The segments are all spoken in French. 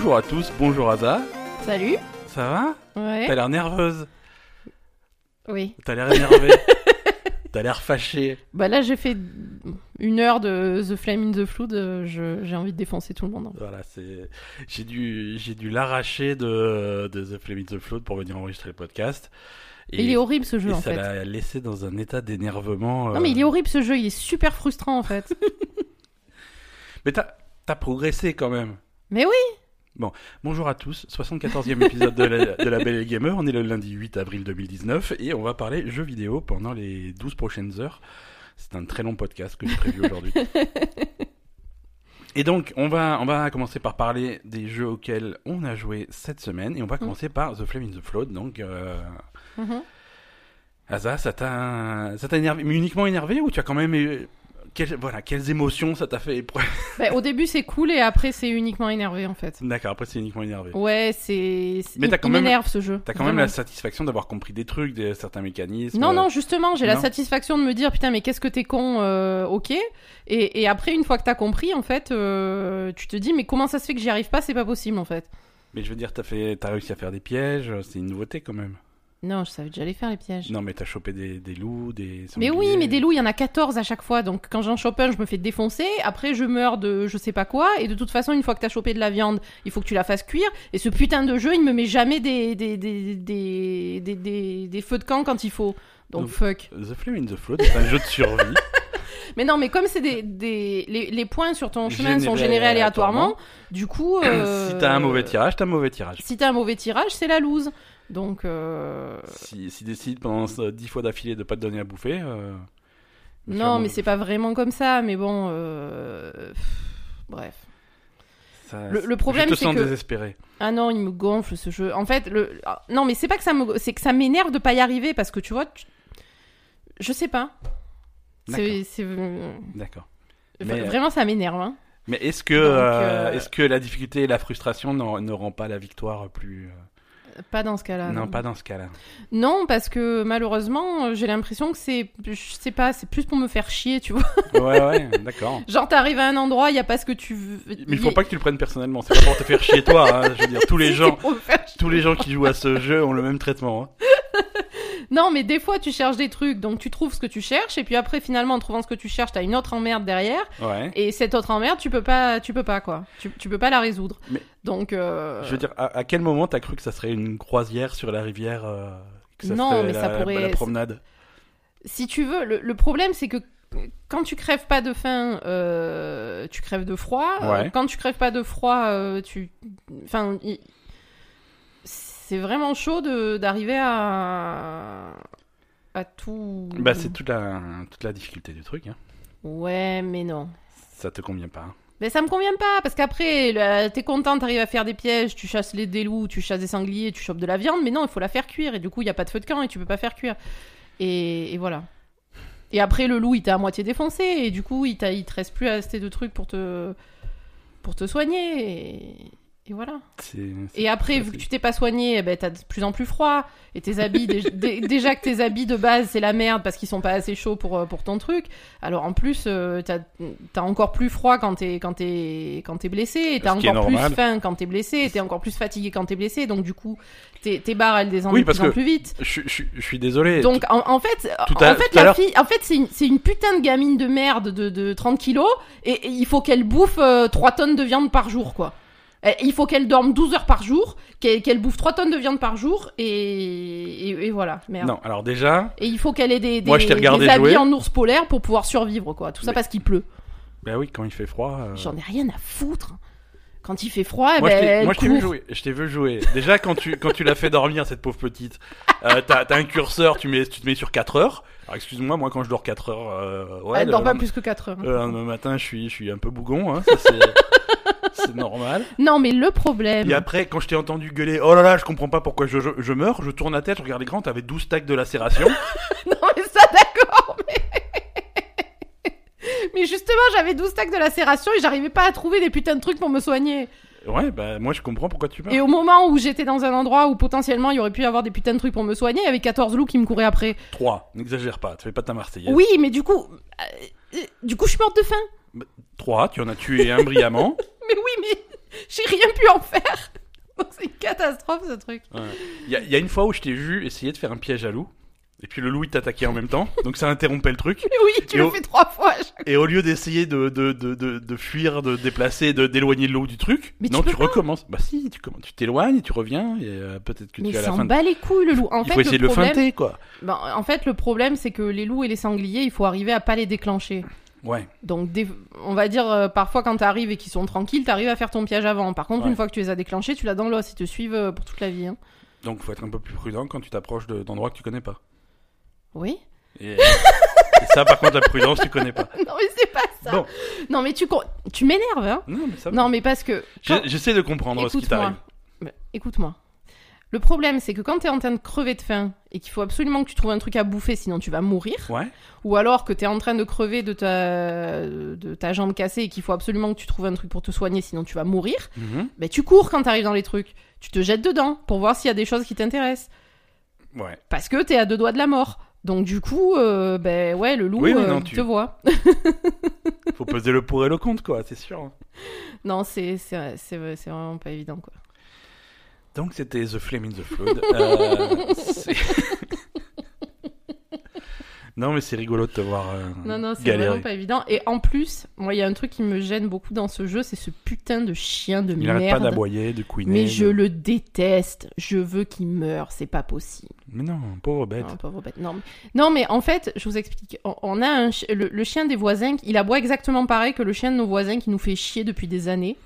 Bonjour à tous, bonjour Aza. Salut. Ça va? T'as Ouais. l'air nerveuse. Oui. T'as l'air énervée. T'as l'air fâchée. Bah là, j'ai fait une heure de The Flame in the Flood. euh, je- J'ai envie de défoncer tout le monde. Voilà, c'est. J'ai dû, j'ai dû l'arracher de, de The Flame in the Flood pour venir enregistrer le podcast. Et il est horrible ce jeu et en ça fait. l'a laissé dans un état d'énervement. Non euh, mais il est horrible ce jeu. Il est super frustrant en fait. Mais t'as, t'as progressé quand même. mais oui. Bonjour à tous, 74e épisode de la, de la Belle et Gamer. On est le lundi 8 avril 2019 et on va parler jeux vidéo pendant les 12 prochaines heures. C'est un très long podcast que j'ai prévu aujourd'hui. Et donc, on va, on va commencer par parler des jeux auxquels on a joué cette semaine et on va commencer par The Flame in the Flood. Donc, euh, Mhm. Asa, ça t'a, ça t'a énervé, mais uniquement énervé ou tu as quand même, quelles, voilà, quelles émotions ça t'a fait éprouver Bah, au début c'est cool et après c'est uniquement énervé en fait. D'accord, après c'est uniquement énervé. Ouais, c'est. Mais t'as quand même- m'énerve ce jeu. T'as quand même la satisfaction d'avoir compris des trucs, des, certains mécanismes. Non, euh, non, justement, j'ai la satisfaction de me dire putain, mais qu'est-ce que t'es con, euh, ok. Et, et après, une fois que t'as compris, en fait, euh, tu te dis, mais comment ça se fait que j'y arrive pas C'est pas possible, en fait. Mais je veux dire, t'as fait, t'as réussi à faire des pièges, c'est une nouveauté quand même. Non, je savais déjà les faire, les pièges. Non, mais t'as chopé des, des loups, des. Mais oui, mais des loups, il y en a 14 à chaque fois. Donc quand j'en chope un, je me fais défoncer. Après, je meurs de je sais pas quoi. Et de toute façon, une fois que t'as chopé de la viande, il faut que tu la fasses cuire. Et ce putain de jeu, il me met jamais des, des, des, des, des, des- des feux de camp quand il faut. Donc Donc- fuck. The Flame in the Flood est un jeu de survie. Mais non, mais comme c'est des, des les, les points sur ton chemin sont générés aléatoirement, aléatoirement. du coup. euh, Si t'as un mauvais tirage, t'as un mauvais tirage. Si t'as un mauvais tirage, c'est la loose. Donc. euh, Si, si décide pendant 10 fois d'affilée de pas te donner à bouffer. euh, Non, mais c'est pas vraiment comme ça. Mais bon. euh, pff, Bref. ça- Le- le problème, je te sens que- désespéré. Ah non, il me gonfle ce jeu. En fait, le ah, non, mais c'est pas que ça me, c'est que ça m'énerve de pas y arriver parce que tu vois, tu- je sais pas. D'accord. euh, Mais, vraiment ça m'énerve. Hein. Mais est-ce que, euh, est-ce que la difficulté et la frustration n'en- ne rend pas la victoire plus. Pas dans ce cas-là. non, pas dans ce cas-là. Non, parce que malheureusement, euh, j'ai l'impression que c'est, je sais pas, c'est plus pour me faire chier, tu vois. Ouais, ouais, d'accord. Genre t'arrives à un endroit, il y a pas ce que tu veux. Mais il faut pas que tu le prennes personnellement, c'est pas pour te faire chier toi. hein. Je veux dire, tous les gens, tous les gens qui jouent à ce jeu ont le même traitement. hein. Non, mais des fois tu cherches des trucs, donc tu trouves ce que tu cherches, et puis après finalement en trouvant ce que tu cherches, t'as une autre emmerde derrière. Ouais. Et cette autre emmerde, tu peux pas, tu peux pas quoi. Tu, tu peux pas la résoudre. Mais- Donc. euh, Je veux dire, à, à quel moment t'as cru que ça serait une croisière sur la rivière euh, que ça Non, mais la, ça pourrait- la promenade? Si tu veux, le, le problème c'est que quand tu crèves pas de faim, euh, tu crèves de froid. Ouais. Quand tu crèves pas de froid, tu, enfin, c'est vraiment chaud d'arriver à à tout. Bah, c'est toute la, toute la difficulté du truc. Hein. Ouais, mais non. Ça te convient pas. hein. Mais ça me convient pas, parce qu'après, t'es content, t'arrives à faire des pièges, tu chasses les des loups, tu chasses des sangliers, tu chopes de la viande, mais non, il faut la faire cuire, et du coup, il y a pas de feu de camp, et tu peux pas faire cuire. Et, et voilà. Et après, le loup, il t'a à moitié défoncé, et du coup, il, il te reste plus assez de trucs pour te, pour te soigner, et, et voilà. Et après, vu que tu t'es pas soigné, eh ben, t'as de plus en plus froid. Et tes habits, dé- dé- déjà que tes habits de base, c'est la merde parce qu'ils sont pas assez chauds pour, euh, pour ton truc. Alors en plus, euh, t'as as encore plus froid quand t'es quand t'es quand t'es blessé. Et t'as encore plus faim quand t'es blessé. Et t'es encore plus fatigué quand t'es blessé. Donc du coup, tes, tes barres, elles descendent Oui, de plus en plus vite. Je, je- je suis désolé. Donc en, en fait, Tout en fait la fille, en fait c'est une, c'est une putain de gamine de merde de, de 30 kilos et, et il faut qu'elle bouffe euh, 3 tonnes de viande par jour quoi. Et il faut qu'elle dorme 12 heures par jour, qu'elle bouffe 3 tonnes de viande par jour et, et, et voilà, merde. Non, alors déjà, Et il faut qu'elle ait des, des, Moi, je t'ai regardé des habits en ours polaire pour pouvoir survivre quoi. Tout ça Mais- parce qu'il pleut. bah oui, quand il fait froid. euh, J'en ai rien à foutre. Quand il fait froid, Moi, ben, je t'ai- elle moi, je t'ai vu jouer. Je t'ai vu jouer. Déjà, quand tu, quand tu l'as fait dormir, cette pauvre petite, euh, t'as, t'as un curseur, tu, mets, tu te mets sur 4 heures. Alors, excuse-moi, moi, quand je dors 4 heures, euh, ouais, elle le dort pas plus que 4 heures. le lendemain matin, je suis, je suis un peu bougon, hein, ça, c'est, c'est normal. Non mais le problème. Et après, quand je t'ai entendu gueuler, oh là là, je comprends pas pourquoi je, je, je meurs, je tourne la tête, je regarde l'écran, t'avais 12 stacks de lacération. Non, mais ça, d'accord, mais... mais justement, j'avais 12 stacks de lacération et j'arrivais pas à trouver des putains de trucs pour me soigner. Ouais, bah moi je comprends pourquoi tu meurs. Et au moment où j'étais dans un endroit où potentiellement il y aurait pu y avoir des putains de trucs pour me soigner, il y avait 14 loups qui me couraient après. 3, n'exagère pas, tu fais pas ta Marseillaise. Oui, mais du coup... euh, euh, du coup, je suis morte de faim. 3, tu en as tué un brillamment. Mais oui, mais... J'ai rien pu en faire. C'est une catastrophe ce truc. Il y, a- il y a une fois où je t'ai vu essayer de faire un piège à loup. Et puis le loup il t'attaquait en même temps, donc ça interrompait le truc. Mais oui, tu Et le au- fais trois fois. à chaque- Et au lieu d'essayer de, de, de, de, de fuir, de déplacer, de d'éloigner le loup du truc, Mais non, tu recommences. Bah si, tu tu t'éloignes, tu reviens, et euh, peut-être que Mais tu à la s'en fin. de- bat les couilles le loup. En Il fait, faut essayer de le le problème, feinter, quoi. ben, en fait, le problème, c'est que les loups et les sangliers, il faut arriver à pas les déclencher. Ouais. Donc, des- on va dire, euh, parfois, quand t'arrives et qu'ils sont tranquilles, t'arrives à faire ton piège avant. Par contre, Ouais. une fois que tu les as déclenchés, tu l'as dans l'os. Ils te suivent euh, pour toute la vie. hein. Donc faut être un peu plus prudent quand tu t'approches de- d'endroits que tu connais pas. Oui Et, et ça, par contre, la prudence, tu connais pas. Non, mais c'est pas ça. Bon, Non, mais tu, tu m'énerves, hein. non, mais ça va. Non, mais parce que. Quand- J'essaie de comprendre ce qui t'arrive. Mais Écoute-moi. Le problème, c'est que quand t'es en train de crever de faim et qu'il faut absolument que tu trouves un truc à bouffer, sinon tu vas mourir, Ouais. ou alors que t'es en train de crever de ta, de ta jambe cassée et qu'il faut absolument que tu trouves un truc pour te soigner, sinon tu vas mourir, Mhm. ben tu cours quand t'arrives dans les trucs. Tu te jettes dedans pour voir s'il y a des choses qui t'intéressent. Ouais. Parce que t'es à deux doigts de la mort. Donc du coup, euh, ben ouais, le loup Oui, euh, non, il tu- te voit. Faut peser le pour et le contre, quoi, c'est sûr. non, c'est c'est c'est- c'est vraiment pas évident, quoi. Donc c'était The Flame in the Flood. Euh, non, mais c'est rigolo de te voir euh, Non, non, c'est vraiment pas évident. Et en plus, moi, il y a un truc qui me gêne beaucoup dans ce jeu, c'est ce putain de chien de Il arrête pas merde. d'aboyer, de couiner. Mais de- je le déteste. Je veux qu'il meure. C'est pas possible. Mais non, pauvre bête. Non, pauvre bête. Non, mais... non, mais en fait, je vous explique. On- On a un le, le chien des voisins, il aboie exactement pareil que le chien de nos voisins qui nous fait chier depuis des années.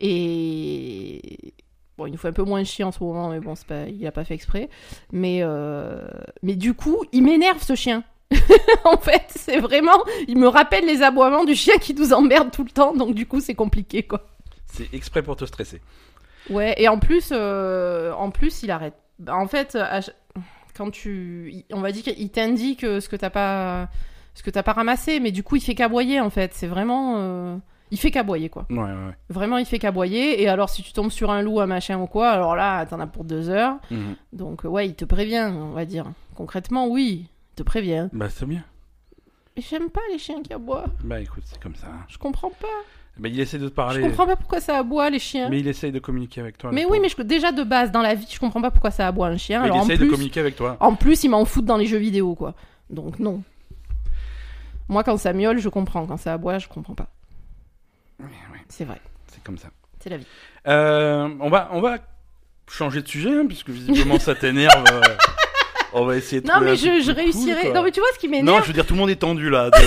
Et bon, il nous fait un peu moins chier en ce moment, mais bon, pas, il a pas fait exprès. Mais euh, mais du coup, il m'énerve ce chien. en fait, c'est vraiment, il me rappelle les aboiements du chien qui nous emmerde tout le temps, donc du coup, c'est compliqué, quoi. C'est exprès pour te stresser. Ouais, et en plus, euh, en plus, il arrête. Bah, En fait, quand tu, on va dire qu'il t'indique euh, ce que t'as pas, ce que t'as pas ramassé, mais du coup, il fait qu'aboyer en fait. C'est vraiment, euh, il fait qu'aboyer quoi. Ouais, ouais, ouais. Vraiment, il fait qu'aboyer. Et alors, si tu tombes sur un loup, un machin ou quoi, alors là, t'en as pour deux heures. Mhm. Donc ouais, il te prévient, on va dire. Concrètement, oui, te prévient. Bah c'est bien. Mais j'aime pas les chiens qui aboient. Bah écoute, c'est comme ça. Je comprends pas. Bah il essaie de te Je parler. comprends pas pourquoi ça aboie les chiens. Mais, Mais il essaye de communiquer avec toi. le oui, pauvre. mais je- déjà de base dans la vie, je comprends pas pourquoi ça aboie un chien. Mais alors il essaye plus, de communiquer avec toi. En plus, ils m'en foutent dans les jeux vidéo, quoi. Donc non. Moi, quand ça miaule, je comprends. Quand ça aboie, je comprends pas. C'est vrai. c'est comme ça. C'est la vie. Euh, on va, on va changer de sujet, hein, puisque visiblement ça t'énerve. on va essayer de Non, mais je, je plus cool, réussirai. non, mais tu vois ce qui Non, m'énerve je veux dire, tout le monde est tendu là.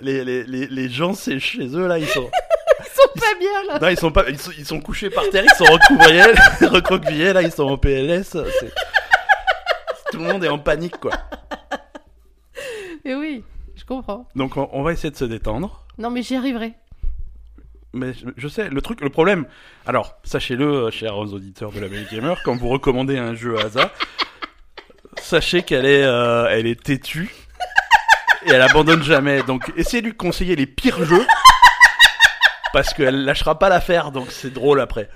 les, les, les, les gens, c'est chez eux là, ils sont, Ils sont pas bien, là. non, ils sont pas, ils sont, ils sont couchés par terre, ils sont recroquevillés, recroquevillés là, ils sont en PLS. c'est- Tout le monde est en panique quoi. Et oui, je comprends. Donc on, on va essayer de se détendre. Non, mais j'y arriverai. Mais je, sais, le truc, le problème. Alors, sachez-le, euh, chers auditeurs de la Belle Gamer, quand vous recommandez un jeu à Asa, sachez qu'elle est, euh, elle est têtue et elle abandonne jamais. Donc, essayez de lui conseiller les pires jeux parce qu'elle lâchera pas l'affaire. Donc, c'est drôle après.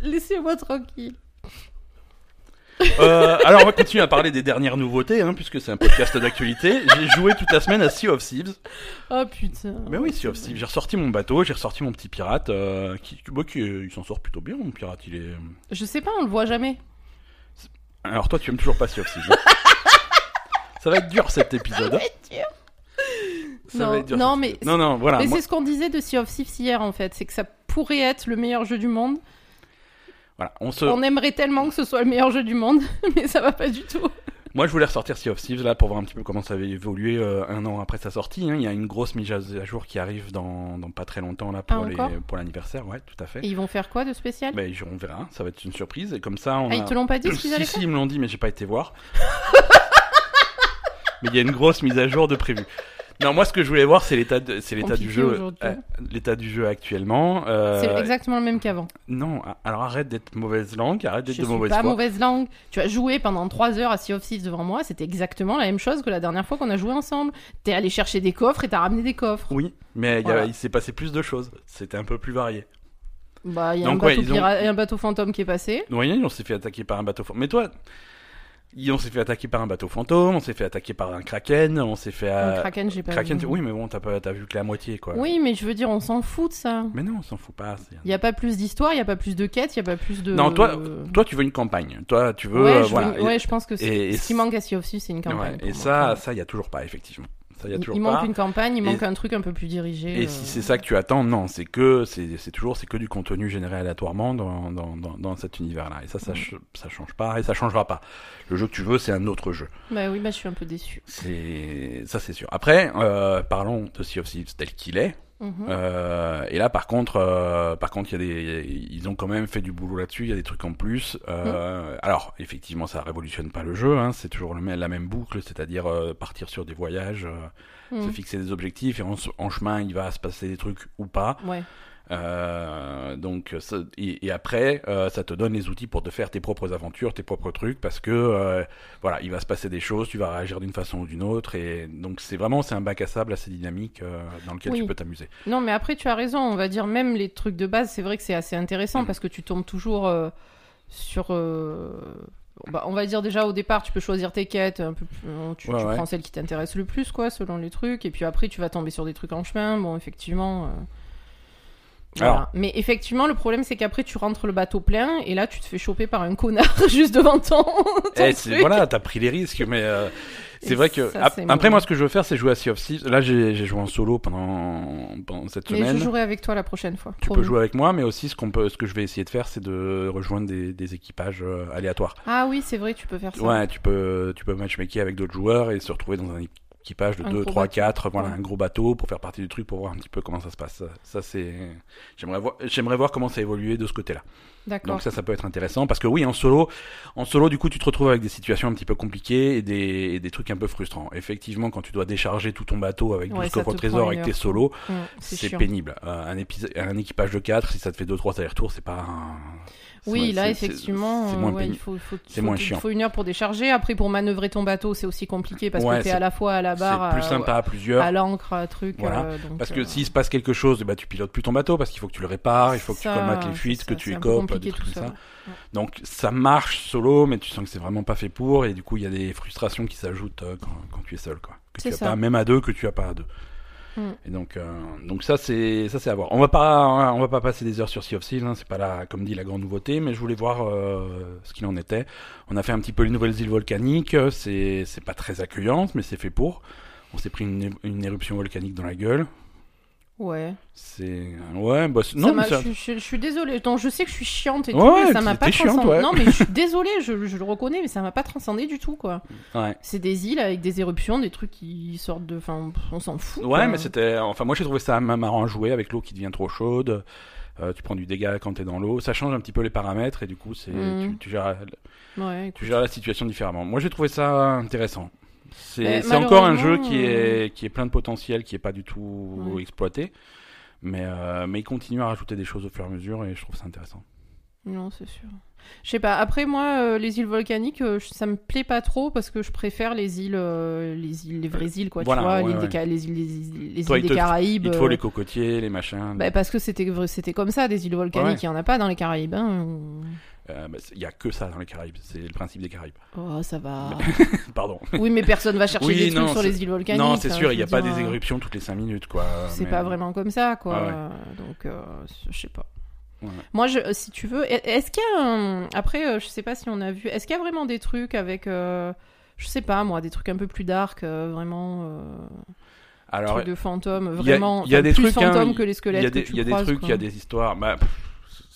Laissez-moi tranquille. Euh, alors, on va continuer à parler des dernières nouveautés, hein, puisque c'est un podcast d'actualité. J'ai joué toute la semaine à Sea of Thieves. Oh putain. Mais oui, Sea of Thieves. J'ai ressorti mon bateau, j'ai ressorti mon petit pirate, euh, qui, moi, qui, euh, il s'en sort plutôt bien, mon pirate. Il est. Je sais pas, on le voit jamais. Alors toi, tu aimes toujours pas Sea of Thieves. hein Ça va être dur cet épisode. hein. Ça Non, va être dur, non, cet mais épisode. non, non, voilà. mais moi- c'est ce qu'on disait de Sea of Thieves hier, en fait. C'est que ça pourrait être le meilleur jeu du monde. Voilà, on se... On aimerait tellement que ce soit le meilleur jeu du monde, mais ça va pas du tout. Moi, je voulais ressortir Sea of Thieves là pour voir un petit peu comment ça avait évolué euh, un an après sa sortie. hein. Il y a une grosse mise à jour qui arrive dans, dans pas très longtemps là pour Ah, les pour l'anniversaire, ouais, tout à fait. Et ils vont faire quoi de spécial? Ben, on verra, ça va être une surprise et comme ça on Ah, a... ils te l'ont pas dit ce qu'ils si, allaient si, faire? ils me l'ont dit, mais j'ai pas été voir. mais il y a une grosse mise à jour de prévu. Non, moi, ce que je voulais voir, c'est l'état, c'est l'état du jeu, euh, l'état du jeu actuellement. euh, C'est exactement le même qu'avant. Non, alors arrête d'être mauvaise langue, arrête Je d'être de suis mauvaise pas foi. mauvaise langue. Tu as joué pendant 3 heures à Sea of Thieves devant moi, c'était exactement la même chose que la dernière fois qu'on a joué ensemble. T'es allé chercher des coffres et t'as ramené des coffres. Oui, mais il y a- Voilà. il s'est passé plus de choses. C'était un peu plus varié. Bah, il y a un Donc, ouais, bateau, ils ont- pira- un bateau fantôme qui est passé. Oui, on s'est fait attaquer par un bateau fort. Mais toi, on s'est fait attaquer par un bateau fantôme, on s'est fait attaquer par un kraken, on s'est fait. Le euh, Kraken, j'ai pas Kraken, vu. oui, mais bon, t'as pas- t'as vu que la moitié, quoi. Oui, mais je veux dire, on s'en fout de ça. Mais non, on s'en fout pas. Il y a pas plus d'histoire, il y a pas plus de quêtes, il y a pas plus de. Non, toi, toi, tu veux une campagne. Toi, tu veux, ouais, euh, je, voilà. veux- ouais, je pense que c'est et- ce qui manque à Sea of c'est une campagne. ouais, et ça, ça, il y a toujours pas, effectivement. Ça, il y a il, toujours il pas. manque une campagne, il manque un truc un peu plus dirigé. Et euh, si c'est ça que tu attends, non, c'est que c'est c'est toujours c'est que du contenu généré aléatoirement dans, dans, dans, dans cet univers-là. Et ça, ça, Mm. ch- ça change pas et ça changera pas. Le jeu que tu veux, c'est un autre jeu. Bah oui, bah je suis un peu déçu. C'est ça, c'est sûr. Après, euh, parlons de Sea of Thieves tel qu'il est. Mhm. Euh, et là, par contre, euh, par contre, il y a des, ils ont quand même fait du boulot là-dessus. Il y a des trucs en plus. Euh, Alors, effectivement, ça révolutionne pas le jeu. Hein, c'est toujours le la même boucle, c'est-à-dire partir sur des voyages, se Mhm. fixer des objectifs et en, en chemin, il va se passer des trucs ou pas. Ouais. Euh, donc, ça- et, et après, euh, ça te donne les outils pour te faire tes propres aventures, tes propres trucs, parce que euh, voilà, il va se passer des choses, tu vas réagir d'une façon ou d'une autre, et donc c'est vraiment c'est un bac à sable assez dynamique dans lequel Oui. tu peux t'amuser. Non, mais après, tu as raison. On va dire, même les trucs de base, c'est vrai que c'est assez intéressant Mm. parce que tu tombes toujours sur. bah, on va dire déjà au départ, tu peux choisir tes quêtes. Un peu plus- tu Ouais, tu ouais. prends celle qui t'intéresse le plus, quoi, selon les trucs. Et puis après, tu vas tomber sur des trucs en chemin. Bon, effectivement. euh, voilà. Alors- Mais effectivement, le problème, c'est qu'après, tu rentres le bateau plein et là, tu te fais choper par un connard juste devant ton. ton Eh, c'est- truc. voilà, t'as pris les risques, mais euh, c'est vrai que ça, après moi, ce que je veux faire, c'est jouer à Sea of Thieves. Là, j'ai joué en solo pendant pendant cette Mais semaine. je jouerai avec toi la prochaine fois. Tu peux jouer avec moi, mais aussi ce qu'on peut, ce que je vais essayer de faire, c'est de rejoindre des, des équipages euh, aléatoires. Ah oui, c'est vrai, tu peux faire ça. Ouais, tu peux, tu peux matchmaker avec d'autres joueurs et se retrouver dans un équipage de Un 2, gros 3, bateau. 4, voilà, Ouais. un gros bateau pour faire partie du truc, pour voir un petit peu comment ça se passe. Ça, ça, c'est, j'aimerais voir, j'aimerais voir comment ça évolue de ce côté-là. D'accord. Donc ça, ça peut être intéressant parce que oui, en solo, en solo, du coup, tu te retrouves avec des situations un petit peu compliquées et des, et des trucs un peu frustrants. Effectivement, quand tu dois décharger tout ton bateau avec Ouais, 12 ça coffres au te trésor prend avec tes solos, c'est pénible. Euh, un, épisode, un équipage de 4, si ça te fait 2-3 allers-retours, c'est pas un... Oui, là, effectivement, c'est euh, moins ouais, il pénible. faut, faut, C'est faut- moins il chiant. faut une heure pour décharger. Après, pour manœuvrer ton bateau, c'est aussi compliqué parce Ouais, que t'es c'est- à la fois à la barre, C'est plus à- sympa à plusieurs. à l'encre, à truc. Voilà. euh, donc, Parce que euh, s'il se passe quelque chose, eh ben, tu pilotes plus ton bateau parce qu'il faut que tu le répares, il faut que tu ça, colmates les fuites, que tu écopes, compliqué des trucs tout comme ça. Ouais. Donc ça marche solo, mais tu sens que c'est vraiment pas fait pour, et du coup il y a des frustrations qui s'ajoutent euh, quand, quand tu es seul, quoi. Que tu as ça. pas, même à deux, que tu as pas à deux. Mm. Et donc, euh, donc ça c'est ça c'est à voir. On va pas on va pas passer des heures sur Sea of Thieves, hein, c'est pas la comme dit la grande nouveauté, mais je voulais voir euh, ce qu'il en était. On a fait un petit peu les nouvelles îles volcaniques, c'est c'est pas très accueillant, mais c'est fait pour. On s'est pris une, une éruption volcanique dans la gueule. Ouais. C'est ouais, bah, non, m'a- mais ça- je, je- je suis désolée. Donc, je sais que je suis chiante et Ouais, tout, mais ça m'a pas chiante, transcendé. ouais. Non, mais je suis désolée, je, je le reconnais, mais ça m'a pas transcendé du tout, quoi. ouais. C'est des îles avec des éruptions, des trucs qui sortent de. Enfin, on s'en fout. Ouais, quoi. mais c'était. Enfin, moi j'ai trouvé ça ma- marrant à jouer avec l'eau qui devient trop chaude. Euh, tu prends du dégât quand t'es dans l'eau. Ça change un petit peu les paramètres et du coup, c'est Mhm. tu, tu gères, tu gères la situation différemment. Moi j'ai trouvé ça intéressant. C'est Mais c'est encore un jeu malheureusement, qui est, qui est plein de potentiel, qui est pas du tout Ouais. exploité. Mais, euh, mais il continue à rajouter des choses au fur et à mesure et je trouve ça intéressant. Non, c'est sûr. Je sais pas. Après, moi, euh, les îles volcaniques, euh, ça me plaît pas trop parce que je préfère les îles, euh, les îles, les vraies îles, quoi. Voilà, tu vois, ouais, ouais. Les îles, les, les Toi, îles il des Caraïbes. Il te faut euh, les cocotiers, les machins. bah, parce que c'était comme ça, des îles volcaniques. Ouais. Il y en a pas dans les Caraïbes. Hein. Euh, Il y a que ça dans les Caraïbes. C'est le principe des Caraïbes. Oh, ça va. Pardon. oui, mais personne va chercher Oui, des trucs non, sur les îles volcaniques. non, c'est hein, sûr, il n'y a pas des euh, éruptions toutes les 5 minutes, quoi. C'est mais- pas vraiment comme ça, quoi. Ouais. Euh, Donc, euh, je sais pas. Ouais. Moi, je, si tu veux, est- est-ce qu'il y a un... Après, euh, je sais pas si on a vu. Est-ce qu'il y a vraiment des trucs avec. euh, Je sais pas, moi, des trucs un peu plus dark, euh, vraiment. euh, Alors, trucs de fantômes, il y a- vraiment. il y a des plus trucs, hein, fantômes que les Il squelettes. y a des, il y a des trucs, il y a des histoires. Bah, pff,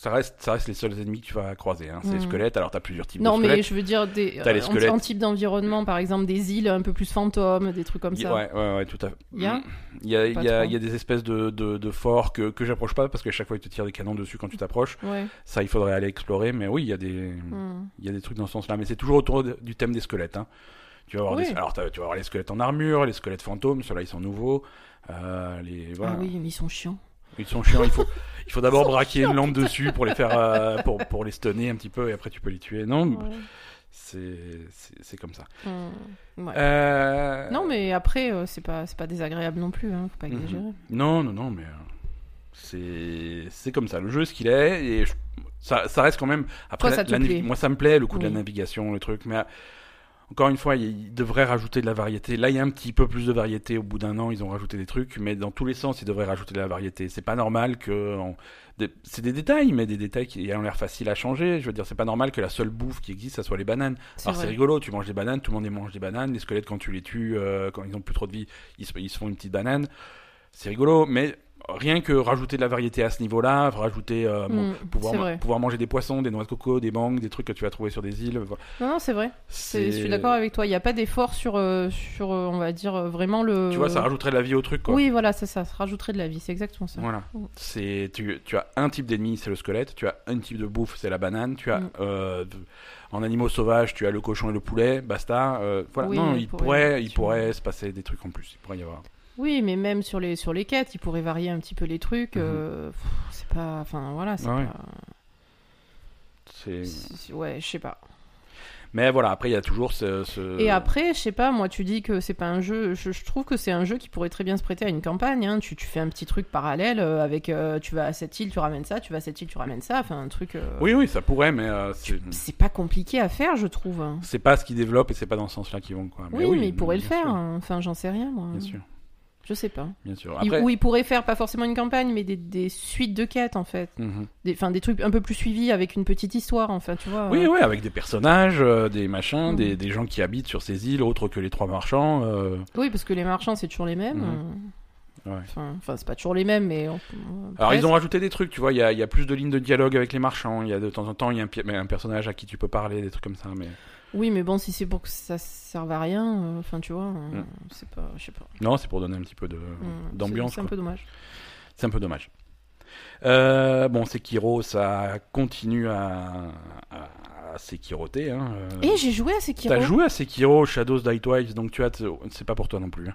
ça reste, ça reste les seuls ennemis que tu vas croiser. Hein. C'est les Mm. squelettes. Alors, t'as plusieurs types Non, de mais squelettes. je veux dire, des, T'as les euh, squelettes. type d'environnement, par exemple, des îles un peu plus fantômes, des trucs comme ça. Ouais, ouais, ouais, tout à fait. Il y a Il y a, y a, y a des espèces de, de, de forts que, que j'approche pas parce qu'à chaque fois ils te tirent des canons dessus quand tu t'approches. Ouais. Ça, il faudrait aller explorer. Mais oui, il y a des, il y a des trucs dans ce sens-là. Mais c'est toujours autour de- du thème des squelettes. Hein. Tu vas avoir Oui. des, alors tu vas avoir les squelettes en armure, les squelettes fantômes. Ceux-là, ils sont nouveaux. Euh, les, voilà. Ah oui, mais ils sont chiants. Ils sont chiants. Il faut, il faut d'abord braquer chiants, une lampe dessus pour les faire, euh, pour, pour les stunner un petit peu et après tu peux les tuer. Non, Ouais. c'est, comme ça. Ouais. Euh, Non, mais après, euh, c'est pas, pas désagréable non plus, hein, faut pas Mhm. exagérer. Non, non, non, mais euh, c'est, comme ça. Le jeu, ce qu'il est, et je- ça, ça reste quand même. Après, Toi, ça la- te la- plaît. moi, ça me plaît le coup de la navigation, le truc, mais Encore une fois, ils devraient rajouter de la variété. Là, il y a un petit peu plus de variété. Au bout d'un an, ils ont rajouté des trucs, mais dans tous les sens, ils devraient rajouter de la variété. C'est pas normal que. on- C'est des détails, mais des détails qui ont l'air faciles à changer. Je veux dire, c'est pas normal que la seule bouffe qui existe, ça soit les bananes. Alors c'est rigolo, tu manges des bananes, tout le monde y mange des bananes. Les squelettes, quand tu les tues, euh, quand ils ont plus trop de vie, ils se, ils se font une petite banane. C'est rigolo, mais rien que rajouter de la variété à ce niveau-là, rajouter euh, bon, Mm, pouvoir, pouvoir manger des poissons, des noix de coco, des mangues, des trucs que tu vas trouver sur des îles. voilà. Non, non, c'est vrai. Je suis d'accord avec toi. Il n'y a pas d'effort sur, euh, sur euh, on va dire, euh, vraiment le. Tu vois, ça rajouterait de la vie au truc, quoi. Oui, voilà, c'est ça. Ça rajouterait de la vie. C'est exactement ça. Voilà. Mm. C'est tu, tu as un type d'ennemi, c'est le squelette. Tu as un type de bouffe, c'est la banane. Tu as Mm. en animaux sauvages, tu as le cochon et le poulet. Basta. Voilà. Oui, non, il il pourrait- pourrait, il pourrait se passer des trucs en plus. Il pourrait y avoir. Oui, mais même sur les, sur les quêtes, ils pourraient varier un petit peu les trucs. Mhm. euh, c'est pas. Enfin, voilà, c'est Ouais. pas. C'est. Ouais, je sais pas. Mais voilà. Après, il y a toujours ce. ce- Et après, je sais pas, moi, tu dis que c'est pas un jeu. Je, je trouve que c'est un jeu qui pourrait très bien se prêter à une campagne. hein. Tu, tu fais un petit truc parallèle euh, avec. euh, tu vas à cette île, tu ramènes ça. Tu vas à cette île, tu ramènes ça. Enfin, un truc. euh, Oui, oui, ça pourrait, mais euh, c'est. Pas compliqué à faire, je trouve. hein. C'est pas ce qu'ils développent et c'est pas dans ce sens-là qu'ils vont, quoi. Oui, mais, ils pourraient le faire. hein. Enfin, j'en sais rien, moi. Bien sûr, Je sais pas. bien sûr. Ou ils pourraient faire pas forcément une campagne, mais des, des suites de quêtes, en fait. Mhm. Des, enfin, des trucs un peu plus suivis avec une petite histoire, enfin, tu vois. Oui, euh. oui, avec des personnages, euh, des machins, Mhm. des, des gens qui habitent sur ces îles, autres que les trois marchands. euh, Oui, parce que les marchands, c'est toujours les mêmes. Mhm. ouais. Enfin, enfin, c'est pas toujours les mêmes, mais. on- Alors ils ont rajouté des trucs, tu vois, il y a, y a plus de lignes de dialogue avec les marchands, il y a de temps en temps il y a un, un personnage à qui tu peux parler, des trucs comme ça, mais Oui, mais bon, si c'est pour que ça serve à rien, euh, enfin, tu vois, euh, Mm. c'est pas. Je sais pas. non, c'est pour donner un petit peu de- Mm, d'ambiance. C'est un peu dommage. C'est un peu dommage. Euh, bon, Sekiro, ça continue à, à, à Sekiroter. Hein. euh. Et j'ai joué à Sekiro. T'as joué à Sekiro Shadows Die Twice, donc tu as, c'est pas pour toi non plus. hein.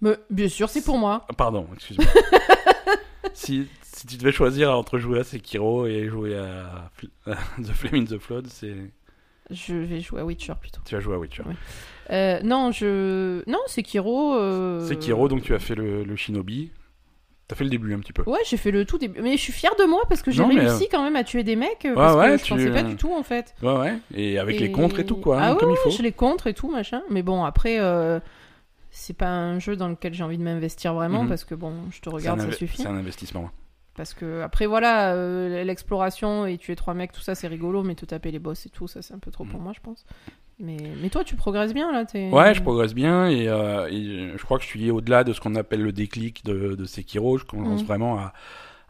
Mais, bien sûr, c'est pour moi. Ah, Pardon, excuse-moi. si, si tu devais choisir entre jouer à Sekiro et jouer à Fl- The Flame in the Flood, c'est Je vais jouer à Witcher plutôt. tu as joué à Witcher. Ouais. Euh, non, je. Non, Sekiro. Euh... Sekiro, donc tu as fait le, le Shinobi. T'as fait le début un petit peu. Ouais, j'ai fait le tout début. Mais je suis fière de moi parce que j'ai réussi quand même à tuer des mecs. euh, parce ouais, que je tu- pensais pas du tout en fait. Ouais, ouais. Et avec les contres et tout, quoi, Ah hein, ouais, comme il ouais, faut. je les contre et tout, machin. Mais bon, après, euh, c'est pas un jeu dans lequel j'ai envie de m'investir vraiment Mhm. parce que bon, je te regarde, ça suffit. c'est un investissement. Parce que après, voilà, euh, l'exploration et tuer trois mecs, tout ça, c'est rigolo, mais te taper les boss et tout, ça, c'est un peu trop pour Mhm. moi, je pense. Mais, mais toi, tu progresses bien là. t'es- Ouais, je progresse bien et, euh, et je crois que je suis au-delà de ce qu'on appelle le déclic de, de Sekiro. Je commence Mhm. vraiment à,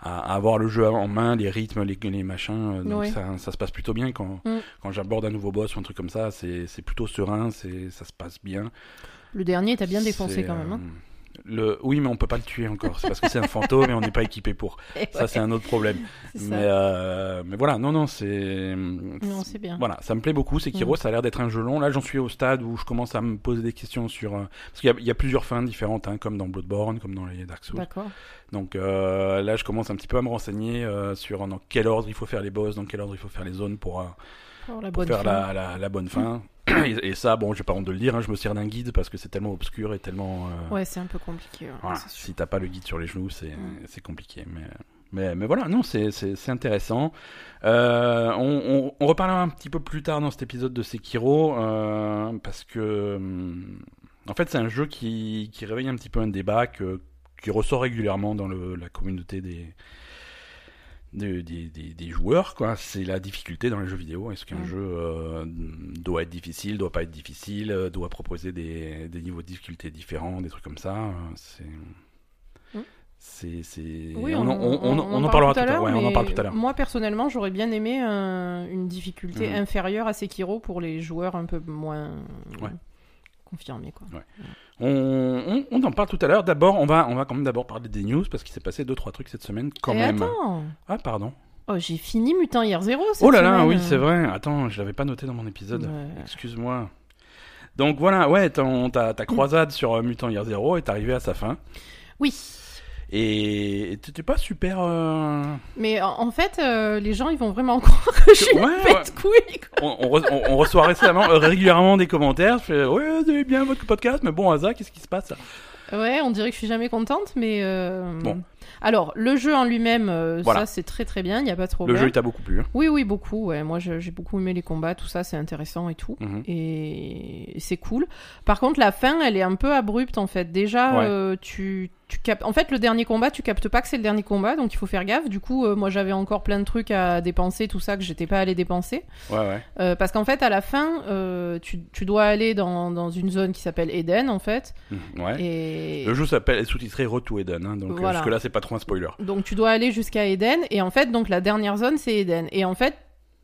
à avoir le jeu en main, les rythmes, les, les machins. euh, Donc ça, ça se passe plutôt bien quand, Mhm. quand j'aborde un nouveau boss ou un truc comme ça. C'est c'est plutôt serein, c'est ça se passe bien. Le dernier, t'as bien défoncé C'est, quand même. Hein. Le... Oui, mais on peut pas le tuer encore. C'est parce que c'est un fantôme et on n'est pas équipé pour. Ça, c'est un autre problème. Mais, euh, mais voilà, non, non, c'est. Non, c'est bien. Voilà, ça me plaît beaucoup. Sekiro, Mm. ça a l'air d'être un jeu long. Là, j'en suis au stade où je commence à me poser des questions sur. euh, Parce qu'il y a- il y, a plusieurs fins différentes, hein, comme dans Bloodborne, comme dans les Dark Souls. D'accord. Donc euh, là, je commence un petit peu à me renseigner euh, sur dans quel ordre il faut faire les boss, dans quel ordre il faut faire les zones pour, Pour la pour faire la, la bonne fin. Et, et ça, bon, j'ai pas honte de le dire, hein, je me sers d'un guide parce que c'est tellement obscur et tellement. euh, Ouais, c'est un peu compliqué. ouais, voilà, si t'as pas le guide sur les genoux, c'est Mm. c'est compliqué. Mais, mais, mais voilà, non, c'est intéressant. Euh, on, on, on reparlera un petit peu plus tard dans cet épisode de Sekiro, euh, parce que, hum, en fait, c'est un jeu qui, qui réveille un petit peu un débat que, qui ressort régulièrement dans le, la communauté des, des, des, des- joueurs. quoi. C'est la difficulté dans les jeux vidéo. Est-ce qu'un Mm. jeu euh, doit être difficile, doit pas être difficile, euh, doit proposer des, des niveaux de difficulté différents, des trucs comme ça euh, C'est. Mm. C'est. Oui, on, on, on- on- on en parle parlera tout à l'heure. Ouais, on en mais parle tout à l'heure. Moi, personnellement, j'aurais bien aimé un- une difficulté Mhm. inférieure à Sekiro pour les joueurs un peu moins Ouais. Confirmés. Quoi. On, on, on en parle tout à l'heure. D'abord, on va, on va quand même d'abord parler des news parce qu'il s'est passé deux trois trucs cette semaine quand Et même. attends Ah pardon. Oh, j'ai fini Mutant Year Zero cette Oh là là, oui c'est vrai. Attends, je l'avais pas noté dans mon épisode. Ouais. Excuse-moi. Donc voilà, ouais, ta, ta croisade sur euh, Mutant Year Zero est arrivée à sa fin. Oui, Et t'étais pas super. euh, mais en, fait, euh, les gens, ils vont vraiment croire que je suis Ouais, une pète couille. quoi. on, on re- on- on reçoit récemment, euh, régulièrement des commentaires. Je fais, ouais, vous avez bien votre podcast, mais bon, Asa, qu'est-ce qui se passe Ouais, on dirait que je suis jamais contente, mais. euh, Bon. Alors, le jeu en lui-même, euh, Voilà. ça c'est très très bien, il n'y a pas de Le problème. jeu, il t'a beaucoup plu. hein. Oui, oui, beaucoup. Ouais. Moi, je- j'ai beaucoup aimé les combats, tout ça, c'est intéressant et tout. Mhm. Et c'est cool. Par contre, la fin, elle est un peu abrupte en fait. Déjà, Ouais. euh, tu, tu captes. En fait, le dernier combat, tu captes pas que c'est le dernier combat, donc il faut faire gaffe. Du coup, euh, moi, j'avais encore plein de trucs à dépenser, tout ça que j'étais pas allé dépenser. Ouais, ouais. Euh, parce qu'en fait, à la fin, euh, tu, tu dois aller dans, dans une zone qui s'appelle Eden, en fait. Mhm, ouais. Et Le jeu s'appelle est sous-titré Road to Eden, hein, donc Voilà. jusque-là, c'est pas trop un spoiler. donc tu dois aller jusqu'à Eden. Et en fait, donc la dernière zone, c'est Eden. Et en fait,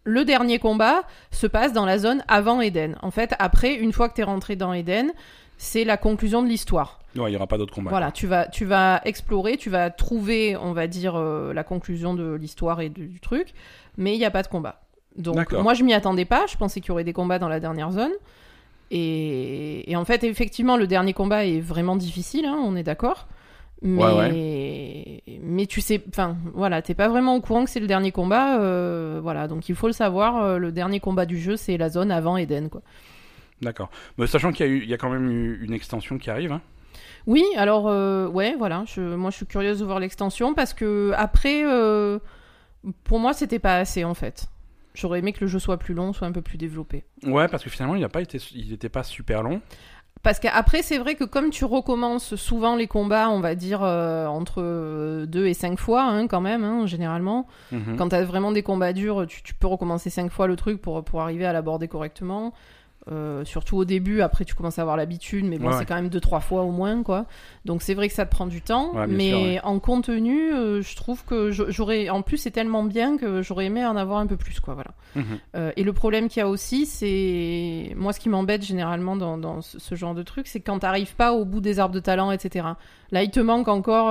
le dernier combat se passe dans la zone avant Eden. En fait, après, une fois que t'es rentré dans Eden, c'est la conclusion de l'histoire. Ouais, il y aura pas d'autres combats. Voilà, tu vas, tu vas explorer, tu vas trouver, on va dire, euh, la conclusion de l'histoire et du, du truc, mais il n'y a pas de combat. Donc moi je m'y attendais pas, je pensais qu'il y aurait des combats dans la dernière zone. Et, et en fait, effectivement, le dernier combat est vraiment difficile, hein, on est d'accord. Mais, mais tu sais, enfin voilà, t'es pas vraiment au courant que c'est le dernier combat, euh, voilà. Donc il faut le savoir, euh, le dernier combat du jeu, c'est la zone avant Eden, quoi. D'accord. Mais sachant qu'il y, a eu- il y a quand même eu une extension qui arrive. Hein. Oui, alors euh, ouais, voilà. Je, moi, je suis curieuse de voir l'extension parce que après, euh, pour moi, c'était pas assez en fait. J'aurais aimé que le jeu soit plus long, soit un peu plus développé. Ouais, parce que finalement, il a pas été, il était pas super long. Parce qu'après, c'est vrai que comme tu recommences souvent les combats, on va dire euh, entre 2 et 5 fois, hein, quand même, hein, généralement. Mhm. Quand t'as vraiment des combats durs, tu, tu peux recommencer 5 fois le truc pour, pour arriver à l'aborder correctement. Euh, surtout au début, après tu commences à avoir l'habitude, mais bon, Ouais, c'est ouais. quand même 2-3 fois au moins, quoi. Donc c'est vrai que ça te prend du temps, Ouais, mais sûr, en contenu, euh, je trouve que j'aurais. En plus, c'est tellement bien que j'aurais aimé en avoir un peu plus, quoi, voilà. Mhm. Euh, et le problème qu'il y a aussi, c'est. Moi, ce qui m'embête généralement dans, dans ce, genre de truc, c'est quand t'arrives pas au bout des arbres de talent, etc. Là, il te manque encore,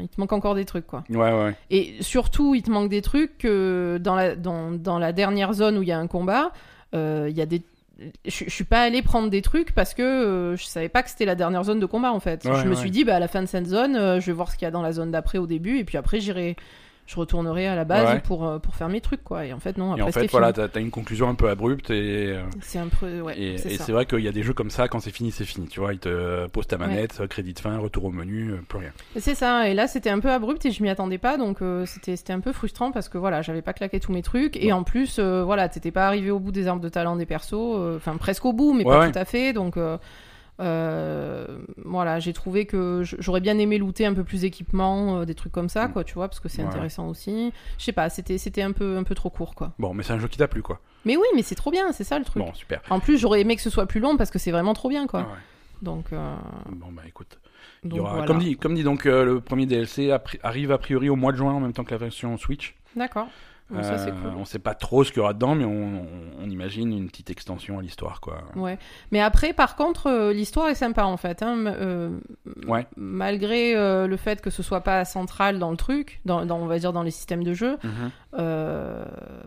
il te manque encore des trucs, quoi. Ouais, ouais. Et surtout, il te manque des trucs que dans la, dans, dans la dernière zone où il y a un combat, il y a des. Je, je suis pas allé prendre des trucs parce que euh, je savais pas que c'était la dernière zone de combat en fait. Ouais, je me ouais. suis dit, bah, à la fin de cette zone, euh, je vais voir ce qu'il y a dans la zone d'après au début et puis après j'irai. Je retournerai à la base Ouais. pour, euh, pour faire mes trucs quoi. Et en fait, non, Et après en fait, voilà, t'as as une conclusion un peu abrupte et, euh, C'est un peu. Ouais, et, c'est et vrai qu'il y a des jeux comme ça, quand c'est fini, c'est fini. Tu vois, ils te posent ta manette, crédit de fin, retour au menu, euh, plus rien. C'est ça, et là c'était un peu abrupt et je m'y attendais pas, donc euh, c'était c'était un peu frustrant parce que voilà, j'avais pas claqué tous mes trucs et en plus, euh, voilà, t'étais pas arrivé au bout des arbres de talent des persos, euh, enfin presque au bout, mais pas tout à fait, donc euh, euh, voilà, j'ai trouvé que j'aurais bien aimé looter un peu plus d'équipement, euh, des trucs comme ça, Mm. quoi, tu vois, parce que c'est Ouais. intéressant aussi. Je sais pas, c'était c'était un peu un peu trop court, quoi. Bon, mais c'est un jeu qui t'a plu, quoi. Mais oui, mais c'est trop bien, c'est ça le truc. Bon, super. En plus, j'aurais aimé que ce soit plus long parce que c'est vraiment trop bien, quoi. Ah ouais. Donc, euh, Bon, bah écoute. Il y donc aura, voilà. comme, dit, comme dit, donc, euh, le premier DLC arrive a priori au mois de juin en même temps que la version Switch. D'accord. Bon, ça c'est Euh. On sait pas trop ce qu'il y aura dedans, mais on, on- on imagine une petite extension à l'histoire, quoi. Ouais. Mais après, par contre, euh, l'histoire est sympa en fait. Hein. Euh, Ouais. Malgré le fait que ce soit pas central dans le truc, dans, dans- on va dire dans les systèmes de jeu, Mhm.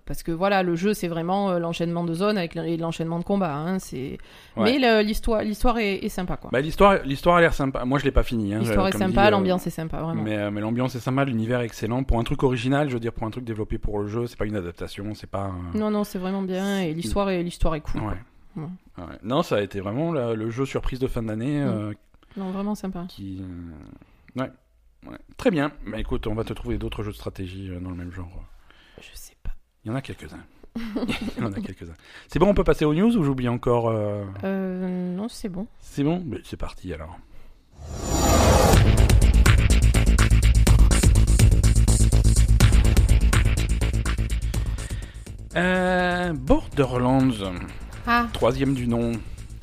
parce que voilà, le jeu c'est vraiment l'enchaînement de zones avec l'enchaînement de combat. Hein. C'est. Ouais. Mais l'histoire, l'histoire est, est sympa quoi. Bah, l'histoire, l'histoire a l'air sympa. Moi, je l'ai pas fini. Hein, l'histoire est sympa, l'ambiance est sympa vraiment. Mais, mais l'ambiance est sympa, l'univers est excellent. Pour un truc original, je veux dire, pour un truc développé pour le jeu, c'est pas une adaptation, c'est pas. un- Non non, c'est vraiment bien et l'histoire est l'histoire est cool. Ouais. quoi. Ouais. Ouais. Non, ça a été vraiment la- le jeu surprise de fin d'année euh, Non vraiment sympa. qui. euh, Ouais. Très bien. Bah écoute, on va te trouver d'autres jeux de stratégie euh, dans le même genre. Je sais pas. Il y en a quelques-uns. Il y en a quelques-uns. C'est bon, on peut passer aux news ou j'oublie encore euh, Euh, non c'est bon. C'est bon? Mais C'est parti alors. Euh, Borderlands, Ah troisième du nom.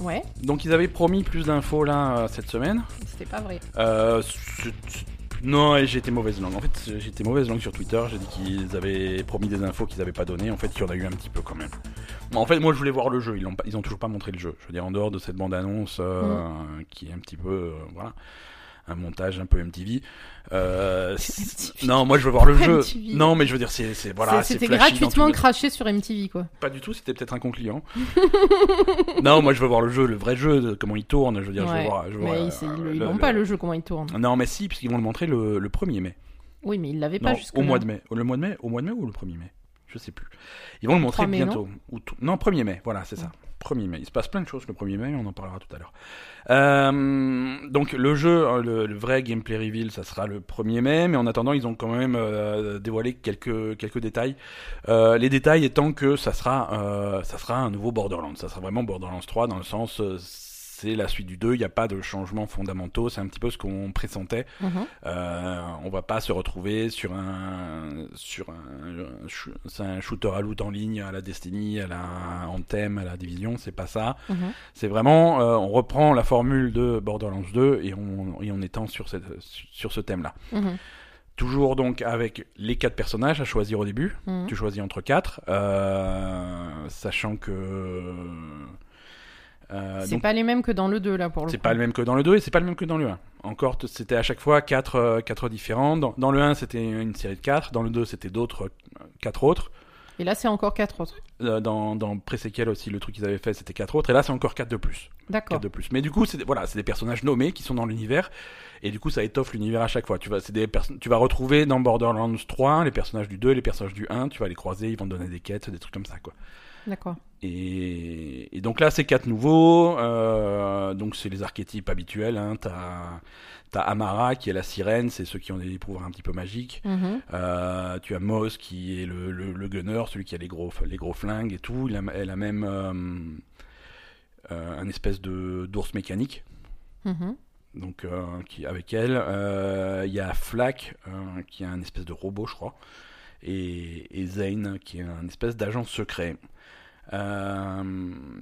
ouais, Donc ils avaient promis plus d'infos là euh, cette semaine. c'était pas vrai. Euh, c'est- c'est- non, et été mauvaise langue. En fait, été mauvaise langue sur Twitter. J'ai dit qu'ils avaient promis des infos qu'ils n'avaient pas données. En fait, il y en a eu un petit peu quand même. Bon, en fait, moi, je voulais voir le jeu. Ils ont, pas, ils ont toujours pas montré le jeu. Je veux dire, en dehors de cette bande-annonce euh, qui est un petit peu, euh, voilà, un montage un peu MTV. Euh, non, moi, je veux voir le jeu. MTV. Non, mais je veux dire, c'est, voilà, c'était gratuitement craché sur MTV quoi. Pas du tout. C'était peut-être un concluant. non, moi, je veux voir le jeu, le vrai jeu, comment il tourne. Je veux dire, je veux voir. Je veux mais voir, ils, euh, ils le- le- pas le jeu comment il tourne. Non, mais si, puisqu'ils vont le montrer le, le 1er mai. Oui, mais ils l'avaient pas jusque au mois de mai. Le mois de mai Au mois de mai ou le 1er mai? Je sais plus. Ils vont le montrer 3 mai, bientôt. Ou tout- Non, 1er mai, voilà, c'est ça. 1er mai. Il se passe plein de choses le 1er mai, on en parlera tout à l'heure. Euh, donc le jeu, hein, le, vrai gameplay reveal, ça sera le 1er mai, mais en attendant, ils ont quand même euh, dévoilé quelques, quelques détails. Euh, les détails étant que ça sera, euh, ça sera un nouveau Borderlands. Ça sera vraiment Borderlands 3 dans le sens... c'est la suite du 2, il n'y a pas de changements fondamentaux, c'est un petit peu ce qu'on pressentait. Mhm. Euh, on va pas se retrouver sur un sur un, un shooter à loot en ligne à la Destiny, à la Anthem, à la Division, c'est pas ça. Mhm. C'est vraiment euh, on reprend la formule de Borderlands 2 et on et on étend sur cette sur ce thème-là. Mhm. Toujours donc avec les quatre personnages à choisir au début. Mhm. Tu choisis entre quatre, euh, sachant que C'est donc, pas les mêmes que dans le 2 là pour le c'est pas le même que dans le 2 et c'est pas le même que dans le 1. Encore, c'était à chaque fois 4 quatre, euh, quatre différents. Dans, dans le 1, c'était une série de 4. Dans le 2, c'était d'autres, euh, 4 autres. Et là c'est encore 4 autres. Euh, dans dans Pré-Séquel aussi, le truc qu'ils avaient fait, c'était 4 autres. Et là, c'est encore 4 de plus. D'accord. 4 de plus. Mais du coup, c'est des- voilà, c'est des personnages nommés qui sont dans l'univers. Et du coup, ça étoffe l'univers à chaque fois. Tu vas, c'est des tu vas retrouver dans Borderlands 3 les personnages du 2 et les personnages du 1. Tu vas les croiser, ils vont te donner des quêtes, des trucs comme ça, quoi. D'accord. Et, et donc là, c'est quatre nouveaux. euh, donc c'est les archétypes habituels. Hein. T'as t'as Amara qui est la sirène, c'est ceux qui ont des pouvoirs un petit peu magiques. Mhm. Euh, tu as Moss qui est le, le, le gunner, celui qui a les gros les gros flingues et tout. Il a, elle a même euh, un espèce de d'ours mécanique. Mhm. Donc qui avec elle, il y a Flack qui est un espèce de robot, je crois, et, et Zane qui est un espèce d'agent secret. Euh,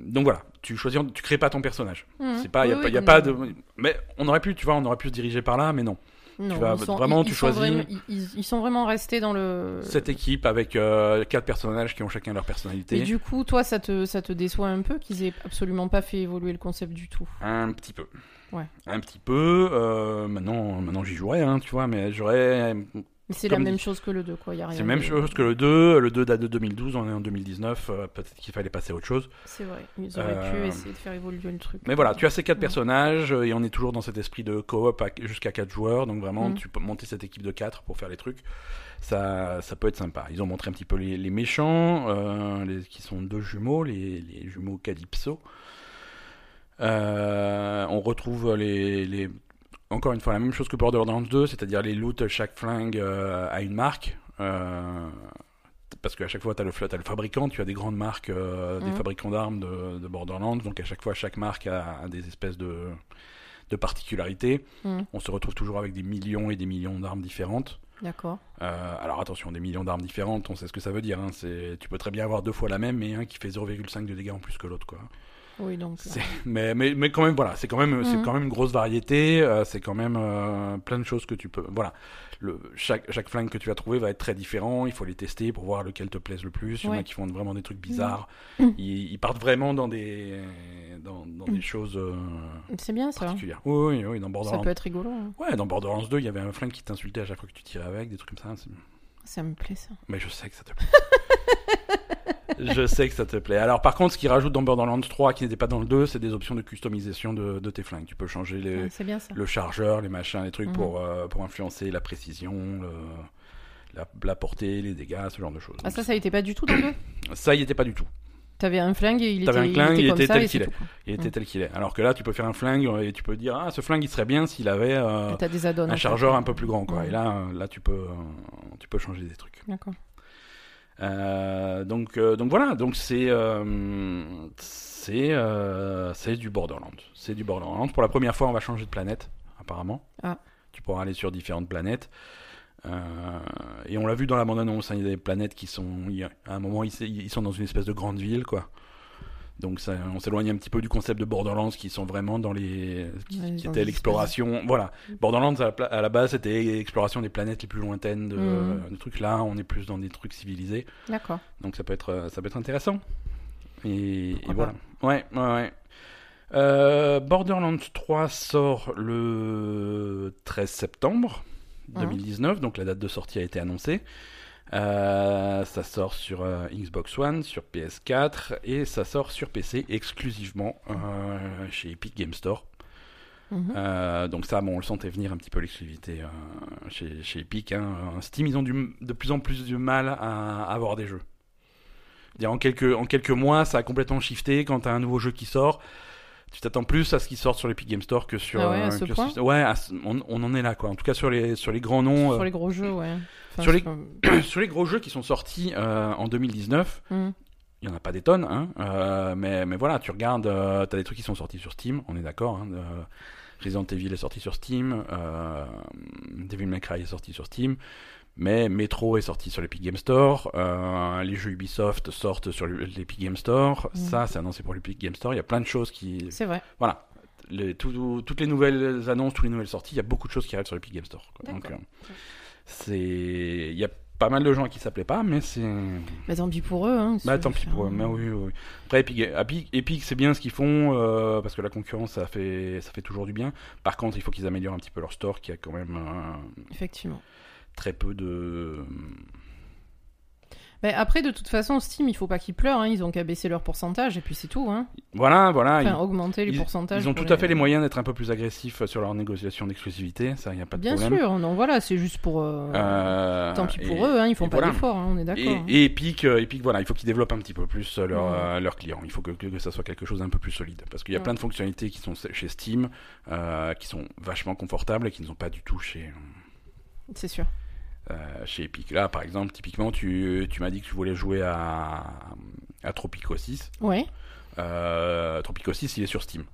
donc voilà, tu choisis, tu crées pas ton personnage. Mhm. C'est pas, il y a, Oui, pas- oui, y a comme pas dans- de, mais on aurait pu, tu vois, on aurait pu se diriger par là, mais non. Non, vas- ils sont- vraiment, ils- tu ils sont choisis- vraiment- ils, sont vraiment restés dans le. Cette équipe avec euh, quatre personnages qui ont chacun leur personnalité, Et du coup, toi, ça te, ça te déçoit un peu qu'ils aient absolument pas fait évoluer le concept du tout? un petit peu. Ouais. Un petit peu. euh, maintenant, maintenant j'y jouerais, hein, tu vois, mais j'aurais Mais c'est la même chose que le 2, quoi. Y a rien C'est la même de- chose que le 2. Le 2 date de 2012, on est en 2019. euh, Peut-être qu'il fallait passer à autre chose. C'est vrai. Ils auraient Euh, pu essayer de faire évoluer le truc. Mais voilà, tu as ces quatre Ouais. personnages euh, et on est toujours dans cet esprit de coop jusqu'à 4 joueurs. Donc vraiment, Mm. tu peux monter cette équipe de 4 pour faire les trucs. Ça, ça peut être sympa. Ils ont montré un petit peu les, les méchants, euh, les, qui sont deux jumeaux, les, les jumeaux Calypso. Euh, on retrouve les, les- encore une fois la même chose que Borderlands 2, c'est-à-dire les loots, chaque flingue euh, a une marque. euh, parce qu'à chaque fois, tu as, le fabricant, tu as des grandes marques, euh, des Mhm. fabricants d'armes de, de Borderlands, donc à chaque fois, chaque marque a, a des espèces de, de particularités. Mhm. On se retrouve toujours avec des millions et des millions d'armes différentes. D'accord. Euh, alors attention, des millions d'armes différentes, on sait ce que ça veut dire. hein, Tu peux très bien avoir deux fois la même, mais un qui fait 0,5 de dégâts en plus que l'autre. quoi. Oui, donc. C'est- Mais, mais, mais quand même, voilà, c'est quand même, c'est Mhm. quand même une grosse variété. euh, c'est quand même euh, plein de choses que tu peux. Voilà, le, chaque, chaque flingue que tu vas trouver va être très différent. Il faut les tester pour voir lequel te plaise le plus. Il y en a qui font vraiment des trucs bizarres. Mhm. Ils, ils partent vraiment dans des, dans, dans des choses euh, C'est bien ça. particulières. Oui, oui, oui, dans Ça Borderlands. peut être rigolo. hein. Ouais, dans Borderlands 2, il y avait un flingue qui t'insultait à chaque fois que tu tirais avec, des trucs comme ça. Ça me plaît ça. Mais je sais que ça te plaît. Je sais que ça te plaît. Alors par contre, ce qu'ils rajoutent dans Borderlands 3 qui n'était pas dans le 2, c'est des options de customisation de, de tes flingues. Tu peux changer les, c'est bien ça. le chargeur, les machins, les trucs Mhm. pour, euh, pour influencer la précision, le- la, la portée, les dégâts, ce genre de choses. Ah, ça, ça y était pas du tout dans le 2 ça, il était pas du tout. T'avais un flingue et il était, il il tel qu'il est. Il était Mhm. tel qu'il est. Alors que là, tu peux faire un flingue et tu peux dire ah ce flingue il serait bien s'il avait euh, des un chargeur un peu plus grand quoi. Et là, euh, là tu peux, tu peux changer des trucs. D'accord. Euh, donc, euh, donc voilà, donc c'est euh, c'est du Borderlands. C'est du Borderlands. Pour la première fois, on va changer de planète, apparemment. Ah. Tu pourras aller sur différentes planètes. Et on l'a vu dans la bande-annonce, hein, il y a des planètes qui sont, a- à un moment, ils, ils sont dans une espèce de grande ville, quoi. Donc ça, on s'éloigne un petit peu du concept de Borderlands qui sont vraiment dans les, qui, Ouais, qui était l'exploration. Voilà, Borderlands à la, pla- à la base c'était l'exploration des planètes les plus lointaines de, de trucs. Là, on est plus dans des trucs civilisés. D'accord. Donc ça peut être, euh, ça peut être intéressant. Et, voilà. Ouais, ouais, ouais. Euh, Borderlands 3 sort le 13 septembre Mhm. 2019, donc la date de sortie a été annoncée. Euh, ça sort sur euh, Xbox One, sur PS4 et ça sort sur PC exclusivement euh, chez Epic Game Store. Mhm. Donc ça, bon, on le sentait venir un petit peu l'exclusivité chez, chez Epic. hein. Steam, ils ont du, de plus en plus du mal à, à avoir des jeux. En quelques en quelques mois, ça a complètement shifté. Quand t'as un nouveau jeu qui sort, tu t'attends plus à ce qui sorte sur l'Epic Game Store que sur. Ah ouais, à ce que point sur- ouais, à ce- on, on en est là quoi. En tout cas sur les sur les grands noms, Sur euh, les gros jeux, ouais. Enfin, sur les- sur- sur les gros jeux qui sont sortis euh, en 2019. Hmm. Il y en a pas des tonnes, hein, euh, mais, mais voilà, tu regardes, euh, t'as des trucs qui sont sortis sur Steam, on est d'accord. Hein, euh, Resident Evil est sorti sur Steam, Devil May Cry est sorti sur Steam, mais Metro est sorti sur l'Epic Game Store, euh, les jeux Ubisoft sortent sur l'Epic Game Store, Mm. ça c'est annoncé pour l'Epic Game Store, il y a plein de choses qui... C'est vrai. Voilà, les, tout- toutes les nouvelles annonces, toutes les nouvelles sorties, il y a beaucoup de choses qui arrivent sur l'Epic Game Store. quoi. Donc, euh, c'est... Il y a pas mal de gens à qui ça plaît pas, mais c'est... Bah tant pis pour eux. Hein, Bah tant pis pour eux, mais oui. Après Epic, Epic, Epic, c'est bien ce qu'ils font euh, parce que la concurrence ça fait ça fait toujours du bien. Par contre, il faut qu'ils améliorent un petit peu leur store qui a quand même euh, Effectivement. Très peu de Mais après, de toute façon, Steam, il faut pas qu'ils pleurent. Hein. Ils ont qu'à baisser leur pourcentage et puis c'est tout. Hein. voilà, voilà. Enfin, ils, augmenter les ils- pourcentages. ils ont tout à fait les moyens d'être un peu plus agressifs sur leur négociation d'exclusivité, ça y a pas de Bien problème. sûr. Non, voilà, c'est juste pour. euh, Euh, Tant pis pour et- eux, hein, ils font pas d'efforts, hein, on est d'accord. Et, et Epic, euh, Epic, voilà, il faut qu'ils développent un petit peu plus euh, leur, leurs clients. Il faut que, que, ça soit quelque chose d'un peu plus solide. Parce qu'il y a plein de fonctionnalités qui sont chez Steam, qui sont vachement confortables et qui ne sont pas du tout chez, C'est sûr. Euh, chez Epic. Là, par exemple, typiquement, tu, tu m'as dit que tu voulais jouer à, à Tropico 6. Ouais. Euh, Tropico 6, il est sur Steam.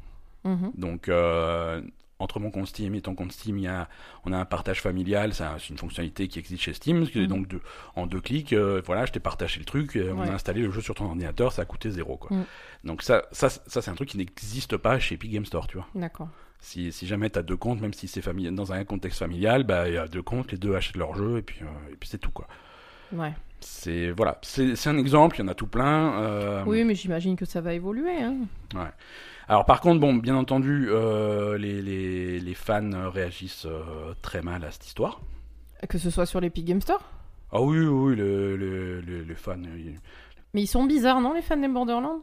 Mhm. Donc, euh, entre mon compte Steam et ton compte Steam, il y a, on a un partage familial. C'est un- c'est une fonctionnalité qui existe chez Steam. Mhm. Donc, de- en deux clics, euh, voilà, je t'ai partagé le truc. On a installé le jeu sur ton ordinateur. Ça a coûté zéro. Quoi. Mhm. Donc, ça, ça, ça c'est un truc qui n'existe pas chez Epic Game Store, tu vois. D'accord. Si, si jamais tu as deux comptes, même si c'est dans un contexte familial, bah, il y a deux comptes, les deux achètent leur jeu et puis, euh, et puis c'est tout. quoi. Ouais. C'est voilà, c'est un exemple, il y en a tout plein. euh, Oui, mais j'imagine que ça va évoluer. Hein. Alors par contre, bon, bien entendu, euh, les, les, les fans réagissent euh, très mal à cette histoire. Que ce soit sur l'Epic Game Store? Ah oui, oui, oui, le- le- le- les fans. ils- Mais ils sont bizarres, non, les fans des Borderlands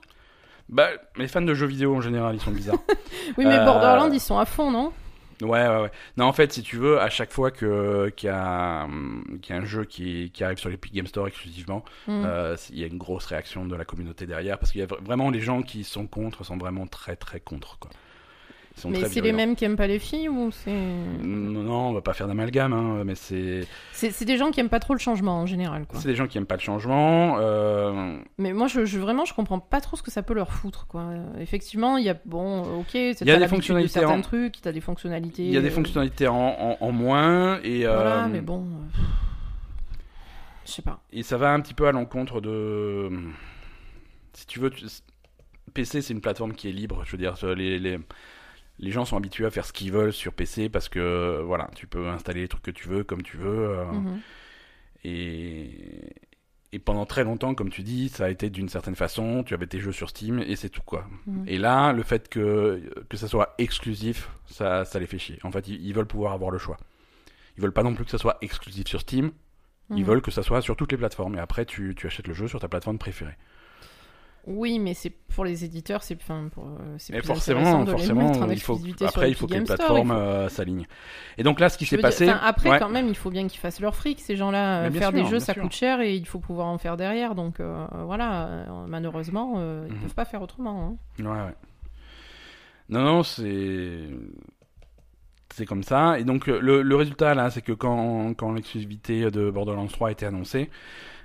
Bah, les fans de jeux vidéo en général, ils sont bizarres. Oui, mais Euh, Borderlands, ils sont à fond, non? Ouais, ouais, ouais. Non, en fait, si tu veux, à chaque fois que qu'il y, a, qu'il y a un jeu qui, qui arrive sur l'Epic Game Store exclusivement, Mhm. euh, il y a une grosse réaction de la communauté derrière parce qu'il y a vra- vraiment les gens qui sont contre sont vraiment très très contre quoi. Ils sont Mais c'est les mêmes qui aiment pas les filles ou c'est. Non, non, on va pas faire d'amalgame, hein, mais c'est C'est des gens qui aiment pas trop le changement en général, c'est des gens qui aiment pas le changement. euh, Mais moi, je, je- vraiment, je comprends pas trop ce que ça peut leur foutre, quoi. Euh, Effectivement, il y a, bon, ok, c'est Il y a des fonctionnalités de en- trucs, t'as des fonctionnalités. Il y a des euh, fonctionnalités en, en- en moins et Voilà, euh, mais bon. euh, Je sais pas. et ça va un petit peu à l'encontre de si tu veux tu- PC c'est une plateforme qui est libre, je veux dire les, les les gens sont habitués à faire ce qu'ils veulent sur PC parce que voilà, tu peux installer les trucs que tu veux comme tu veux euh, Mhm. et et pendant très longtemps, comme tu dis, ça a été d'une certaine façon, tu avais tes jeux sur Steam et c'est tout quoi. Mhm. Et là, le fait que, que ça soit exclusif, ça, ça les fait chier. En fait, ils, ils veulent pouvoir avoir le choix. Ils veulent pas non plus que ça soit exclusif sur Steam, ils Mhm. veulent que ça soit sur toutes les plateformes. Et après, tu, tu achètes le jeu sur ta plateforme préférée. Oui, mais c'est pour les éditeurs, c'est enfin, pour, euh, Et plus forcément, de forcément, en il faut, après, il faut que les plateformes euh, s'alignent. Et donc là, ce qui s'est dire, passé. après, Ouais. quand même, il faut bien qu'ils fassent leur fric, ces gens-là. Mais Euh, Faire sûr, des jeux, ça sûr. coûte cher et il faut pouvoir en faire derrière. Donc euh, voilà, malheureusement, euh, ils Mhm. peuvent pas faire autrement. hein. Ouais, ouais. Non, non, c'est. C'est comme ça. Et donc, le, le résultat, là, c'est que quand, quand l'exclusivité de Borderlands 3 a été annoncée,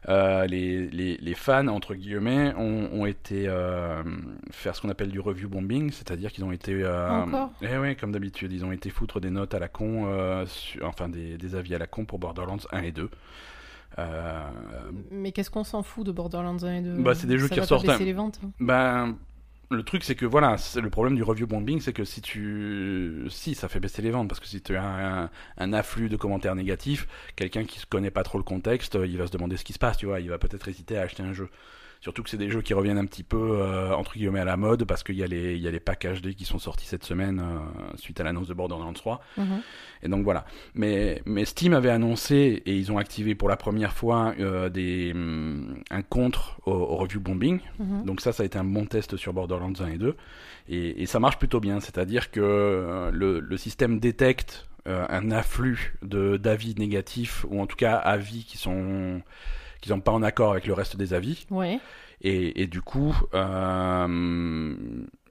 euh, les, les, les fans, entre guillemets, ont, ont été euh, faire ce qu'on appelle du review bombing, c'est-à-dire qu'ils ont été. euh, Encore? Eh oui, comme d'habitude, ils ont été foutre des notes à la con, sur- enfin des, des avis à la con pour Borderlands 1 et 2. Euh, Mais qu'est-ce qu'on s'en fout de Borderlands 1 et 2 Bah, c'est des jeux Ça qui ressortent, hein. les ventes. hein. Le truc, c'est que voilà, le problème du review bombing, c'est que si tu. Si, ça fait baisser les ventes, parce que si tu as un, afflux de commentaires négatifs, quelqu'un qui ne connaît pas trop le contexte, il va se demander ce qui se passe, tu vois, il va peut-être hésiter à acheter un jeu. Surtout que c'est des jeux qui reviennent un petit peu, euh, entre guillemets, à la mode, parce qu'il y, a les- il y a les packs HD qui sont sortis cette semaine euh, suite à l'annonce de Borderlands 3. Mhm. Et donc voilà. Mais, mais Steam avait annoncé, et ils ont activé pour la première fois, euh, des, hum, un contre au, au review bombing. Mhm. Donc ça, ça a été un bon test sur Borderlands 1 et 2. Et, et ça marche plutôt bien. C'est-à-dire que euh, le, le système détecte euh, un afflux de d'avis négatifs, ou en tout cas avis qui sont qui sont pas en accord avec le reste des avis. Ouais. Et, et du coup, euh,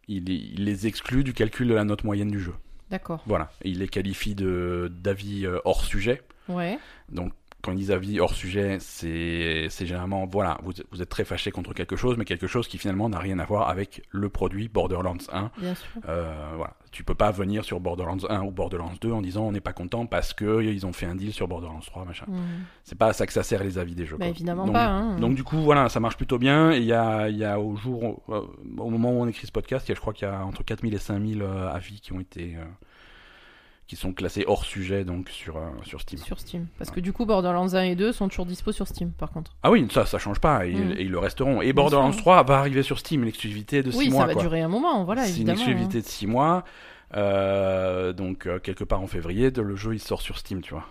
il, il les exclut du calcul de la note moyenne du jeu. D'accord. Voilà, Et il les qualifie de d'avis euh, hors sujet. Ouais. Donc, quand ils disent avis hors sujet, c'est généralement, voilà, vous, vous êtes très fâché contre quelque chose, mais quelque chose qui finalement n'a rien à voir avec le produit Borderlands 1. Bien sûr. Euh, voilà, tu peux pas venir sur Borderlands 1 ou Borderlands 2 en disant on n'est pas content parce que ils ont fait un deal sur Borderlands 3, machin. Mhm. C'est pas à ça que ça sert les avis des jeux. Bah, évidemment donc, pas. Hein. donc du coup, voilà, ça marche plutôt bien. Il y a, il y a au jour, euh, au moment où on écrit ce podcast, y a, je crois qu'il y a entre 4000 et 5000 euh, avis qui ont été, euh, qui sont classés hors sujet donc sur euh, sur Steam. Sur Steam. Parce que du coup, Borderlands 1 et 2 sont toujours dispo sur Steam, par contre. Ah oui, ça, ça change pas. Et, Mm. et ils le resteront. Et Borderlands sûr. 3 va arriver sur Steam, l'exclusivité de 6 oui, mois. ça va quoi. durer un moment, voilà, C'est une évidemment. hein. exclusivité de 6 mois. Euh, donc euh, quelque part en février, de- le jeu il sort sur Steam, tu vois.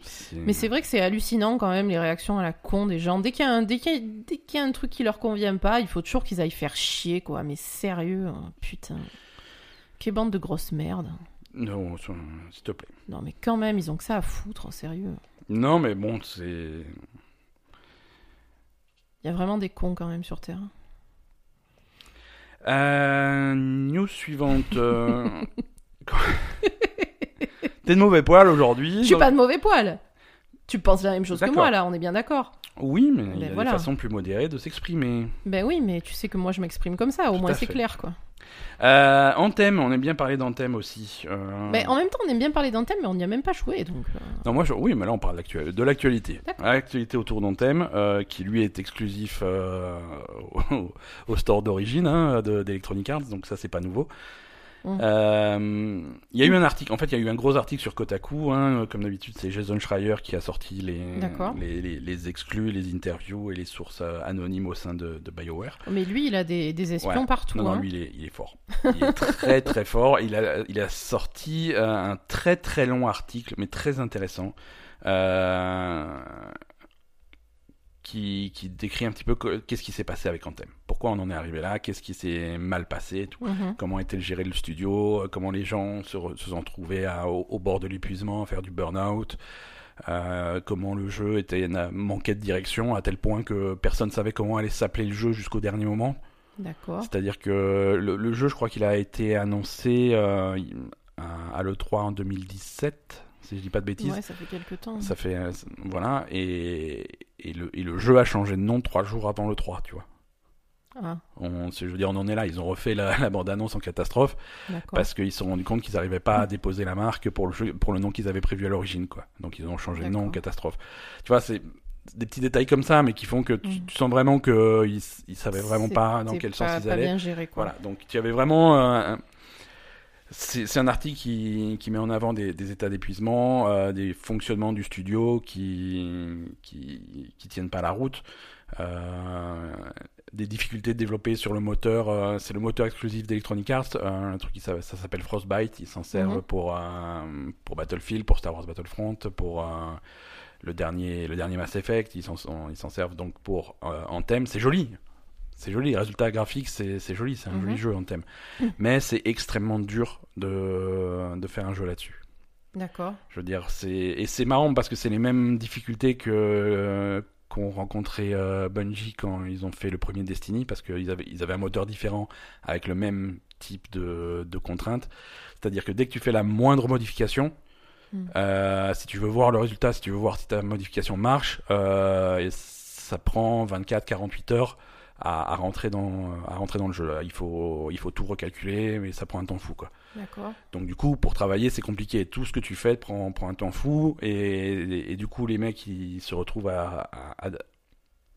C'est- Mais c'est vrai que c'est hallucinant quand même les réactions à la con des gens. Dès qu'il y a un, dès qu'il y a, dès qu'il y a un truc qui leur convient pas, il faut toujours qu'ils aillent faire chier, quoi. Mais sérieux, hein, putain. Quelle bande de grosses merdes. Non, s'il te plaît. Non, mais quand même, ils ont que ça à foutre, sérieux. Non, mais bon, c'est. Il y a vraiment des cons quand même sur Terre. Euh, news suivante. euh, T'es de mauvais poil aujourd'hui. Je suis donc- pas de mauvais poil. Tu penses la même chose que moi, là, on est bien d'accord. Oui, mais il y a voilà. des façons plus modérées de s'exprimer. Ben oui, mais tu sais que moi je m'exprime comme ça, au Tout moins c'est clair, quoi. Euh, Anthem, on aime bien parler d'Anthem aussi. Euh, Ben, en même temps, on aime bien parler d'Anthem, mais on n'y a même pas joué, donc... euh, Non, moi, je... oui, mais là, on parle de l'actualité. L'actualité autour d'Anthem, euh, qui lui est exclusif au, au store d'origine hein, de- d'Electronic Arts, donc ça, c'est pas nouveau. Mm. Euh, Il y a eu un article, en fait, il y a eu un gros article sur Kotaku, hein, comme d'habitude, c'est Jason Schreier qui a sorti les, les, les exclus, les interviews et les sources euh, anonymes au sein de, de BioWare. Mais lui, il a des, des espions Ouais. partout, Non, non, hein. lui, il est, il est fort. Il est très, très fort. Il a, il a sorti euh, un très, très long article, mais très intéressant, euh, qui, qui décrit un petit peu qu'est-ce qui s'est passé avec Anthem. Pourquoi on en est arrivé là, qu'est-ce qui s'est mal passé, tout? Mhm. comment était géré le studio, euh, comment les gens se, re- se sont trouvés à- au, au bord de l'épuisement, à faire du burn-out? euh, comment le jeu était manquait de direction à tel point que personne savait comment allait s'appeler le jeu jusqu'au dernier moment? D'accord. C'est-à-dire que le, le jeu, je crois qu'il a été annoncé euh, à, à l'E3 en 2017, si je dis pas de bêtises. Ouais, ça fait quelques temps. Ça fait euh, voilà et, et le, et le jeu a changé de nom trois jours avant le 3, tu vois. Ah, On, je veux dire, on en est là. Ils ont refait la, la bande-annonce en catastrophe parce qu'ils se sont rendus compte qu'ils n'arrivaient pas à déposer la marque pour le jeu, pour le nom qu'ils avaient prévu à l'origine, quoi. Donc ils ont changé de nom en catastrophe. Tu vois, c'est des petits détails comme ça, mais qui font que tu, tu sens vraiment que ils, savaient vraiment pas dans quel sens ils pas allaient. bien géré, quoi. Voilà, donc tu avais vraiment. euh, c'est un article qui, qui met en avant des, des états d'épuisement, euh, des fonctionnements du studio qui, qui, qui tiennent pas la route, euh, des difficultés de développer sur le moteur. euh, c'est le moteur exclusif d'Electronic Arts, un truc qui ça s'appelle Frostbite. Ils s'en servent Mhm. pour, pour Battlefield, pour Star Wars Battlefront, pour. le dernier, le dernier Mass Effect, ils s'en servent donc pour Anthem. C'est joli, c'est joli, les résultats graphiques, c'est c'est joli, c'est un Mhm. joli jeu Anthem. Mhm. Mais c'est extrêmement dur de, de faire un jeu là-dessus. D'accord. Je veux dire, c'est et c'est marrant parce que c'est les mêmes difficultés que euh, qu'ont rencontré euh, Bungie quand ils ont fait le premier Destiny parce qu'ils avaient ils avaient un moteur différent avec le même type de, de contraintes. C'est-à-dire que dès que tu fais la moindre modification, Mm. euh, si tu veux voir le résultat, si tu veux voir si ta modification marche, euh, et ça prend 24-48 heures à, à rentrer dans à rentrer dans le jeu. Il faut il faut tout recalculer, mais ça prend un temps fou quoi. Donc du coup, pour travailler, c'est compliqué. Tout ce que tu fais prend, prend un temps fou, et, et, et du coup, les mecs, ils se retrouvent à, à,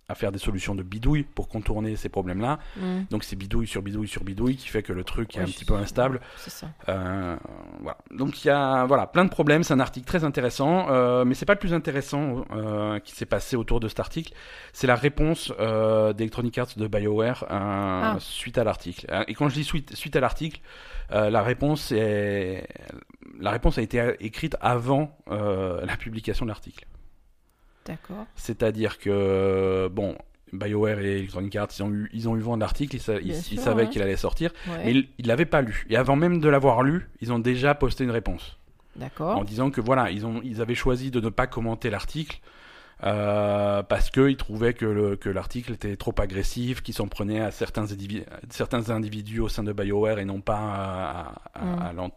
à- faire des solutions de bidouille pour contourner ces problèmes-là. Mm. Donc c'est bidouille sur bidouille sur bidouille qui fait que le truc est un petit peu instable. C'est ça. Euh, voilà. Donc il y a voilà plein de problèmes. C'est un article très intéressant, euh, mais c'est pas le plus intéressant euh, qui s'est passé autour de cet article. C'est la réponse euh, d'Electronic Arts de Bioware euh, Ah. suite à l'article. Euh, Et quand je dis suite suite à l'article, euh, la réponse est la réponse a été écrite avant euh, la publication de l'article. D'accord. C'est-à-dire que bon. BioWare et Electronic Arts, ils ont eu, ils ont eu vent de l'article, ils, savaient ouais. qu'il allait sortir, Ouais. mais ils ne l'avaient pas lu. Et avant même de l'avoir lu, ils ont déjà posté une réponse en D'accord. disant que voilà, ils, ont, ils avaient choisi de ne pas commenter l'article euh, parce qu'ils trouvaient que, le, que l'article était trop agressif, qu'il s'en prenait à certains, individus, certains individus au sein de BioWare et non pas à, à, Mm.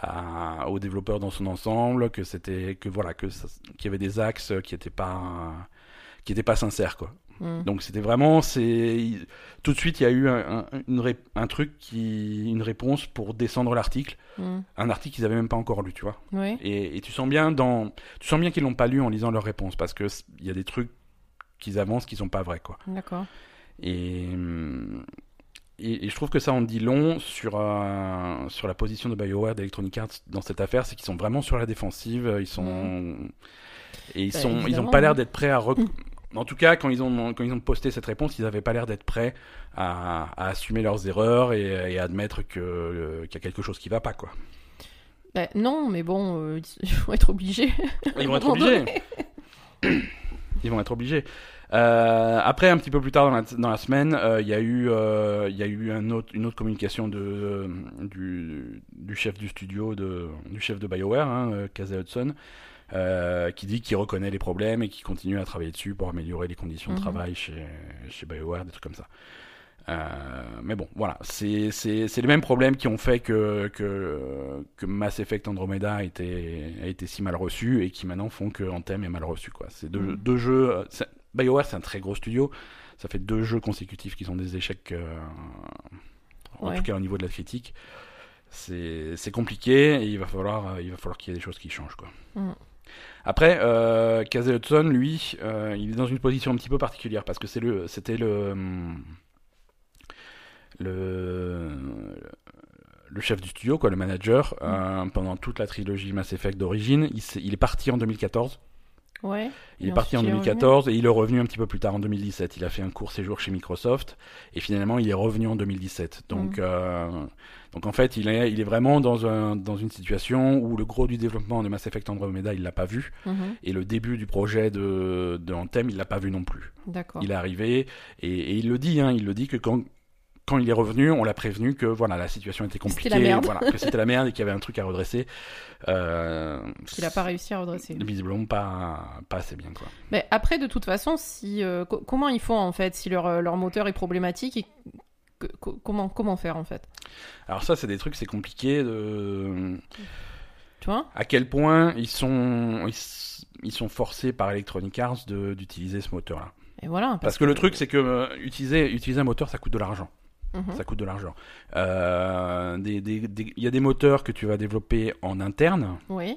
À aux développeurs dans son ensemble, que c'était que voilà que qu'il y avait des axes qui étaient pas qui étaient pas sincères quoi. Mm. Donc c'était vraiment c'est tout de suite il y a eu un, un- une ré- un truc qui une réponse pour descendre l'article, Mm. un article qu'ils avaient même pas encore lu, tu vois. Et, et tu sens bien dans, tu sens bien qu'ils l'ont pas lu en lisant leur réponse parce que il y a des trucs qu'ils avancent qui sont pas vrais quoi. D'accord. Et, hum, et, et je trouve que ça en dit long sur euh, sur la position de BioWare d'Electronic Arts dans cette affaire, c'est qu'ils sont vraiment sur la défensive, ils sont et ils Bah, sont ils ont pas l'air d'être prêts à rec- en tout cas, quand ils ont quand ils ont posté cette réponse, ils avaient pas l'air d'être prêts à, à assumer leurs erreurs et, et à admettre que euh, qu'il y a quelque chose qui va pas quoi. Bah, non, mais bon, euh, ils vont être obligés. Ils vont être obligés. Ils vont être obligés. Euh, après, un petit peu plus tard dans la, dans la semaine, euh, il y a eu, euh, il y a eu un autre, une autre communication de, du, du chef du studio, de, du chef de BioWare, hein, Casey Hudson, euh, qui dit qu'il reconnaît les problèmes et qu'il continue à travailler dessus pour améliorer les conditions de Mhm. travail chez, chez BioWare, des trucs comme ça. Euh, mais bon, voilà, c'est les mêmes problèmes qui ont fait que, que, que Mass Effect Andromeda a été, a été si mal reçu et qui maintenant font que Anthem est mal reçu. C'est deux, Mhm. deux jeux. BioWare, c'est un très gros studio. Ça fait deux jeux consécutifs qui sont des échecs, euh, en Ouais. tout cas au niveau de la critique. C'est compliqué et il va falloir, euh, il va falloir qu'il y ait des choses qui changent. Quoi. Mhm. Après, euh, Casey Hudson, lui, euh, il est dans une position un petit peu particulière parce que c'est le, c'était le, hum, le, le chef du studio, quoi, le manager, euh, pendant toute la trilogie Mass Effect d'origine. Il est parti en 2014. Ouais. Il est parti en ensuite, il est 2014 et il est revenu un petit peu plus tard en 2017. Il a fait un court séjour chez Microsoft et finalement il est revenu en 2017. Donc, Mhm. euh, donc en fait, il est, il est vraiment dans, un, dans une situation où le gros du développement de Mass Effect Andromeda, il l'a pas vu. Mhm. Et le début du projet de, de Anthem, il l'a pas vu non plus. Il est arrivé et, et il le dit, hein, il le dit que quand, quand il est revenu, on l'a prévenu que voilà la situation était compliquée, voilà, que c'était la merde et qu'il y avait un truc à redresser. Euh, Qu'il a pas réussi à redresser. Visiblement pas, pas assez bien quoi. Mais après, de toute façon, si euh, co- comment ils font en fait si leur, euh, leur moteur est problématique et que- co- comment comment faire en fait? Alors ça, c'est des trucs, c'est compliqué de Tu vois? à quel point ils sont ils, ils sont forcés par Electronic Arts d'utiliser ce moteur-là. Et voilà. Parce que le truc, c'est que euh, utiliser utiliser un moteur, ça coûte de l'argent. Mhm. Ça coûte de l'argent. Euh, des- des- des- Il y a des moteurs que tu vas développer en interne Oui.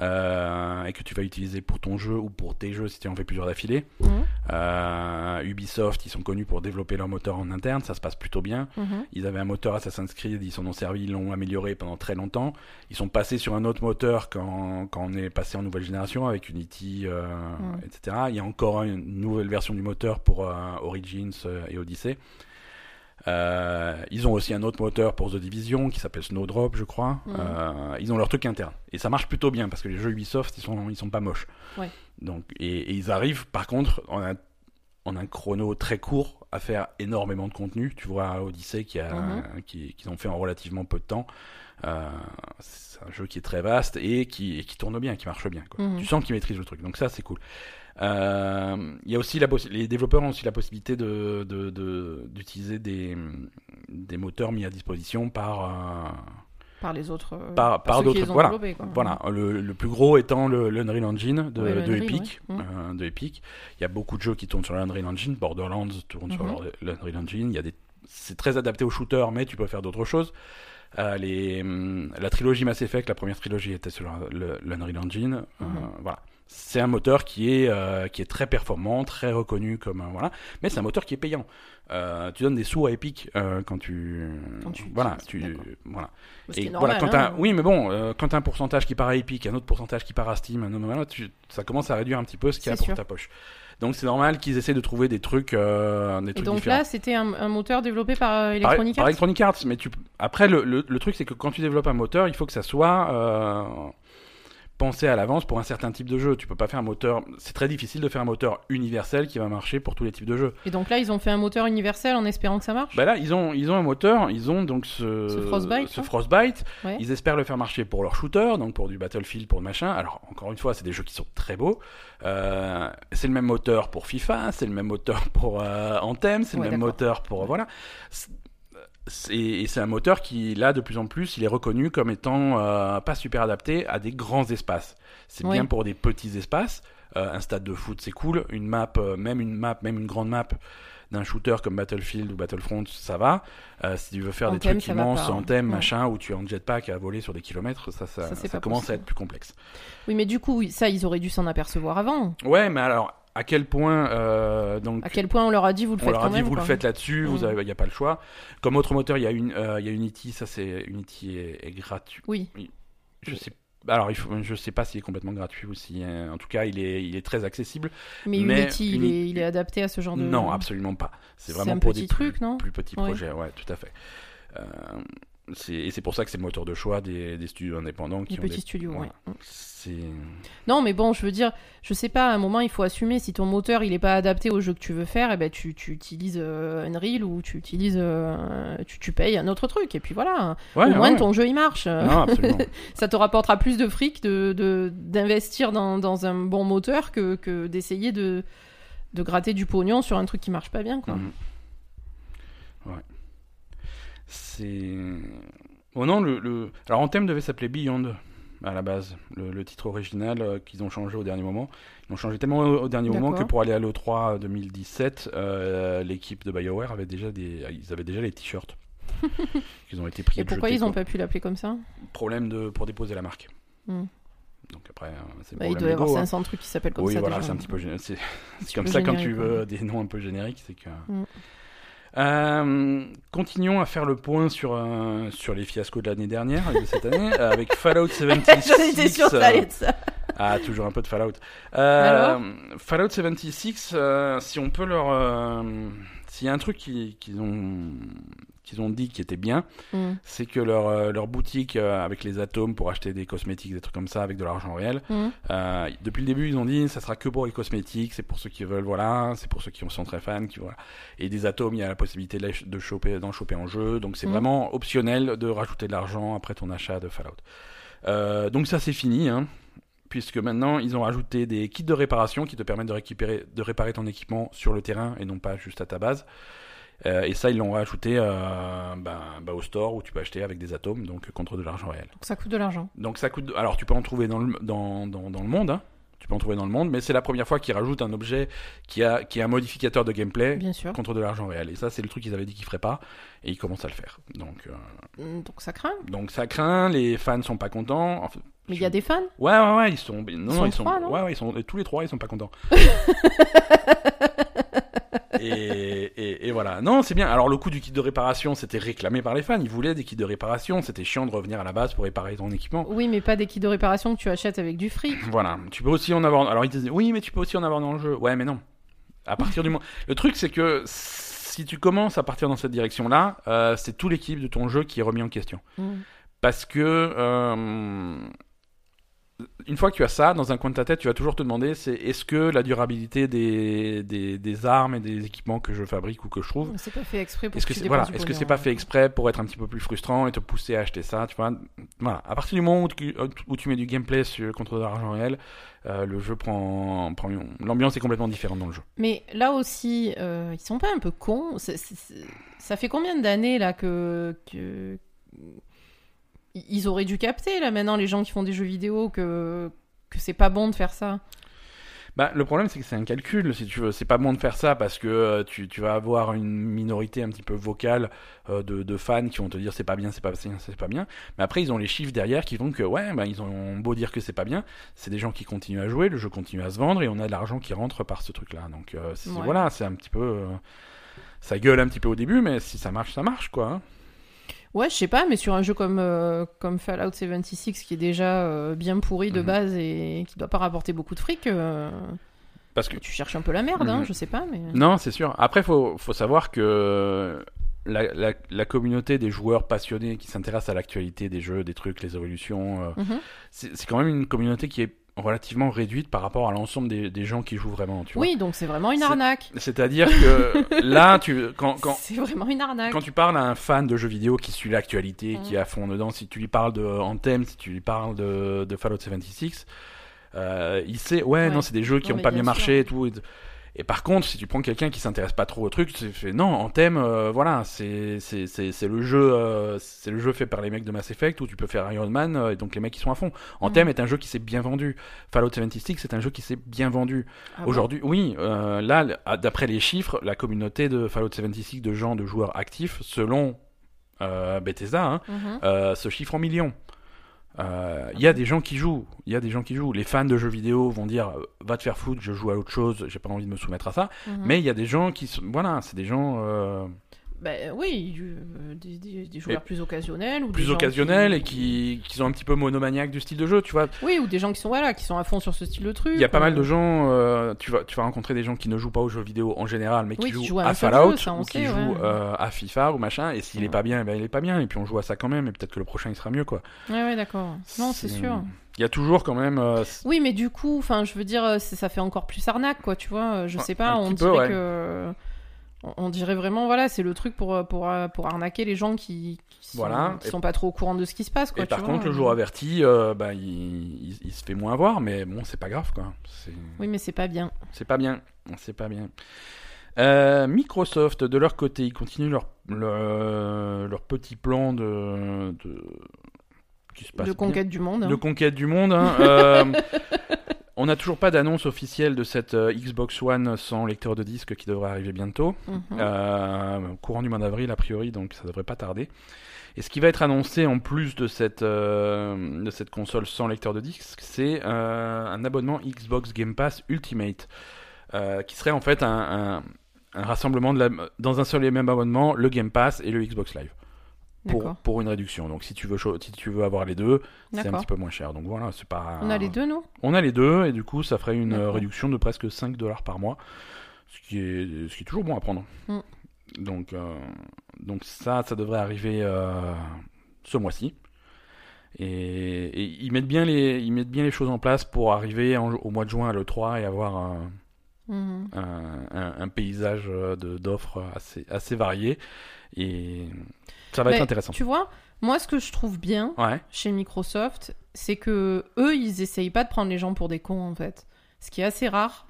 euh, et que tu vas utiliser pour ton jeu ou pour tes jeux si tu en fais plusieurs d'affilée. Mhm. Euh, Ubisoft, ils sont connus pour développer leur moteur en interne, ça se passe plutôt bien. Mhm. Ils avaient un moteur Assassin's Creed, ils s'en ont servi, ils l'ont amélioré pendant très longtemps. Ils sont passés sur un autre moteur quand, quand on est passé en nouvelle génération avec Unity, euh, etc. Il y a encore une nouvelle version du moteur pour Origins et Odyssey. Euh, ils ont aussi un autre moteur pour The Division qui s'appelle Snowdrop, je crois. Mm. Euh, ils ont leur truc interne et ça marche plutôt bien parce que les jeux Ubisoft ils sont ils sont pas moches. Ouais. Donc et, et ils arrivent par contre en un en un chrono très court à faire énormément de contenu. Tu vois Odyssey qui a Mhm. qui qu'ils ont fait en relativement peu de temps. Euh, c'est un jeu qui est très vaste et qui, et qui tourne bien, qui marche bien. Quoi. Mhm. Tu sens qu'ils maîtrisent le truc, donc ça c'est cool. Euh, Il y a aussi la les développeurs ont aussi la possibilité de de- de- d'utiliser des des moteurs mis à disposition par euh, Par les autres. euh, Par- d'autres- voilà. voilà le, le plus gros étant le, le Unreal Engine de, Unreal, Epic euh, de Epic il y a beaucoup de jeux qui tournent sur l'Unreal Engine Borderlands tourne sur Mhm. leur- l'Unreal Engine il y a des c'est très adapté au shooter mais tu peux faire d'autres choses Euh, les, hum, la trilogie Mass Effect, la première trilogie était sur l'Unreal Engine. Euh, Mhm. voilà. C'est un moteur qui est, euh, qui est très performant, très reconnu comme voilà, mais c'est un moteur qui est payant. Euh, tu donnes des sous à Epic euh, quand tu, Quand tu voilà, tu, voilà. Et normal, voilà, quand hein. oui, mais bon, quand t'as un pourcentage qui part à Epic, un autre pourcentage qui part à Steam, un autre, tu- ça commence à réduire un petit peu ce qu'il y a pour ta poche. Donc c'est normal qu'ils essaient de trouver des trucs, euh, des Et trucs donc différents. là, c'était un, un moteur développé par Par- Electronic par, Arts Electronic Arts, mais tu... après le, le, le truc c'est que quand tu développes un moteur, il faut que ça soit pensé à l'avance pour un certain type de jeu. Tu peux pas faire un moteur. C'est très difficile de faire un moteur universel qui va marcher pour tous les types de jeux. Et donc là, ils ont fait un moteur universel en espérant que ça marche? Bah là, ils ont, ils ont un moteur, ils ont donc ce, Ce Frostbite, ce hein? Frostbite. Ouais. Ils espèrent le faire marcher pour leur shooter, donc pour du Battlefield, pour le machin. Alors, encore une fois, c'est des jeux qui sont très beaux. Euh, c'est le même moteur pour FIFA, c'est le même moteur pour euh, Anthem, c'est Ouais, le même moteur pour. Voilà. Et c'est un moteur qui, là, de plus en plus, il est reconnu comme étant euh, pas super adapté à des grands espaces. C'est Oui. bien pour des petits espaces. Euh, un stade de foot, c'est cool. Une map, euh, même une map, même une grande map d'un shooter comme Battlefield ou Battlefront, ça va. Si tu veux faire des Anthem, trucs immenses pas, hein. en thème, Ouais. machin, où tu es en jetpack à voler sur des kilomètres, ça, ça, Ça, c'est ça pas commence à être plus complexe. Oui, mais du coup, ça, ils auraient dû s'en apercevoir avant. Ouais, mais alors, à quel point, euh, donc, À quel point on leur a dit, vous le on faites leur quand a dit, même, vous le faites là-dessus, vous Mm. il n'y a pas le choix. Comme autre moteur, il y a une, euh, il y a Unity, ça c'est Unity est, est gratuit. Oui. Je sais, alors il faut, je sais pas s'il est complètement gratuit ou si, euh, en tout cas, il est, il est très accessible. Mais, Mais Unity, il, est, il est adapté à ce genre de. Non, absolument pas. C'est vraiment un pour petit des plus- truc, non plus petits Ouais. projets, ouais, tout à fait. Euh, et c'est pour ça que c'est le moteur de choix des, des studios indépendants qui Les ont petits des- studios, voilà. ouais. C'est Non, mais bon, je veux dire, je sais pas, à un moment, il faut assumer. Si ton moteur, il est pas adapté au jeu que tu veux faire, eh ben, tu, tu utilises euh, Unreal ou tu utilises. euh, tu, tu payes un autre truc. Et puis voilà. ouais, au moins, ouais. ton jeu, il marche. Non. Ça te rapportera plus de fric de, de- d'investir dans, dans un bon moteur que, que d'essayer de, de gratter du pognon sur un truc qui marche pas bien, quoi. Mhm. Ouais. C'est. Oh non, le, le... Alors Anthem devait s'appeler Beyond à la base, le, le titre original euh, qu'ils ont changé au dernier moment. Ils ont changé tellement au, au dernier moment que pour aller à l'E3 2017, euh, l'équipe de BioWare avait déjà des, ils avaient déjà les t-shirts. Ils ont été pris Et pourquoi jeter, ils ont quoi. pas pu l'appeler comme ça? Problème de pour déposer la marque. Hmm. Donc après, euh, c'est Bah, Il doit y avoir Lego, hein. 500 trucs qui s'appellent comme oui, ça. voilà, déjà. c'est un petit peu c'est comme ça quand tu veux des noms un peu génériques, c'est que. Mm. Euh, continuons à faire le point sur euh, sur les fiascos de l'année dernière et de cette année euh, avec Fallout 76. J'en étais sûre que ça allait être ça. Ah, toujours un peu de Fallout. Euh, Fallout 76, euh, si on peut leur, euh, s'il y a un truc qui- qu'ils ont qu'ils ont dit qui était bien, Mm. c'est que leur euh, leur boutique euh, avec les atomes pour acheter des cosmétiques, des trucs comme ça avec de l'argent réel. Mm. Euh, depuis le début, ils ont dit ça sera que pour les cosmétiques, c'est pour ceux qui veulent, voilà, c'est pour ceux qui sont très fans, qui voilà. Et des atomes, il y a la possibilité de, les- de choper, d'en choper en jeu, donc c'est Mhm. vraiment optionnel de rajouter de l'argent après ton achat de Fallout. Euh, donc ça c'est fini, hein, puisque maintenant ils ont rajouté des kits de réparation qui te permettent de récupérer, de réparer ton équipement sur le terrain et non pas juste à ta base. Euh, et ça ils l'ont rajouté euh, ben, ben, au store où tu peux acheter avec des atomes, donc contre de l'argent réel. Donc ça coûte de l'argent. Donc ça coûte. Alors tu peux en trouver dans le, dans, dans, dans le monde, hein. Tu peux en trouver dans le monde, mais c'est la première fois qu'ils rajoutent un objet qui a, qui a un modificateur de gameplay Bien sûr. contre de l'argent réel. Et ça, c'est le truc qu'ils avaient dit qu'ils feraient pas, et ils commencent à le faire. Donc, euh, Mm, Donc ça craint. donc ça craint, les fans sont pas contents. Enfin, Mais il y a des fans. Ouais, ouais, ouais, ils sont. Non, Ils sont ils sont. trois, non ouais, ouais, ils sont. Tous les trois, ils sont pas contents. et, et, et voilà. Non, c'est bien. Alors, le coût du kit de réparation, c'était réclamé par les fans. Ils voulaient des kits de réparation. C'était chiant de revenir à la base pour réparer ton équipement. Oui, mais pas des kits de réparation que tu achètes avec du fric. Voilà, tu peux aussi en avoir. Alors ils disaient oui, mais tu peux aussi en avoir dans le jeu. Ouais, mais non. À partir du moment. Le truc, c'est que si tu commences à partir dans cette direction-là, euh, c'est tout l'équipe de ton jeu qui est remis en question. Mm. Parce que euh, une fois que tu as ça dans un coin de ta tête, tu vas toujours te demander c'est est-ce que la durabilité des, des, des armes et des équipements que je fabrique ou que je trouve C'est pas fait exprès pour est-ce que c'est voilà, du est-ce que pognon, c'est pas fait exprès pour être un petit peu plus frustrant et te pousser à acheter ça, tu vois? Voilà, à partir du moment où tu, où tu mets du gameplay sur, contre de l'argent réel, euh, le jeu prend, prend l'ambiance est complètement différente dans le jeu. Mais là aussi, euh, ils sont pas un peu cons. Ça fait combien d'années là que, que ils auraient dû capter là maintenant les gens qui font des jeux vidéo que que c'est pas bon de faire ça. Bah, le problème, c'est que c'est un calcul, si tu veux. C'est pas bon de faire ça parce que euh, tu, tu vas avoir une minorité un petit peu vocale euh, de, de fans qui vont te dire c'est pas bien, c'est pas bien, c'est pas bien. Mais après, ils ont les chiffres derrière qui font que, ouais, bah, ils ont beau dire que c'est pas bien, c'est des gens qui continuent à jouer, le jeu continue à se vendre et on a de l'argent qui rentre par ce truc-là. Donc, euh, Ouais. voilà, c'est un petit peu. ça gueule un petit peu au début, mais si ça marche, ça marche, quoi. hein. Ouais, je sais pas, mais sur un jeu comme euh, comme Fallout 76 qui est déjà euh, bien pourri de Mhm. base et qui doit pas rapporter beaucoup de fric, euh, Parce que tu cherches un peu la merde, hein, Mhm. je sais pas, mais Non, c'est sûr. Après, faut, faut savoir que la, la, la communauté des joueurs passionnés qui s'intéressent à l'actualité des jeux, des trucs, les évolutions, c'est c'est quand même une communauté qui est relativement réduite par rapport à l'ensemble des, des gens qui jouent vraiment. Tu vois. Oui, donc c'est vraiment une arnaque. C'est-à-dire que là, tu, quand, quand, C'est vraiment une arnaque. quand tu parles à un fan de jeux vidéo qui suit l'actualité, Mm. qui est à fond dedans, si tu lui parles de Anthem, si tu lui parles de, de Fallout 76, euh, il sait, ouais, Ouais. non, c'est des jeux qui Non, ont mais pas bien marché et tout. Et, et par contre, si tu prends quelqu'un qui s'intéresse pas trop au truc, tu fais non, Anthem, euh, voilà, c'est le jeu, euh, c'est le jeu fait par les mecs de Mass Effect où tu peux faire Iron Man euh, et donc les mecs qui sont à fond. Anthem Mm. est un jeu qui s'est bien vendu. Fallout 76 c'est un jeu qui s'est bien vendu. Ah bon Aujourd'hui, oui, là, d'après les chiffres, la communauté de Fallout 76 de gens, de joueurs actifs, selon Bethesda, hein, Mhm. euh, se chiffre en millions. Euh, Il y a des gens qui jouent, il y a des gens qui jouent. Les fans de jeux vidéo vont dire euh, va te faire foutre, je joue à autre chose, j'ai pas envie de me soumettre à ça. Mhm. Mais il y a des gens qui, sont- voilà, c'est des gens euh, Ben oui, euh, des, des- des joueurs plus occasionnels ou plus occasionnels et qui, qui sont un petit peu monomaniaques du style de jeu, tu vois. Oui, ou des gens qui sont voilà, qui sont à fond sur ce style de truc. Il y a pas mal de gens, euh, tu, vas, tu vas rencontrer des gens qui ne jouent pas aux jeux vidéo en général, mais qui Oui, qui jouent, à à Fallout jeu, ça, on ou qui jouent euh, à FIFA ou machin, et s'il est Ouais. pas bien, eh ben, il est pas bien, et puis on joue à ça quand même, et peut-être que le prochain il sera mieux, quoi. Ouais, ouais, d'accord. Non, c'est sûr. Il y a toujours quand même. euh, Oui, mais du coup, enfin, je veux dire, ça fait encore plus arnaque, quoi, tu vois. Je sais pas, on peu, dirait ouais. que. On- dirait vraiment, voilà, c'est le truc pour, euh, pour, euh, pour arnaquer les gens qui, qui sont, Voilà. qui sont pas trop au courant de ce qui se passe, quoi. et par contre, le jour averti, euh, bah, il, il- il se fait moins avoir, mais bon, c'est pas grave, quoi. Oui, mais c'est pas bien. c'est pas bien. C'est pas bien. Euh, Microsoft, de leur côté, ils continuent leur, leur, leur petit plan de. de... qui se passe De bien. conquête du monde. hein. de conquête du monde. hein. Euh, on n'a toujours pas d'annonce officielle de cette euh, Xbox One sans lecteur de disque qui devrait arriver bientôt. Mhm. Euh, courant du mois d'avril a priori, donc ça devrait pas tarder. Et ce qui va être annoncé en plus de cette, euh, de cette console sans lecteur de disque, c'est un abonnement Xbox Game Pass Ultimate, qui serait en fait un, un- un rassemblement de la- dans un seul et même abonnement, le Game Pass et le Xbox Live, pour, une réduction. Donc si tu veux, cho- si tu veux avoir les deux, c'est un petit peu moins cher. Donc voilà, c'est pas. On a les deux, nous? On a les deux et du coup ça ferait une euh, réduction de presque 5 dollars par mois, ce qui est, ce qui est toujours bon à prendre. Mm. Donc, euh, donc ça, ça devrait arriver euh, ce mois-ci. Et, et ils, mettent bien les, ils mettent bien les choses en place pour arriver en- au mois de juin à l'E3 et avoir un, Mhm. un- un- un paysage d'offres assez, assez varié. Et ça va Mais être intéressant. Tu vois, moi, ce que je trouve bien Ouais, chez Microsoft, c'est que eux, ils essayent pas de prendre les gens pour des cons, en fait. Ce qui est assez rare.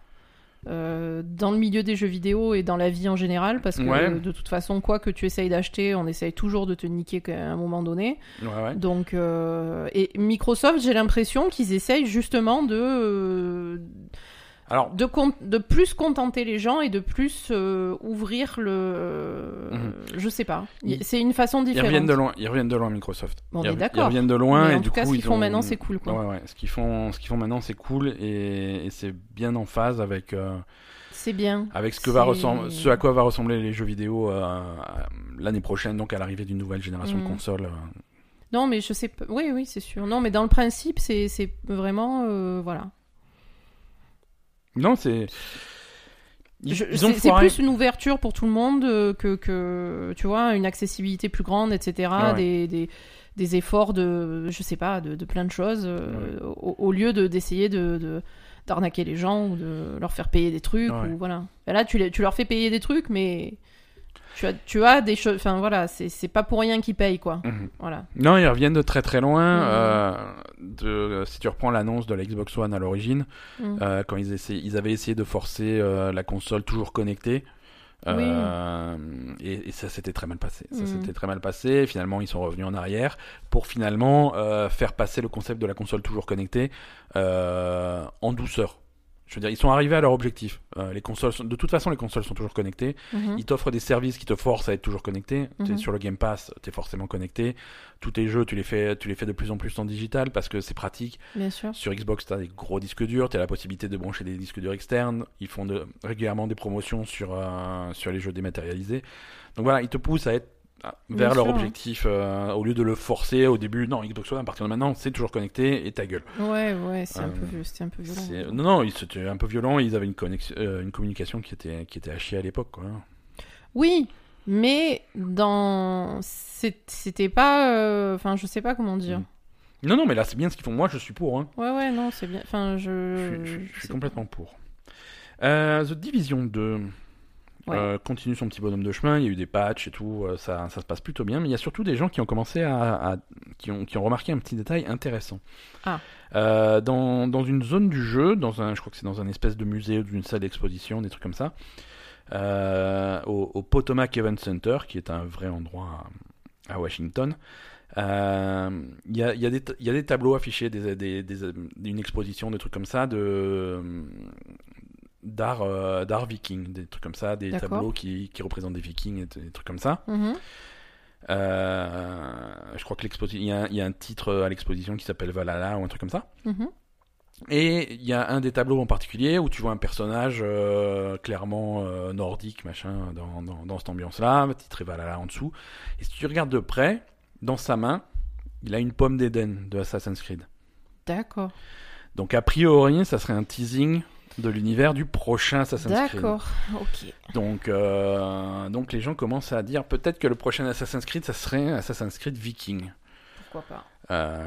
euh, dans le milieu des jeux vidéo et dans la vie en général, parce que Ouais. de toute façon, quoi que tu essayes d'acheter, on essaye toujours de te niquer à un moment donné. ouais, ouais. Donc, euh, et Microsoft, j'ai l'impression qu'ils essayent justement de, euh, Alors, de, plus contenter les gens et de plus euh, ouvrir le. Mhm. Je sais pas. Ils- C'est une façon ils différente. reviennent de loin, ils reviennent de loin Microsoft. On ils, est rev- d'accord. Ils reviennent de loin Mais et en du tout cas, coup ce qu'ils ils font ont- maintenant, c'est cool, quoi. Ouais, ouais. Ce qu'ils font, ce qu'ils font maintenant, c'est cool et, et c'est bien en phase avec euh, C'est bien. avec ce que va ressembler, ce à quoi va ressembler les jeux vidéo euh, l'année prochaine, donc à l'arrivée d'une nouvelle génération de Mhm. consoles. Non, mais je sais pas. Oui, oui, c'est sûr. Non, mais dans le principe, c'est c'est vraiment. euh, voilà. Non, c'est c'est plus une ouverture pour tout le monde euh, que, que, tu vois, une accessibilité plus grande, etc. Ouais. Des, des, des efforts de, je sais pas, de, de plein de choses, euh, au, au lieu de d'essayer de, de- d'arnaquer les gens ou de leur faire payer des trucs. Ouais. Ou, voilà. Là, tu, tu leur fais payer des trucs, mais tu as, tu as des choses. Enfin, voilà, c'est c'est pas pour rien qu'ils payent, quoi. Mhm. Voilà. Non, ils reviennent de très très loin. Mhm. euh, de, si tu reprends l'annonce de la Xbox One à l'origine, Mhm. euh, quand ils, essaient, ils avaient essayé de forcer euh, la console toujours connectée. euh, et, et ça s'était très mal passé. Ça s'était très mal passé. Finalement, ils sont revenus en arrière pour finalement euh, faire passer le concept de la console toujours connectée euh, en douceur. Je veux dire, ils sont arrivés à leur objectif. Euh, les consoles, sont- de toute façon, les consoles sont toujours connectées. Mhm. Ils t'offrent des services qui te forcent à être toujours connecté. T'es Mhm. sur le Game Pass, tu es forcément connecté. Tous tes jeux, tu les fais, tu les fais de plus en plus en digital parce que c'est pratique. Bien sûr. Sur Xbox, tu as des gros disques durs, tu as la possibilité de brancher des disques durs externes. Ils font de, régulièrement des promotions sur, euh, sur les jeux dématérialisés. Donc voilà, ils te poussent à être vers Bien leur sûr. objectif euh, au lieu de le forcer au début. Non, Xbox One, à partir de maintenant, c'est toujours connecté et ta gueule. Ouais, ouais, c'est un, Euh, peu, vieux- c'était un peu violent. Non, non, c'était un peu violent. Ils avaient une, connexion, euh, une communication qui était, qui était à chier à l'époque. quoi. Oui, Mais dans. C'était pas. euh, Enfin, je sais pas comment dire. Mm. Non, non, mais là, c'est bien ce qu'ils font. Moi, je suis pour. Hein. Ouais, ouais, non, c'est bien. Enfin, je. Je, suis- je- je suis c'est- complètement pour. Euh, The Division 2 Ouais. euh, continue son petit bonhomme de chemin. Il y a eu des patchs et tout. euh, ça, ça se passe plutôt bien. Mais il y a surtout des gens qui ont commencé à. à- qui, ont, qui ont remarqué un petit détail intéressant. Ah. Euh, dans, dans une zone du jeu, dans un, je crois que c'est dans un espèce de musée ou d'une salle d'exposition, des trucs comme ça, euh, au, au Potomac Event Center, qui est un vrai endroit à, à Washington, euh, il y, a, y, a y a des tableaux affichés, des, des, des- une exposition, des trucs comme ça, de d'art euh, d'art viking, des trucs comme ça, des tableaux qui, qui représentent des vikings et des trucs comme ça. Mhm. Euh, je crois que l'exposition, il y, a un- il y a un titre à l'exposition qui s'appelle Valhalla ou un truc comme ça. Mhm. Et il y a un des tableaux en particulier où tu vois un personnage euh, clairement nordique, machin, dans, dans, dans cette ambiance-là, titré Valhalla en dessous. Et si tu regardes de près, dans sa main, il a une pomme d'Éden de Assassin's Creed. D'accord. Donc a priori, ça serait un teasing de l'univers du prochain Assassin's Creed. D'accord. Ok. Donc, euh, donc les gens commencent à dire peut-être que le prochain Assassin's Creed, ça serait Assassin's Creed Viking. Pourquoi pas Euh,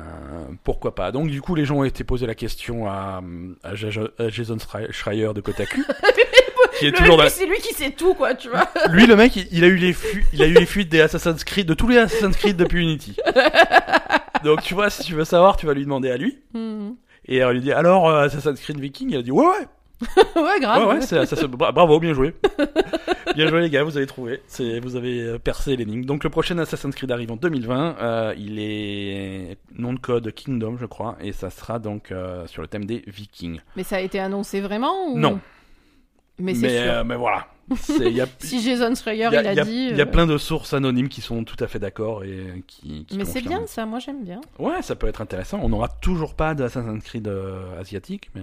pourquoi pas Donc du coup, les gens ont été posé la question à, à Ja- à Jason Schreier de Kotaku, toujours. C'est lui qui sait tout, quoi, tu vois. Lui, le mec, il, il a eu les fu- il a eu les fuites des Assassin's Creed, de tous les Assassin's Creed depuis Unity. Donc tu vois, si tu veux savoir, tu vas lui demander à lui. Mhm. Et elle lui dit alors euh, Assassin's Creed Viking, il a dit ouais ouais ouais, grave. ouais ouais, ça, bra- bravo, bien joué, bien joué les gars, vous avez trouvé, vous avez euh, percé l'énigme. Donc le prochain Assassin's Creed arrive en 2020, euh, il est nom de code Kingdom je crois, et ça sera donc euh, sur le thème des Vikings. Mais ça a été annoncé vraiment ou... Non. Mais c'est sûr. euh, mais voilà, y a, Si Jason Schreier, il a- dit. il y a plein de sources anonymes qui sont tout à fait d'accord et qui. qui Mais c'est bien ça, moi j'aime bien. Ouais, ça peut être intéressant. On n'aura toujours pas d'Assassin's Creed asiatique, mais.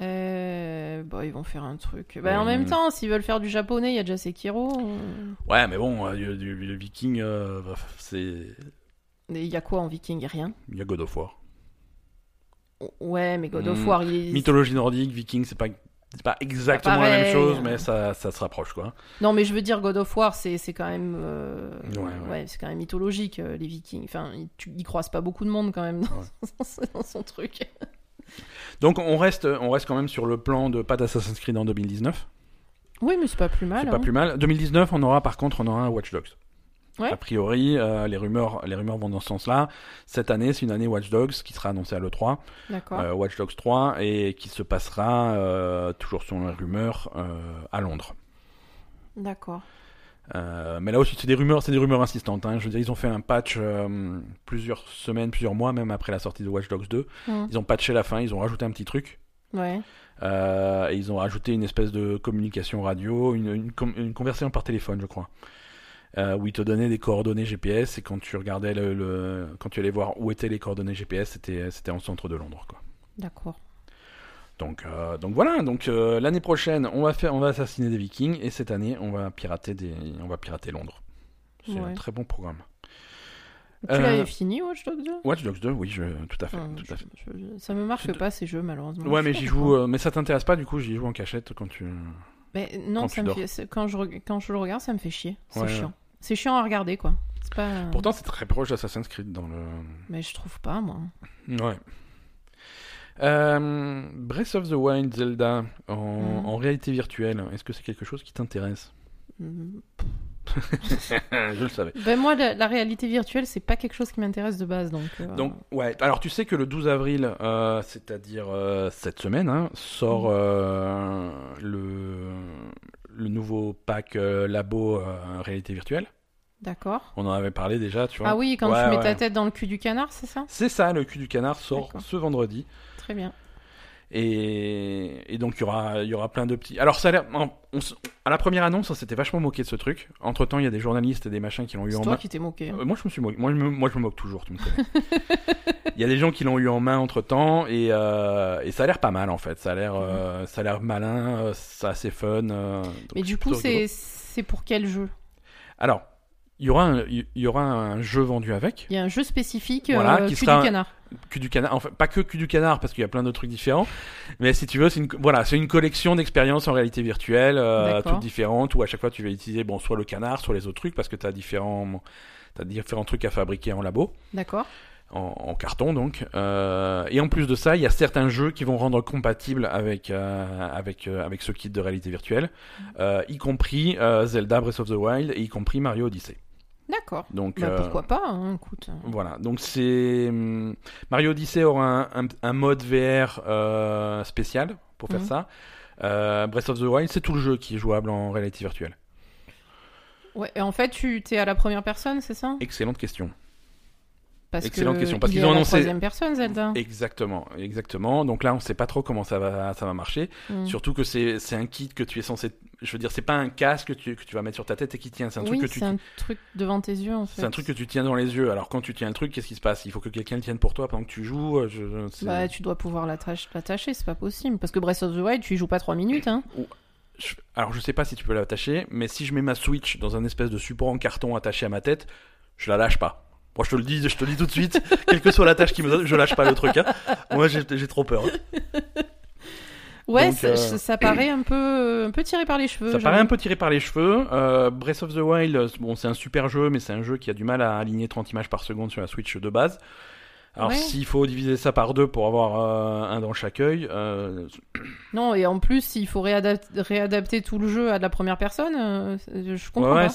Euh. Bon, ils vont faire un truc. Bah, en même temps, s'ils veulent faire du japonais, il y a déjà Sekiro. euh, Ouais, mais bon, euh, du, du- du Viking, euh, c'est. Et il y a quoi en viking? Rien. Il y a God of War. Ouais, mais God of Mm. War, il. Mythologie nordique, Viking, c'est pas. C'est pas exactement la même pareil. chose, mais ça, ça se rapproche, quoi. Non, mais je veux dire, God of War, c'est c'est quand même. euh, Ouais, ouais. c'est quand même mythologique, euh, les vikings. Enfin, ils, tu, pas beaucoup de monde quand même dans, dans son truc. Donc, on reste, on reste quand même sur le plan de pas d'Assassin's Creed en 2019. Oui, mais c'est pas plus mal. C'est pas hein. plus mal. 2019, on aura par contre, on aura un Watch Dogs. Ouais. A priori, euh, les, rumeurs, les rumeurs vont dans ce sens-là. Cette année, c'est une année Watch Dogs qui sera annoncée à l'E3. D'accord. euh, Watch Dogs 3 et qui se passera euh, toujours selon les rumeurs euh, à Londres. D'accord. Euh, mais là aussi c'est des rumeurs, c'est des rumeurs insistantes. hein. Je veux dire, ils ont fait un patch euh, plusieurs semaines, plusieurs mois même après la sortie de Watch Dogs 2. Mm. Ils ont patché la fin, ils ont rajouté un petit truc. Ouais. euh, et ils ont rajouté une espèce de communication radio, une, une, com- une conversation par téléphone, je crois. Où ils te donnaient des coordonnées GPS et quand tu regardais le, le- quand tu allais voir où étaient les coordonnées GPS, c'était c'était en centre de Londres, quoi. D'accord. Donc, euh, donc voilà. Donc euh, l'année prochaine, on va faire, on va assassiner des Vikings, et cette année, on va pirater des, on va pirater Londres. C'est Ouais. un très bon programme. Tu Euh, l'avais fini, Watch Dogs 2 Watch Dogs 2, oui, je, tout à fait, Enfin, tout à je- fait. je- Ça me marque pas ces jeux, malheureusement. Ouais, mais j'y joue, euh, mais ça t'intéresse pas, du coup, j'y joue en cachette quand tu. Mais non, quand ça tu me dors. fait... c'est- quand, je... reg- quand je le regarde, ça me fait chier. C'est Ouais, chiant. C'est chiant à regarder, quoi. Pas... Pourtant, c'est très proche d'Assassin's Creed dans le. Mais je trouve pas, moi. Ouais. Euh, Breath of the Wild, Zelda, en, Mhm. en réalité virtuelle, est-ce que c'est quelque chose qui t'intéresse? Mm. Je le savais. Ben moi, la, la réalité virtuelle, c'est pas quelque chose qui m'intéresse de base, donc... euh, Donc, ouais. Alors, tu sais que le 12 avril, euh, c'est-à-dire euh, cette semaine, hein, sort Mhm. euh, le, le nouveau pack euh, labo euh, réalité virtuelle. D'accord. On en avait parlé déjà, tu vois. Ah oui, quand Ouais, tu mets ouais. ta tête dans le cul du canard, c'est ça? C'est ça, le cul du canard sort ce vendredi. Très bien. Et, et donc, il y aura, y aura plein de petits. Alors, ça a l'air. à la première annonce, on s'était vachement moqué de ce truc. Entre temps, il y a des journalistes et des machins qui l'ont eu C'est en toi main. qui t'es moqué. hein. Euh, moi, je me suis moqué. Moi, je me, moi, je me moque toujours, tu me connais. Il y a des gens qui l'ont eu en main entre temps et, euh, et ça a l'air pas mal en fait. Ça a l'air, euh, ça a l'air malin, euh, c'est assez fun. Mais du coup, c'est c'est pour quel jeu? Alors, Il y aura un, il y aura un jeu vendu avec. Il y a un jeu spécifique Voilà, euh, qui cul sera- du canard. cul du canard, enfin pas que cul du canard parce qu'il y a plein d'autres trucs différents, mais si tu veux, c'est une voilà, c'est une collection d'expériences en réalité virtuelle, euh, toutes différentes où à chaque fois tu vas utiliser bon soit le canard, soit les autres trucs parce que tu as différents t'as différents trucs à fabriquer en labo, D'accord. en, en carton donc, Euh, et en plus de ça, il y a certains jeux qui vont rendre compatibles avec euh, avec euh, avec ce kit de réalité virtuelle, euh, y compris Zelda Breath of the Wild et y compris Mario Odyssey. D'accord. Donc Bah, euh, pourquoi pas, hein, écoute. voilà, donc c'est hum, Mario Odyssey aura un, un- un mode VR euh, spécial pour faire Mhm. ça. Euh, Breath of the Wild, c'est tout le jeu qui est jouable en réalité virtuelle. Ouais, et en fait, tu t'es à la première personne, c'est ça? Excellente question. parce excellente que question, parce il qu'ils ont annoncé- troisième personne, Zelda. Exactement, exactement. Donc là, on sait pas trop comment ça va, ça va marcher. Mm. Surtout que c'est c'est un kit que tu es censé. Je veux dire, c'est pas un casque que tu, que tu vas mettre sur ta tête et qui tient. C'est un oui, truc que tu. c'est un truc devant tes yeux, en fait. C'est un truc que tu tiens dans les yeux. Alors quand tu tiens le truc, qu'est-ce qui se passe? Il faut que quelqu'un le tienne pour toi pendant que tu joues. euh, Je, Bah, tu dois pouvoir l'attache- l'attacher, c'est pas possible. Parce que Breath of the Wild, tu y joues pas 3 minutes, hein. Alors je sais pas si tu peux l'attacher, mais si je mets ma Switch dans un espèce de support en carton attaché à ma tête, je la lâche pas. Moi je te le dis, je te le dis tout de suite, quelle que soit la tâche qui me donne, je lâche pas le truc. Hein. Moi j'ai j'ai trop peur. Ouais, Donc, euh, ça paraît un peu, un peu tiré par les cheveux. Ça paraît un peu tiré par les cheveux. Euh, Breath of the Wild, bon c'est un super jeu, mais c'est un jeu qui a du mal à aligner 30 images par seconde sur la Switch de base. Alors Ouais. s'il faut diviser ça par deux pour avoir euh, un dans chaque œil, euh, Non, et en plus, s'il faut réadap- réadapter tout le jeu à de la première personne, euh, je comprends ouais, pas.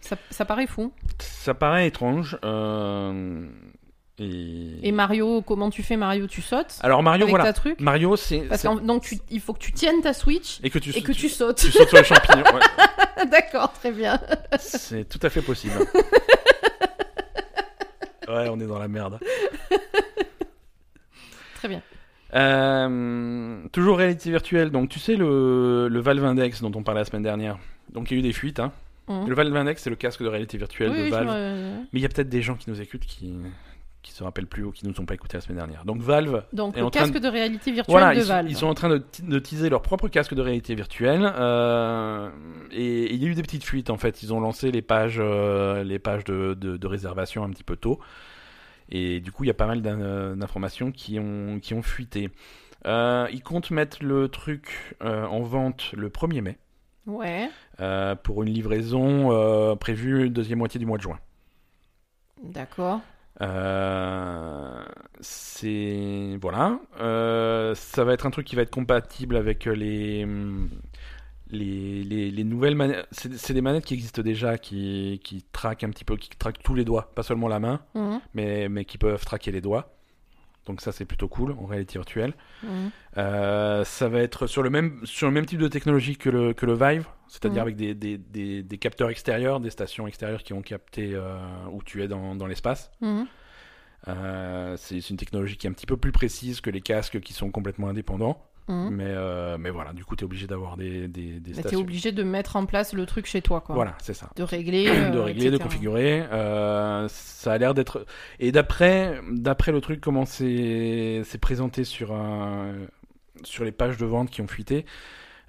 Ça, ça paraît fou. ça paraît étrange. Et... Et Mario, comment tu fais Mario Tu sautes Alors Mario, avec voilà. ta truc Mario, c'est Parce c'est- que donc tu, il faut que tu tiennes ta Switch et que tu et que tu sautes. tu sautes sur les champignons. ouais. D'accord, très bien. c'est tout à fait possible. ouais, on est dans la merde. Très bien. Euh, toujours réalité virtuelle. Donc tu sais le, le Valve Index dont on parlait la semaine dernière. Donc il y a eu des fuites. Hein. Mhm. Le Valve Index, c'est le casque de réalité virtuelle Oui, de Valve. Mais il y a peut-être des gens qui nous écoutent qui qui se rappellent plus ou qui nous ont pas écouté la semaine dernière. Donc Valve Donc est le en train casque de- de, réalité virtuelle Voilà, de ils, sont- Valve. ils sont en train de, teaser leur propre casque de réalité virtuelle. euh, et, et il y a eu des petites fuites en fait. Ils ont lancé les pages, euh, les pages de, réservation un petit peu tôt. Et du coup, il y a pas mal d'in- d'informations qui ont, qui ont fuité. Euh, ils comptent mettre le truc euh, en vente le 1er mai Ouais, euh, pour une livraison euh, prévue deuxième moitié du mois de juin. d'accord. Euh, c'est voilà. Euh, ça va être un truc qui va être compatible avec les les, les, les nouvelles manettes. C'est c'est des manettes qui existent déjà, qui qui traquent un petit peu, qui traquent tous les doigts, pas seulement la main, Mhm, mais mais qui peuvent traquer les doigts. Donc ça c'est plutôt cool en réalité virtuelle. mhm. Euh, ça va être sur le même sur le même type de technologie que le que le Vive, c'est-à-dire Mhm. avec des, des, des, des capteurs extérieurs, des stations extérieures qui vont capter euh, où tu es dans, dans l'espace. Mhm. Euh, c'est une technologie qui est un petit peu plus précise que les casques qui sont complètement indépendants. Mhm. Mais, euh, mais voilà, du coup, tu es obligé d'avoir des, des, des t'es stations. obligé de mettre en place le truc chez toi, quoi. Voilà, c'est ça. De régler. de euh, régler, de configurer. euh, ça a l'air d'être. Et d'après, le truc, comment c'est c'est présenté sur, un, sur les pages de vente qui ont fuité,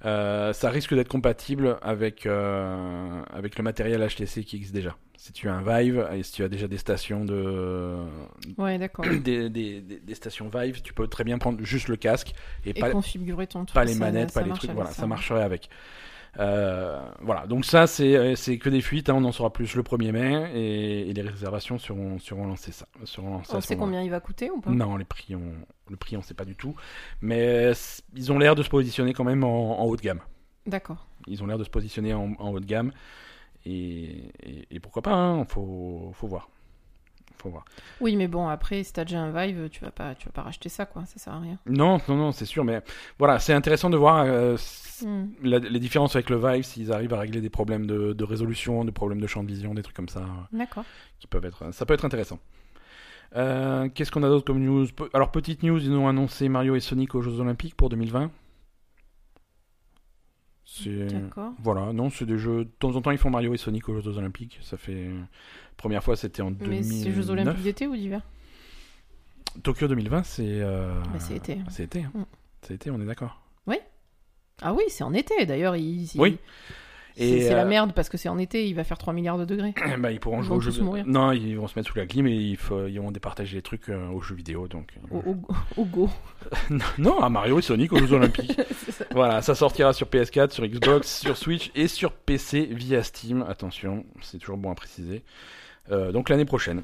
euh, ça risque d'être compatible avec, euh, avec le matériel HTC qui existe déjà. Si tu as un Vive et si tu as déjà des stations de, Ouais, d'accord. des, des, stations Vive, tu peux très bien prendre juste le casque et, Et pas, configurer ton truc. pas les manettes, ça pas les trucs. Voilà, ça. ça marcherait avec. Euh, voilà, donc ça c'est c'est que des fuites, hein, on en saura plus le 1er mai et, et les réservations seront, seront lancées ça. Seront lancées à On sait combien il va coûter ou pas? Non, les prix on, le prix on sait pas du tout, mais c- ils ont l'air de se positionner quand même en, en haut de gamme. D'accord. Ils ont l'air de se positionner en, en haut de gamme et, et, et pourquoi pas, hein, faut, faut voir. Faut voir. Oui, mais bon, après, si t'as déjà un Vive, tu vas pas, tu vas pas racheter ça, quoi. Ça sert à rien. Non, non, non, c'est sûr, mais voilà, c'est intéressant de voir euh, Hmm. la- les différences avec le Vive, s'ils arrivent à régler des problèmes de, de résolution, des problèmes de champ de vision, des trucs comme ça, euh, D'accord. qui peuvent être, ça peut être intéressant. Euh, Qu'est-ce qu'on a d'autre comme news? Alors petite news, ils ont annoncé Mario et Sonic aux Jeux Olympiques pour 2020. C'est D'accord. voilà, non, c'est des jeux. De temps en temps, ils font Mario et Sonic aux Jeux Olympiques. Ça fait première fois, c'était en Mais c'est 2009. Jeux Olympiques d'été ou d'hiver? Tokyo 2020, c'est. euh, Bah, c'est été. C'est été. hein. Mm. C'est été, on est d'accord. Ah oui, c'est en été. D'ailleurs, ils, ils- Oui. C'est c'est euh, la merde parce que c'est en été, il va faire 3 milliards de degrés. bah, ils pourront Ils jouer vont mourir. Non, ils vont se mettre sous la clim et faut- ils vont départager les trucs euh, aux jeux vidéo. Donc... Au, au- au go. non, à Mario et Sonic aux Jeux Olympiques. Ça. voilà, ça sortira sur PS4, sur Xbox, sur Switch et sur PC via Steam. Attention, c'est toujours bon à préciser. Euh, donc l'année prochaine.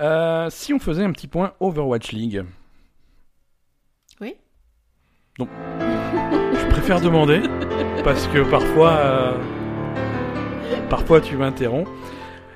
Euh, si on faisait un petit point Overwatch League. Oui. Donc, préfère demander parce que parfois, euh, parfois tu m'interromps.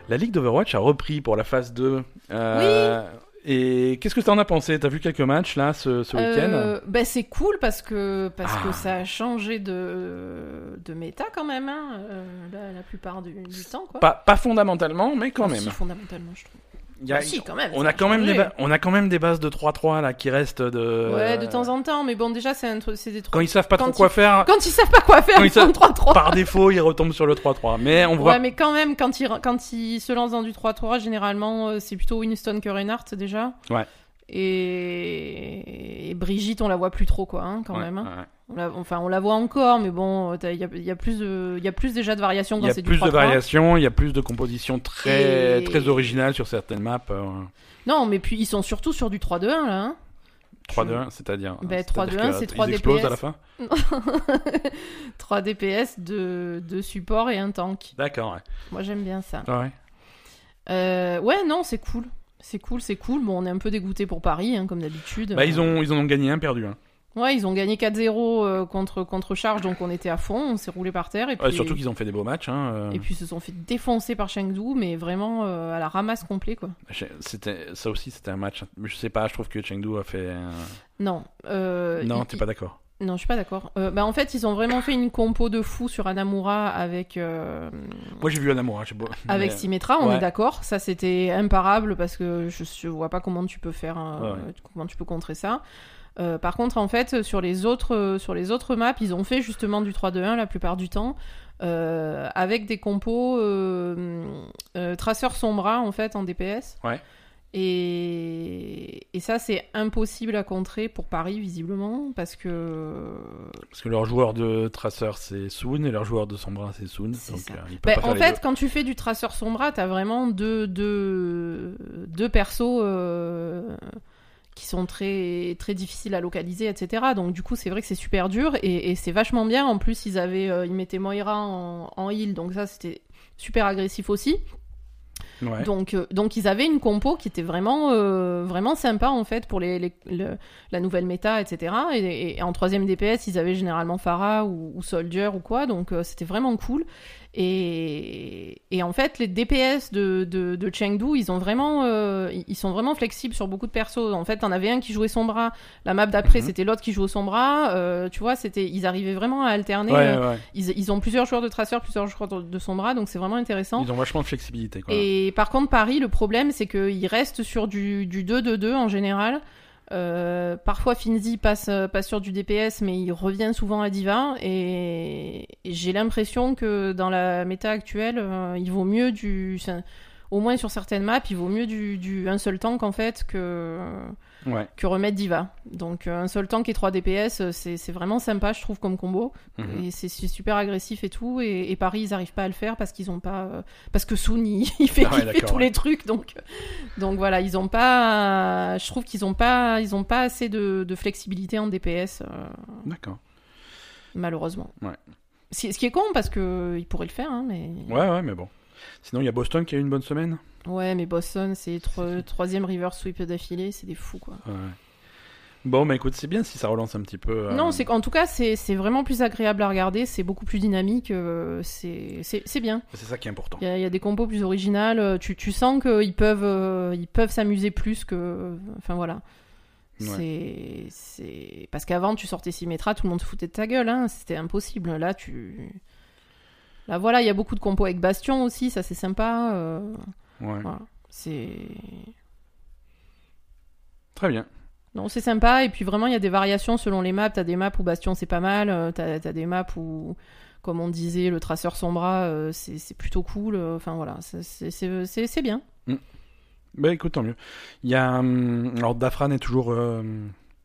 La Ligue d'Overwatch a repris pour la phase 2. Euh, Et qu'est-ce que tu en as pensé? T'as vu quelques matchs là ce, ce week-end? Euh, bah, c'est cool parce que parce Ah. que ça a changé de de méta quand même hein, euh, la, la plupart du, du temps quoi. pas, pas fondamentalement, mais quand même. si, fondamentalement je trouve. Y a- si quand même. on, a quand même des changé. ba- on a quand même des bases de 3-3 là qui restent de. Ouais, de temps en temps, mais bon déjà c'est des trucs. Quand ils savent pas trop quoi faire, Quand ils savent pas quoi faire, Quand ils ils savent- font 3-3. par défaut, ils retombent sur le 3-3. Mais on voit. Ouais, mais quand même, quand ils, quand ils se lancent dans du 3-3, généralement, euh, c'est plutôt Winston que Reinhardt déjà. Ouais. Et... et Brigitte, on la voit plus trop, quoi, hein, quand Ouais, même. hein. ouais. On la- Enfin, on la voit encore, mais bon, il y a, il y, a plus de- il y a plus déjà de variations Il quand y a c'est du plus de 3-3. variations, il y a plus de compositions très Et- très originales sur certaines maps. euh, Non, mais puis ils sont surtout sur du 3-2-1, là. hein. 3-2-1, c'est-à-dire. Ben, c'est-à-dire 3-2-1, que c'est ils 3 explosent à DPS. la fin 3 DPS, de, de support et un tank. D'accord, ouais. Moi, j'aime bien ça. Ouais. Euh, ouais, non, c'est cool. C'est cool, c'est cool. Bon, on est un peu dégoûté pour Paris, hein, comme d'habitude. Bah, ils, ont, ils en ont gagné un, perdu un. Ouais, ils ont gagné 4-0 euh, contre, contre Charge, donc on était à fond, on s'est roulé par terre. Et puis, Ouais, surtout qu'ils ont fait des beaux matchs. Hein. euh. et puis ils se sont fait défoncer par Chengdu, mais vraiment euh, à la ramasse complet, quoi. C'était, ça aussi, c'était un match. Je sais pas, je trouve que Chengdu a fait. un- Non. Non, t'es pas d'accord. Non, je suis pas d'accord. Euh, bah, en fait, ils ont vraiment fait une compo de fou sur Anamura avec, euh, Moi, j'ai vu Anamura. j'ai beau- avec mais- Symmetra, on ouais. est d'accord. Ça, c'était imparable parce que je, je vois pas comment tu peux faire, un- Ouais, ouais. comment tu peux contrer ça. Euh, par contre, en fait, sur les autres, euh, sur les autres maps, ils ont fait justement du 3-2-1 la plupart du temps, euh, avec des compos euh, euh, traceur sombra en fait en DPS. Ouais. Et, et ça, c'est impossible à contrer pour Paris visiblement parce que Parce que leur joueur de traceur, c'est Soon, et leur joueur de Sombra, c'est Soon. C'est Donc, ça. euh, Ben, pas en fait, quand tu fais du traceur sombra, t'as vraiment deux, deux, deux persos euh, qui sont très, très difficiles à localiser, etc. Donc du coup, c'est vrai que c'est super dur et, et c'est vachement bien. En plus, ils avaient, euh, ils mettaient Moira en, en heal, donc ça c'était super agressif aussi. Donc, euh, donc ils avaient une compo qui était vraiment, euh, vraiment sympa en fait pour les, les- le- la nouvelle méta, etc. Et, en troisième DPS, ils avaient généralement Pharah ou, ou Soldier ou quoi, donc euh, c'était vraiment cool. Et, et en fait, les DPS de, de, de Chengdu, ils ont vraiment, euh, ils- sont vraiment flexibles sur beaucoup de persos. En fait, t'en avais un qui jouait son bras, la map d'après Mhm. c'était l'autre qui jouait son bras. Euh, tu vois, c'était, ils arrivaient vraiment à alterner. Ouais, euh, ouais. Ils, ils ont plusieurs joueurs de traceurs, plusieurs joueurs de, de son bras, donc c'est vraiment intéressant. Ils ont vachement de flexibilité. Quoi. Et par contre, Paris, le problème, c'est qu'il reste sur du, du 2-2-2 en général. Euh, parfois, Finzi passe, euh, passe sur du DPS, mais il revient souvent à Diva. Et, j'ai l'impression que dans la méta actuelle, euh, il vaut mieux du. Au moins sur certaines maps, il vaut mieux du, du un seul tank en fait que, Ouais. que remettre Diva. Donc euh, un seul tank et 3 DPS, euh, c'est c'est vraiment sympa, je trouve, comme combo. Mhm. Et c'est super agressif et tout. Et, et Paris, ils arrivent pas à le faire parce qu'ils ont pas. euh, parce que Soon, il, il fait, Ah ouais, il fait d'accord, tous ouais. les trucs. Donc, donc voilà, ils ont pas. Je trouve qu'ils ont pas, ils ont pas assez de, de flexibilité en DPS, euh, D'accord. malheureusement. Ouais. Ce, qui est con parce que ils pourraient le faire, hein, mais. Ouais, ouais, mais bon. Sinon, il y a Boston qui a eu une bonne semaine. Ouais, mais Boston, c'est tro- troisième river sweep d'affilée, c'est des fous quoi. Ouais. Bon, bah écoute, c'est bien si ça relance un petit peu. euh, Non, c'est en tout cas, c'est vraiment plus agréable à regarder, c'est beaucoup plus dynamique, euh, c'est bien. c'est ça qui est important. Il y, a- il y a des compos plus originales. euh, Tu, tu sens qu'ils peuvent euh, ils peuvent s'amuser plus que. Enfin voilà. Ouais. C'est parce qu'avant tu sortais Symmetra, tout le monde se foutait de ta gueule. Hein. C'était impossible. Là tu. Là voilà, il y a beaucoup de compos avec Bastion aussi, ça c'est sympa. euh, Ouais. voilà. C'est. Très bien. Non, c'est sympa. Et puis vraiment, il y a des variations selon les maps. T'as des maps où Bastion c'est pas mal. euh, T'as as des maps où, comme on disait, le traceur sombra, euh, c'est plutôt cool. Enfin voilà, c'est- c'est c'est- c'est bien. Bah écoute, tant mieux. Il y a. hum, alors, Dafran est toujours euh,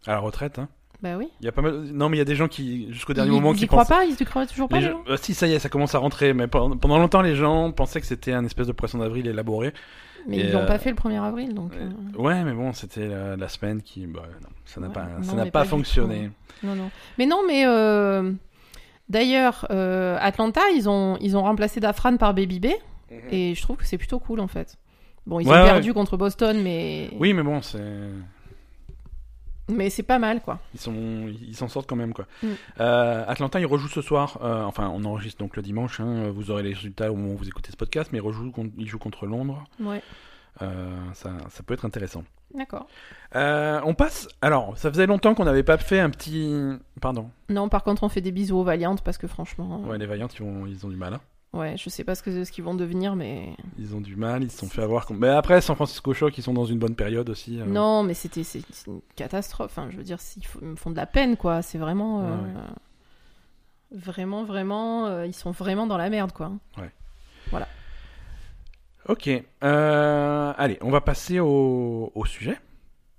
à la retraite. Hein. Bah oui. Il y a pas mal. Non, mais il y a des gens qui, jusqu'au dernier ils, moment, ils qui y croient pas, ils y croient toujours pas. Les les gens- gens euh, si, ça y est, ça commence à rentrer. Mais pendant, longtemps, les gens pensaient que c'était un espèce de poisson d'avril élaboré. Mais Et, ils l'ont euh, pas fait le 1er avril, donc. euh, Ouais, mais bon, c'était la, la semaine qui. Bah, non, ça n'a Ouais, pas, ça n'a pas, fonctionné. Non, non. Mais non, mais euh, d'ailleurs, euh, Atlanta, ils ont, ils ont remplacé Dafran par Baby B, et je trouve que c'est plutôt cool en fait. Bon, ils Ouais, ont ouais. perdu contre Boston, mais Oui, mais bon, c'est. Mais c'est pas mal quoi. Ils sont, ils s'en sortent quand même quoi. Mm. Euh, Atlanta, ils rejouent ce soir. euh, enfin, on enregistre donc le dimanche. hein, vous aurez les résultats au moment où vous écoutez ce podcast, mais ils rejouent, contre- ils jouent contre Londres. Ouais, Euh, ça, ça peut être intéressant. d'accord. Euh, on passe. Alors, ça faisait longtemps qu'on n'avait pas fait un petit. Pardon. Non, par contre, on fait des bisous aux Valiantes parce que franchement, Ouais, les Vaillantes, ils, vont- ils ont du mal. hein. Ouais, je sais pas ce que ce qu'ils vont devenir, mais Ils ont du mal. Ils se sont fait avoir. Mais après, San Francisco Shock, ils sont dans une bonne période aussi. euh. non, mais c'était c'est c'est une catastrophe. Enfin, je veux dire, ils f- ils me font de la peine quoi. C'est vraiment, euh, Ouais, vraiment, vraiment, euh, ils sont vraiment dans la merde quoi. Ok. Euh, allez, on va passer au, au sujet.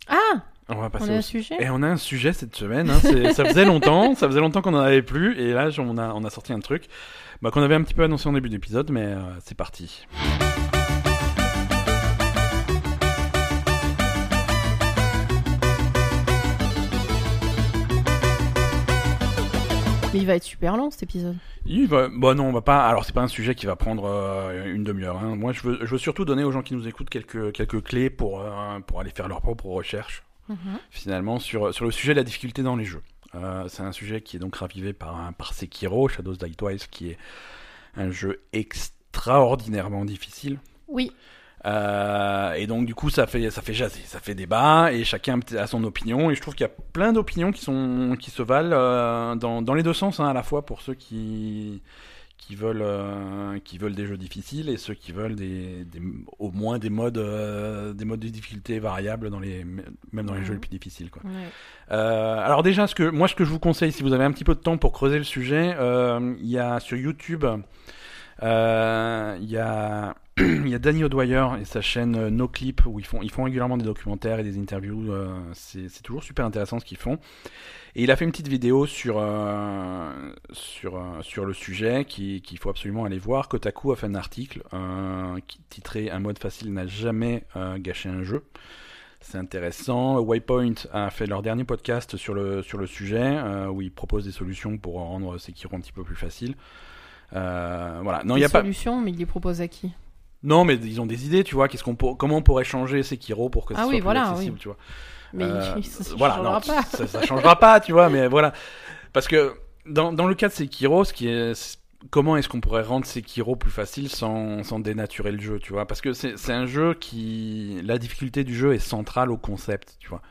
Ah, On va passer on a au un sujet. Et on a un sujet cette semaine. hein, ça faisait longtemps, ça faisait longtemps qu'on n'en avait plus, et là on a, on a sorti un truc bah, qu'on avait un petit peu annoncé en début d'épisode, mais euh, c'est parti. Mais il va être super long cet épisode. Il va... Bon non, on va pas. Alors c'est pas un sujet qui va prendre euh, une demi-heure. hein. Moi je veux, je veux surtout donner aux gens qui nous écoutent quelques, quelques clés pour, euh, pour aller faire leur propre recherche finalement sur, sur le sujet de la difficulté dans les jeux. Euh, c'est un sujet qui est donc ravivé par, par Sekiro, Shadows Die Twice, qui est un jeu extraordinairement difficile. Oui, Euh, et donc du coup ça fait ça fait jaser, ça fait débat et chacun a son opinion et je trouve qu'il y a plein d'opinions qui sont qui se valent euh, dans, dans les deux sens hein, à la fois pour ceux qui qui veulent euh, qui veulent des jeux difficiles et ceux qui veulent des, des- au moins des modes euh, des modes de difficulté variables dans les même dans les jeux les plus difficiles quoi. ouais. Euh, alors déjà, ce que moi, ce que je vous conseille, si vous avez un petit peu de temps pour creuser le sujet, il y a sur YouTube, il y a il y a Danny O'Dwyer et sa chaîne No Clip où ils font ils font régulièrement des documentaires et des interviews. c'est c'est toujours super intéressant ce qu'ils font. Et il a fait une petite vidéo sur euh, sur euh, sur le sujet qui qu'il faut absolument aller voir. Kotaku a fait un article euh, qui titré Un mode facile n'a jamais euh, gâché un jeu. C'est intéressant. Waypoint a fait leur dernier podcast sur le, sur le sujet, où ils proposent des solutions pour rendre Sekiro un petit peu plus facile. Voilà. Non, il Des y a pas. solutions, mais il les propose à qui? Non, mais ils ont des idées, tu vois. Qu'est-ce qu'on pour- Comment on pourrait changer Sekiro pour que ça Ah soit oui, plus voilà, accessible, oui. tu vois. Mais Euh, ça, voilà, changera non, pas. Ça, ça changera pas, tu vois. Mais voilà, parce que dans, dans le cas de Sekiro, ce qui est comment est-ce qu'on pourrait rendre Sekiro plus facile sans, sans dénaturer le jeu, tu vois? Parce que c'est un jeu qui la difficulté du jeu est centrale au concept, tu vois.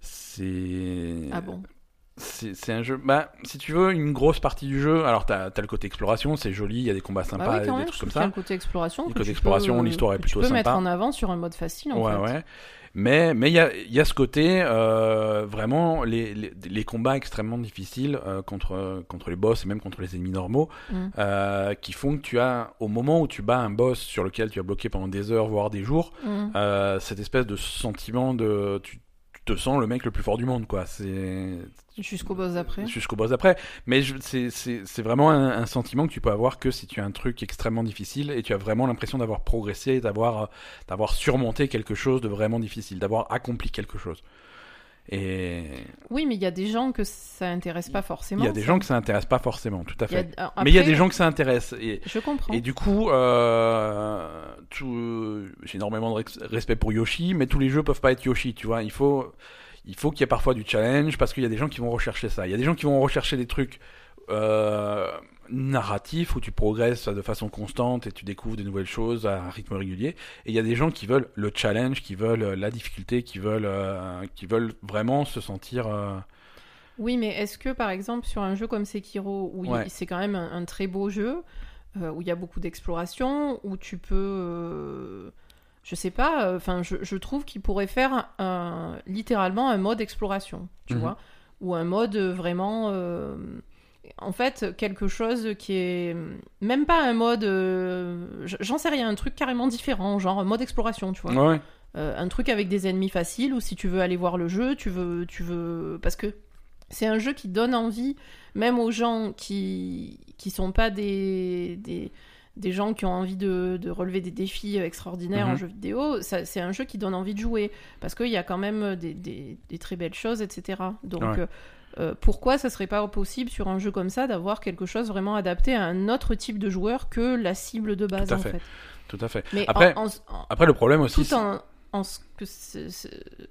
C'est Ah bon? c'est un jeu. Bah, si tu veux, une grosse partie du jeu. Alors, t'as as le côté exploration, c'est joli, il y a des combats sympas, Bah oui, et quand des trucs comme ça. le côté exploration. L'histoire est plutôt Tu peux mettre sympa. en avant sur un mode facile, en Ouais, fait. ouais. Mais mais il y a, il y a ce côté euh, vraiment les, les, les combats extrêmement difficiles euh, contre contre les boss et même contre les ennemis normaux Mm. euh, qui font que tu as au moment où tu bats un boss sur lequel tu as bloqué pendant des heures voire des jours Mm. euh, cette espèce de sentiment de tu, tu te sens le mec le plus fort du monde quoi c'est Jusqu'au boss d'après. jusqu'au boss après. Mais c'est- vraiment un, un sentiment que tu peux avoir que si tu as un truc extrêmement difficile et tu as vraiment l'impression d'avoir progressé, d'avoir euh, d'avoir surmonté quelque chose de vraiment difficile, d'avoir accompli quelque chose. Et Oui, mais il y a des gens que ça intéresse pas forcément. il y a des ça. gens que ça intéresse pas forcément, tout à a- fait. alors, Mais il y a des gens que ça intéresse. Et, Je comprends. et du coup, euh, tout- j'ai énormément de respect pour Yoshi, mais tous les jeux peuvent pas être Yoshi, tu vois. Il faut, il faut qu'il y ait parfois du challenge parce qu'il y a des gens qui vont rechercher ça. Il y a des gens qui vont rechercher des trucs euh, narratifs où tu progresses de façon constante et tu découvres des nouvelles choses à un rythme régulier. Et il y a des gens qui veulent le challenge, qui veulent euh, la difficulté, qui veulent, euh, qui veulent vraiment se sentir. euh, Oui, mais est-ce que par exemple sur un jeu comme Sekiro, où Ouais. c'est quand même un, un très beau jeu, où il y a beaucoup d'exploration, où tu peux, je sais pas, enfin je, je trouve qu'il pourrait faire un, littéralement un mode exploration, tu Mhm. vois, ou un mode vraiment, euh, en fait quelque chose qui est même pas un mode, euh, j'en sais rien, un truc carrément différent, genre un mode exploration, tu vois. Ouais. Euh, un truc avec des ennemis faciles ou si tu veux aller voir le jeu, tu veux, tu veux, parce que c'est un jeu qui donne envie, même aux gens qui qui sont pas des des, des gens qui ont envie de, de relever des défis extraordinaires en Mhm. jeu vidéo. C'est un jeu qui donne envie de jouer parce qu'il y a quand même des, des, des très belles choses, etc. Donc Ouais. euh, euh, pourquoi ça serait pas possible sur un jeu comme ça d'avoir quelque chose vraiment adapté à un autre type de joueur que la cible de base Tout à en fait. fait? Tout à fait. Mais Après- en- en- en- Après, le problème aussi, tout en, en ce que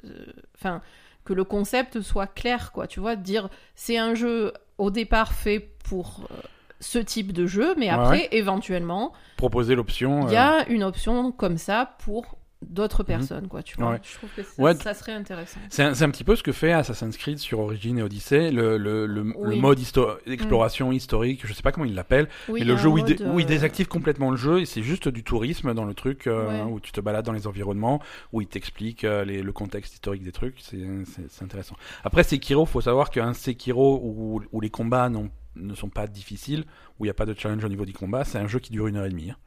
euh, enfin que le concept soit clair quoi tu vois dire c'est un jeu au départ fait pour euh, ce type de jeu mais Ouais, après éventuellement proposer l'option. il y euh, a une option comme ça pour d'autres personnes quoi tu vois Ouais. je trouve que ça, Ouais. ça serait intéressant C'est un, petit peu ce que fait Assassin's Creed sur Origin et Odyssey, le, le, le, le Oui. Mm. mode histo- exploration historique, je sais pas comment il l'appelle, oui, mais le jeu où il, où euh, désactive complètement le jeu et c'est juste du tourisme dans le truc euh, Ouais. où tu te balades dans les environnements, où il t'explique euh, le contexte historique des trucs, c'est intéressant. Après Sekiro, faut savoir qu'un Sekiro où, où les combats n'ont- ne sont pas difficiles, où il n'y a pas de challenge au niveau du combat, c'est un jeu qui dure une heure et demie. hein.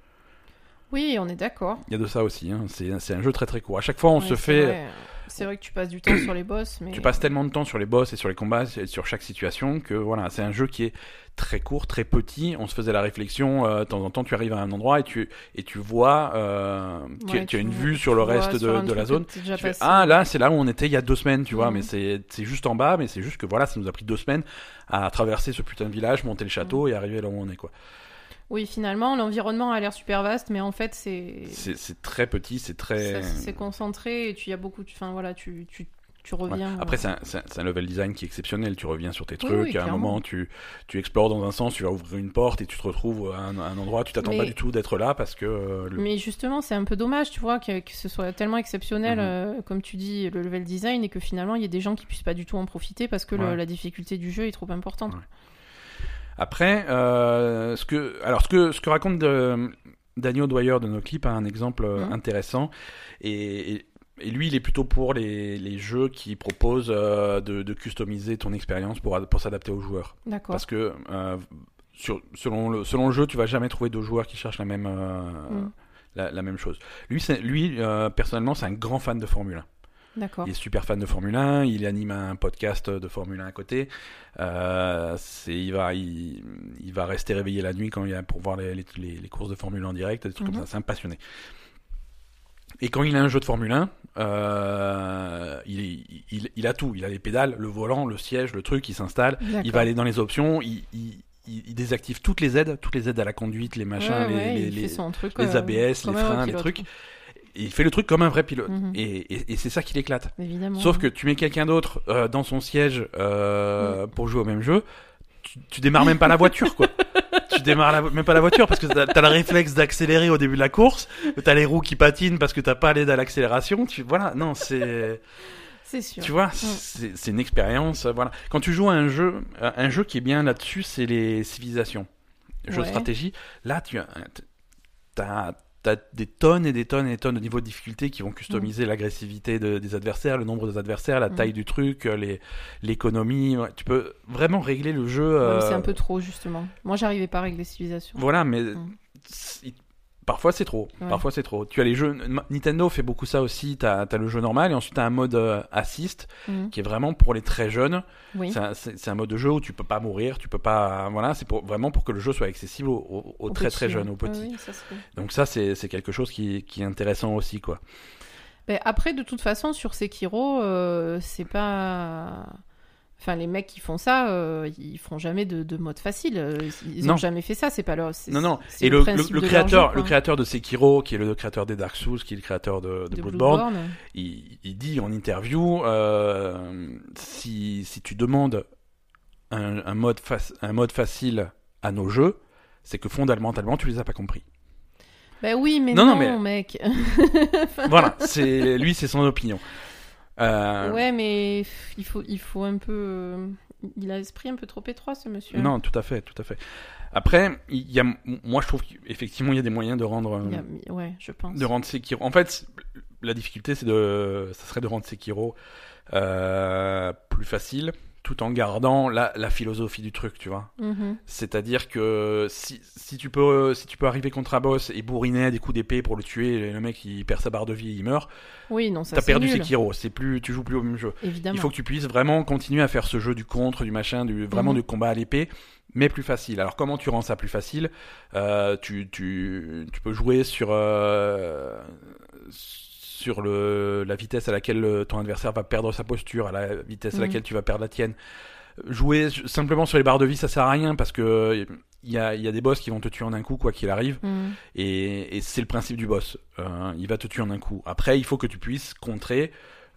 Oui on est d'accord Il y a de ça aussi, hein. c'est un jeu très très court. À chaque fois on Ouais, se fait... c'est vrai que tu passes du temps sur les boss mais Tu passes tellement de temps sur les boss et sur les combats et sur chaque situation que voilà, c'est un jeu qui est très court, très petit. On se faisait la réflexion, euh, de temps en temps, tu arrives à un endroit et tu, et tu vois, euh, tu, Ouais, tu as une vue sur le reste de, la zone. Tu fais, ah là, c'est là où on était il y a deux semaines, tu vois, Mhm. mais c'est c'est juste en bas, mais c'est juste que voilà, ça nous a pris deux semaines à traverser ce putain de village, monter le château et arriver là où on est quoi. Oui finalement l'environnement a l'air super vaste mais en fait c'est C'est très petit, c'est très. C'est concentré et tu y a beaucoup enfin voilà tu tu, tu Ouais. reviens Après, euh, c'est un, c'est un- level design qui est exceptionnel. Tu reviens sur tes trucs. oui, à un moment, tu, tu explores dans un sens, tu vas ouvrir une porte et tu te retrouves à un, à un endroit. Tu t'attends Mais- pas du tout d'être là parce que. euh, le- mais justement c'est un peu dommage tu vois que, que ce soit tellement exceptionnel Mhm. euh, comme tu dis le level design et que finalement il y ait des gens qui puissent pas du tout en profiter parce que le- la difficulté du jeu est trop importante Ouais. Après, euh, ce que, alors ce que, ce que raconte de, Daniel Dwyer de nos clips a un exemple euh, Mhm. intéressant et, et, et lui, il est plutôt pour les, les jeux qui proposent euh, de, de customiser ton expérience pour, pour s'adapter aux joueurs. d'accord Parce que euh, sur, selon, le, selon le jeu, tu vas jamais trouver deux joueurs qui cherchent la même, euh, Mm. la, la même chose. Lui, lui euh, personnellement, c'est un grand fan de Formule 1. Il est super fan de Formule 1, il anime un podcast de Formule 1 à côté. Euh, il, va, il, il va rester réveillé la nuit quand il y a, pour voir les, les, les- les courses de Formule 1 en direct, des trucs Mhm. comme ça. C'est un passionné. Et quand il a un jeu de Formule 1, euh, il, il, il a tout. Il a les pédales, le volant, le siège, le truc, il s'installe. Il va aller dans les options, il, désactive toutes les aides, toutes les aides à la conduite, les machins, Ouais, les, ouais, les, il les- fait son truc, les euh, ABS, les un freins, les trucs. Il fait le truc comme un vrai pilote. Mhm. Et, et, et c'est ça qui l'éclate. évidemment Sauf que tu mets quelqu'un d'autre euh, dans son siège euh, Mm. pour jouer au même jeu, tu, tu démarres même pas la voiture, quoi. tu démarres la- même pas la voiture parce que t'as as le réflexe d'accélérer au début de la course, t'as les roues qui patinent parce que t'as pas l'aide à l'accélération. Tu voilà, non, c'est, c'est sûr tu vois, c'est c'est une expérience. euh, Voilà, quand tu joues à un jeu, euh, un jeu qui est bien là-dessus, c'est les civilisations, jeux de Ouais. stratégie. Là, tu as, t'as des tonnes et des tonnes et des tonnes de niveaux de difficulté qui vont customiser l'agressivité de- des adversaires, le nombre des adversaires, la Mm. taille du truc, euh, les l'économie. ouais. Tu peux vraiment régler le jeu. Ouais, mais euh, c'est un peu trop justement moi j'arrivais pas à régler civilisation Voilà, mais Mm. c'est- parfois c'est trop. Ouais. Parfois c'est trop. Tu as les jeux. Nintendo fait beaucoup ça aussi. T'as as le jeu normal et ensuite t'as un mode euh, assist Mhm. qui est vraiment pour les très jeunes. oui C'est un, mode de jeu où tu peux pas mourir, tu peux pas. Voilà, c'est pour, vraiment pour que le jeu soit accessible aux, aux- aux Aux très petits, très jeunes, aux petits. Ouais, oui, ça serait- Donc ça c'est c'est quelque chose qui, qui est intéressant aussi quoi. Ben, après, de toute façon, sur Sekiro, euh, c'est pas. Enfin, les mecs qui font ça, euh, ils feront jamais de, de mode facile. Euh, Ils Non. ont jamais fait ça. C'est pas leur. Non non. Et le, créateur, jeu, le créateur de Sekiro, qui est le créateur des Dark Souls, qui est le créateur de, de de Bloodborne, Bloodborne. il, il dit en interview euh, si, si tu demandes un, un mode fac- un mode facile à nos jeux, c'est que fondamentalement tu les as pas compris. Ben oui, mais Non, non, non, mais- mec. voilà, c'est lui c'est son opinion. Euh, ouais, mais il faut, il faut un peu. euh, Il a l'esprit un peu trop étroit, ce monsieur. Non, tout à fait, tout à fait. Après, il y a, moi je trouve qu'effectivement il y a des moyens de rendre a- Ouais, je pense. de rendre Sekiro. En fait, la difficulté, c'est de, ça serait de rendre Sekiro euh, plus facile, tout en gardant la, la philosophie du truc, tu vois. Mhm. C'est-à-dire que si, si tu peux si tu peux arriver contre un boss et bourriner des coups d'épée pour le tuer, et le mec il perd sa barre de vie, il meurt, Oui, non, ça t'as perdu nul, Sekiro. C'est plus tu joues plus au même jeu. Évidemment. Il faut que tu puisses vraiment continuer à faire ce jeu du contre, du machin, du vraiment Mhm. du combat à l'épée, mais plus facile. Alors comment tu rends ça plus facile? Euh, tu, tu, tu peux jouer sur euh, sur le, la vitesse à laquelle euh, ton adversaire va perdre sa posture, à la vitesse à Mhm. laquelle tu vas perdre la tienne. Jouer simplement sur les barres de vie, ça sert à rien parce que il y a, il y a des boss qui vont te tuer en un coup quoi qu'il arrive. Mhm. Et, et c'est le principe du boss. Euh, il va te tuer en un coup. Après, il faut que tu puisses contrer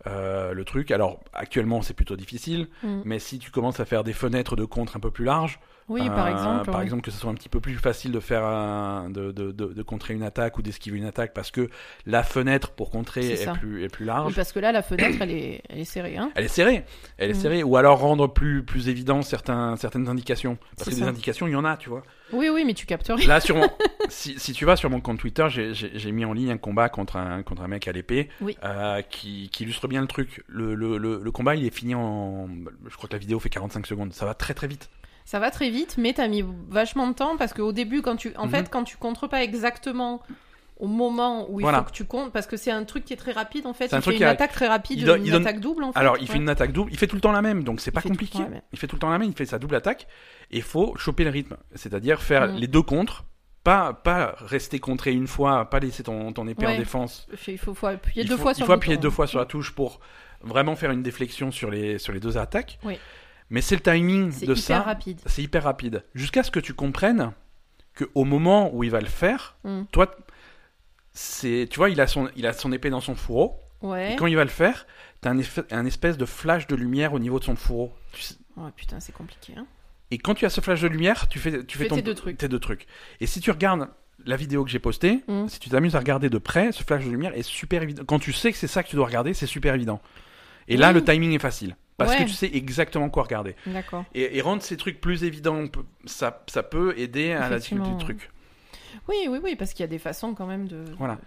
euh, le truc. Alors, actuellement, c'est plutôt difficile. Mhm. Mais si tu commences à faire des fenêtres de contre un peu plus larges, Oui, par euh, exemple. par oui. exemple, que ce soit un petit peu plus facile de faire un- de, de, de, de contrer une attaque ou d'esquiver une attaque parce que la fenêtre pour contrer est plus, est plus Oui, large. parce que là, la fenêtre, elle est, elle est serrée. Hein. Elle est serrée, elle est Mhm. serrée, ou alors rendre plus plus évident certains certaines indications, parce que des ça. indications il y en a, tu vois. Oui, oui, mais tu captes rien. Là, sur mon... si, si tu vas sur mon compte Twitter, j'ai- mis en ligne un combat contre un, contre un mec à l'épée Oui. euh, qui, qui illustre bien le truc. Le, le, le, le combat, il est fini en. Je crois que la vidéo fait 45 secondes. Ça va très très vite. Ça va très vite, mais t'as mis vachement de temps parce qu'au début, quand tu, en Mhm. fait, quand tu contres pas exactement au moment où il Voilà. faut que tu comptes, parce que c'est un truc qui est très rapide en fait. C'est un Il truc fait qui une a- attaque très rapide, il donne- une il donne- attaque double en fait. Alors, il fait une attaque double. Il fait tout le temps la même, donc c'est pas compliqué. Il fait tout le temps la même. Il fait sa double attaque. Et il faut choper le rythme. C'est-à-dire faire Mhm. les deux contres. Pas, pas rester contré une fois, pas laisser ton, ton épée en défense. Il faut, faut appuyer il deux faut, fois il sur faut appuyer deux fois sur la touche pour vraiment faire une déflexion sur les, sur les deux attaques. Oui. Mais c'est le timing C'est de hyper ça. rapide. c'est hyper rapide. Jusqu'à ce que tu comprennes que au moment où il va le faire, Mm. toi, c'est, tu vois, il a son, il a son épée dans son fourreau. Ouais. Et quand il va le faire, t'as un, un espèce de flash de lumière au niveau de son fourreau. Tu sais- Ouais, putain, c'est compliqué. Hein. Et quand tu as ce flash de lumière, tu fais, tu fais fais ton, tes deux trucs. tes deux trucs. Et si tu regardes la vidéo que j'ai postée, Mm. si tu t'amuses à regarder de près, ce flash de lumière est super évident. Quand tu sais que c'est ça que tu dois regarder, c'est super évident. Et là, Oui. le timing est facile. Parce Ouais. que tu sais exactement quoi regarder. D'accord. Et, et rendre ces trucs plus évidents, ça, ça peut aider à la difficulté du truc. Oui, oui, oui, parce qu'il y a des façons quand même de, Voilà.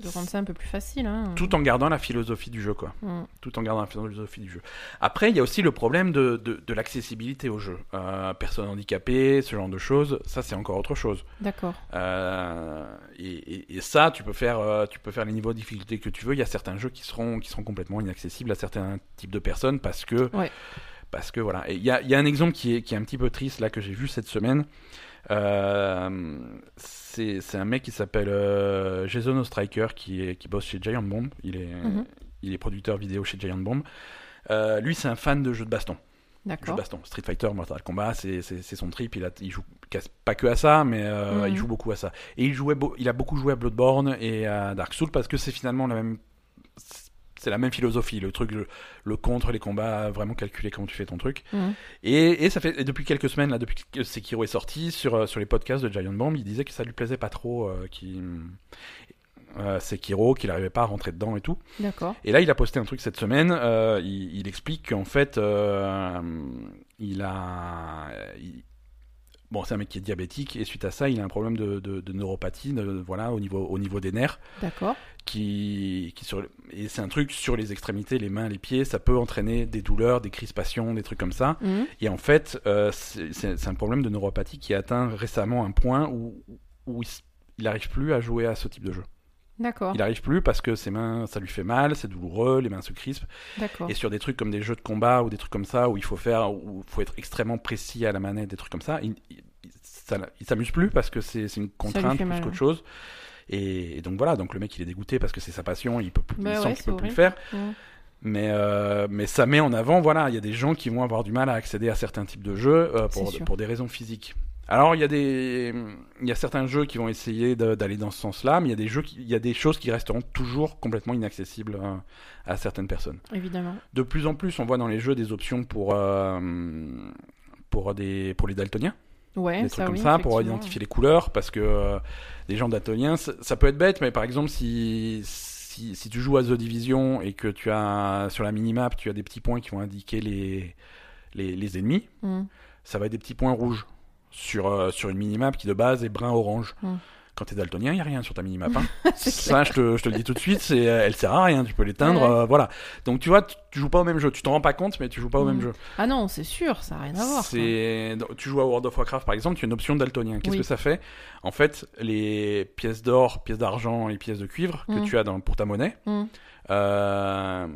De rendre ça un peu plus facile. Hein. Tout en gardant la philosophie du jeu, quoi. Mm. Tout en gardant la philosophie du jeu. Après, il y a aussi le problème de, de, de l'accessibilité au jeu. Euh, personnes handicapées, ce genre de choses, ça c'est encore autre chose. D'accord. Euh, et, et- et ça, tu peux faire, euh, tu peux faire les niveaux de difficulté que tu veux. Il y a certains jeux qui seront, qui seront complètement inaccessibles à certains types de personnes parce que, Ouais. parce que voilà. Il y a, y a un exemple qui est, qui est un petit peu triste là que j'ai vu cette semaine. Euh, c'est un mec qui s'appelle euh, Jason Ostriker qui, est, qui bosse chez Giant Bomb. Il est, Mhm. il est producteur vidéo chez Giant Bomb. Euh, lui, c'est un fan de jeux de baston. Jeux de baston. Street Fighter, Mortal Kombat, c'est son trip. Il, a, il joue pas que à ça, mais euh, Mhm. il joue beaucoup à ça. Et il, jouait il a beaucoup joué à Bloodborne et à Dark Souls parce que c'est finalement la même. C'est la même philosophie, le truc, le, le contre, les combats, vraiment calculer comment tu fais ton truc. Mhm. Et, et ça fait et depuis quelques semaines, là, depuis que Sekiro est sorti, sur, euh, sur les podcasts de Giant Bomb, il disait que ça lui plaisait pas trop, euh, qu'il- euh, Sekiro, qu'il n'arrivait pas à rentrer dedans et tout. D'accord. Et là, il a posté un truc cette semaine. euh, il, il explique qu'en fait, euh, il a. il- Bon, c'est un mec qui est diabétique et suite à ça, il a un problème de, de- de neuropathie, de- voilà, au niveau, au niveau des nerfs, D'accord. qui, qui sur, et c'est un truc sur les extrémités, les mains, les pieds, ça peut entraîner des douleurs, des crispations, des trucs comme ça. Mhm. Et en fait, euh, c'est un problème de neuropathie qui a atteint récemment un point où, où il n'arrive plus à jouer à ce type de jeu. D'accord. Il n'arrive plus parce que ses mains, ça lui fait mal, c'est douloureux, les mains se crispent. D'accord. Et sur des trucs comme des jeux de combat ou des trucs comme ça où il faut faire, où faut être extrêmement précis à la manette, des trucs comme ça, il, il, ça- il s'amuse plus parce que c'est c'est une contrainte plus qu'autre ouais. chose. Et, et donc voilà, donc le mec il est dégoûté parce que c'est sa passion, il peut plus, Bah il ouais, sent qu'il c'est peut plus le faire. Mais euh, mais ça met en avant, voilà, il y a des gens qui vont avoir du mal à accéder à certains types de jeux euh, pour des raisons physiques. Alors il y a des il y a certains jeux qui vont essayer d'aller dans ce sens-là, mais il y a des jeux qui- y a des choses qui resteront toujours complètement inaccessibles euh, à certaines personnes Évidemment. de plus en plus, on voit dans les jeux des options pour, euh, pour, des, pour les daltoniens, Ouais, des ça trucs comme oui, ça, pour identifier les couleurs, parce que euh, les gens daltoniens, ça, ça peut être bête, mais par exemple, si, si, si tu joues à The Division et que tu as sur la minimap, tu as des petits points qui vont indiquer les, les, les ennemis, Mhm. ça va être des petits points rouges sur, euh, sur une minimap qui de base est brun-orange. Mm. Quand t'es daltonien, il y a rien sur ta minimap. Hein. Ça, je te, je te le dis tout de suite, c'est, euh, elle sert à rien. Tu peux l'éteindre, Ouais. euh, voilà. Donc tu vois, tu, tu joues pas au même jeu. Tu t'en rends pas compte, mais tu joues pas au même jeu. Ah non, c'est sûr, ça n'a rien à voir. C'est, tu joues à World of Warcraft par exemple, tu as une option daltonien. Qu'est-ce Oui. que ça fait? En fait, les pièces d'or, pièces d'argent et pièces de cuivre que Mm. tu as dans, pour ta monnaie, Mm. euh,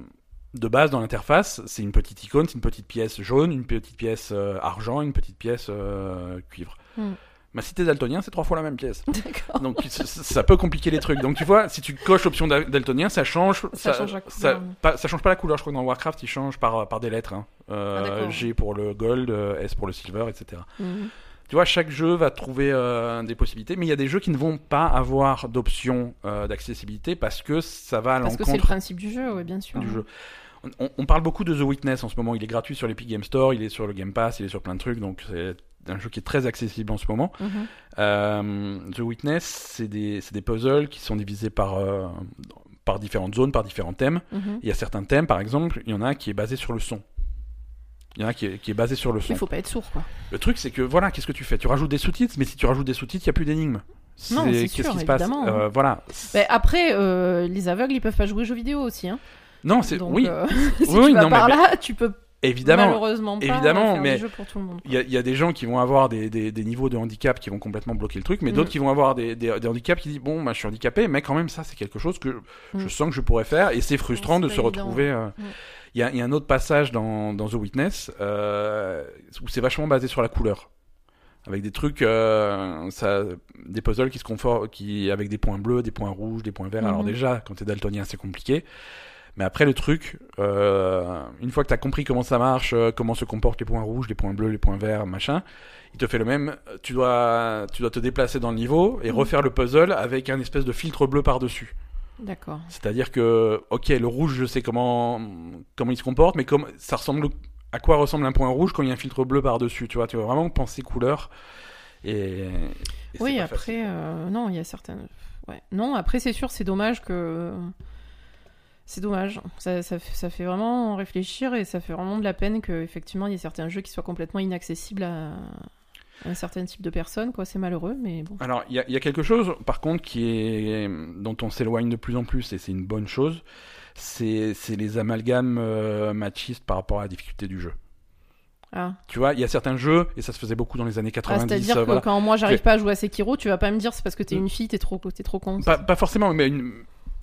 de base dans l'interface, c'est une petite icône, c'est une petite pièce jaune, une petite pièce euh, argent, une petite pièce euh, cuivre. Mm. Mais si t'es daltonien, c'est trois fois la même pièce. Donc ça peut compliquer les trucs. Donc tu vois, si tu coches l'option dal- daltonien, ça change. Ça change ça, pas- ça change pas la couleur. Je crois que dans Warcraft, il change par, par des lettres. hein. Euh, Ah. G pour le gold, S pour le silver, etc. Mhm. Tu vois, chaque jeu va trouver euh, des possibilités, mais il y a des jeux qui ne vont pas avoir d'option euh, d'accessibilité parce que ça va à Parce que c'est le l'encontre principe du jeu, oui, bien sûr. du jeu. On, parle beaucoup de The Witness en ce moment. Il est gratuit sur l'Epic Game Store, il est sur le Game Pass, il est sur plein de trucs, donc c'est un jeu qui est très accessible en ce moment. Mhm. Euh, The Witness, c'est des, puzzles qui sont divisés par, euh, par différentes zones, par différents thèmes. Mhm. Il y a certains thèmes, par exemple, il y en a un qui est basé sur le son. Il y en a un qui est, qui est basé sur le son. Il faut pas être sourd, quoi. Le truc, c'est que voilà, qu'est-ce que tu fais? Tu rajoutes des sous-titres, mais si tu rajoutes des sous-titres, il n'y a plus d'énigmes. Non, c'est Qu'est-ce sûr, qui se passe? évidemment. Euh, Voilà. Mais après, euh, les aveugles, ils peuvent pas jouer aux jeux vidéo aussi. Hein. Non, c'est Donc, oui, euh, si Oui, tu vas non, mais- par là, tu peux évidemment. malheureusement pas évidemment, faire mais des jeux pour tout le monde. Il y, a, il y a des gens qui vont avoir des, des, des niveaux de handicap qui vont complètement bloquer le truc, mais Mm. d'autres qui vont avoir des, handicaps qui disent bon, bah, je suis handicapé, mais quand même ça c'est quelque chose que je Mm. sens que je pourrais faire, et c'est frustrant de se évident, retrouver. euh, Mm. Il y, a, il y a un autre passage dans, dans The Witness euh, où c'est vachement basé sur la couleur. Avec des trucs, euh, ça, des puzzles qui se confortent, qui, avec des points bleus, des points rouges, des points verts. Alors Mhm. déjà, quand t'es daltonien, c'est compliqué. Mais après, le truc, euh, une fois que t'as compris comment ça marche, euh, comment se comportent les points rouges, les points bleus, les points verts, machin, il te fait le même. Tu dois, tu dois te déplacer dans le niveau et Mhm. refaire le puzzle avec un espèce de filtre bleu par-dessus. D'accord. C'est-à-dire que, ok, le rouge, je sais comment, comment il se comporte, mais comme, ça ressemble, à quoi ressemble un point rouge quand il y a un filtre bleu par-dessus, tu vois, tu vas vraiment penser couleur. Et, Oui, après, euh, non, il y a certaines. Ouais. Non, après, c'est sûr, c'est dommage que. C'est dommage. Ça, ça, fait- ça fait vraiment réfléchir et ça fait vraiment de la peine qu'effectivement, il y ait certains jeux qui soient complètement inaccessibles à, à un certain type de personnes. Quoi. C'est malheureux, mais bon. Alors, il y, a- il y a quelque chose, par contre, qui est, dont on s'éloigne de plus en plus, et c'est une bonne chose, c'est les amalgames euh, machistes par rapport à la difficulté du jeu. Ah. Tu vois, il y a certains jeux, et ça se faisait beaucoup dans les années Ah, 90. C'est-à-dire euh, que quand moi, j'arrive pas à jouer à Sekiro, tu vas pas me dire c'est parce que t'es une fille, t'es trop, t'es trop con. Pas, pas forcément, mais une-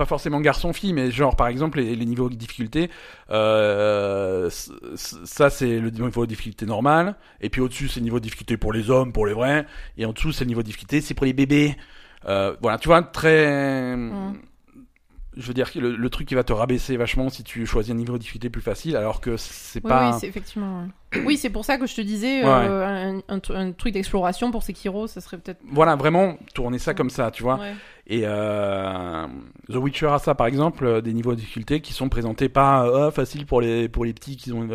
pas forcément garçon-fille, mais genre par exemple les, les niveaux de difficulté, euh, ça c'est le niveau de difficulté normal, et puis au-dessus c'est le niveau de difficulté pour les hommes, pour les vrais, et en dessous c'est le niveau de difficulté c'est pour les bébés. Euh, voilà, tu vois, très... Mm. Je veux dire que le, le truc qui va te rabaisser vachement si tu choisis un niveau de difficulté plus facile, alors que c'est Oui, pas... oui, c'est effectivement. oui, c'est pour ça que je te disais Ouais. euh, un, un tr- un truc d'exploration pour Sekiro, ça serait peut-être. Voilà, vraiment tourner ça comme ça, tu vois. Ouais. Et euh, The Witcher a ça, par exemple, euh, des niveaux de difficulté qui sont présentés pas euh, facile pour les pour les petits qui ont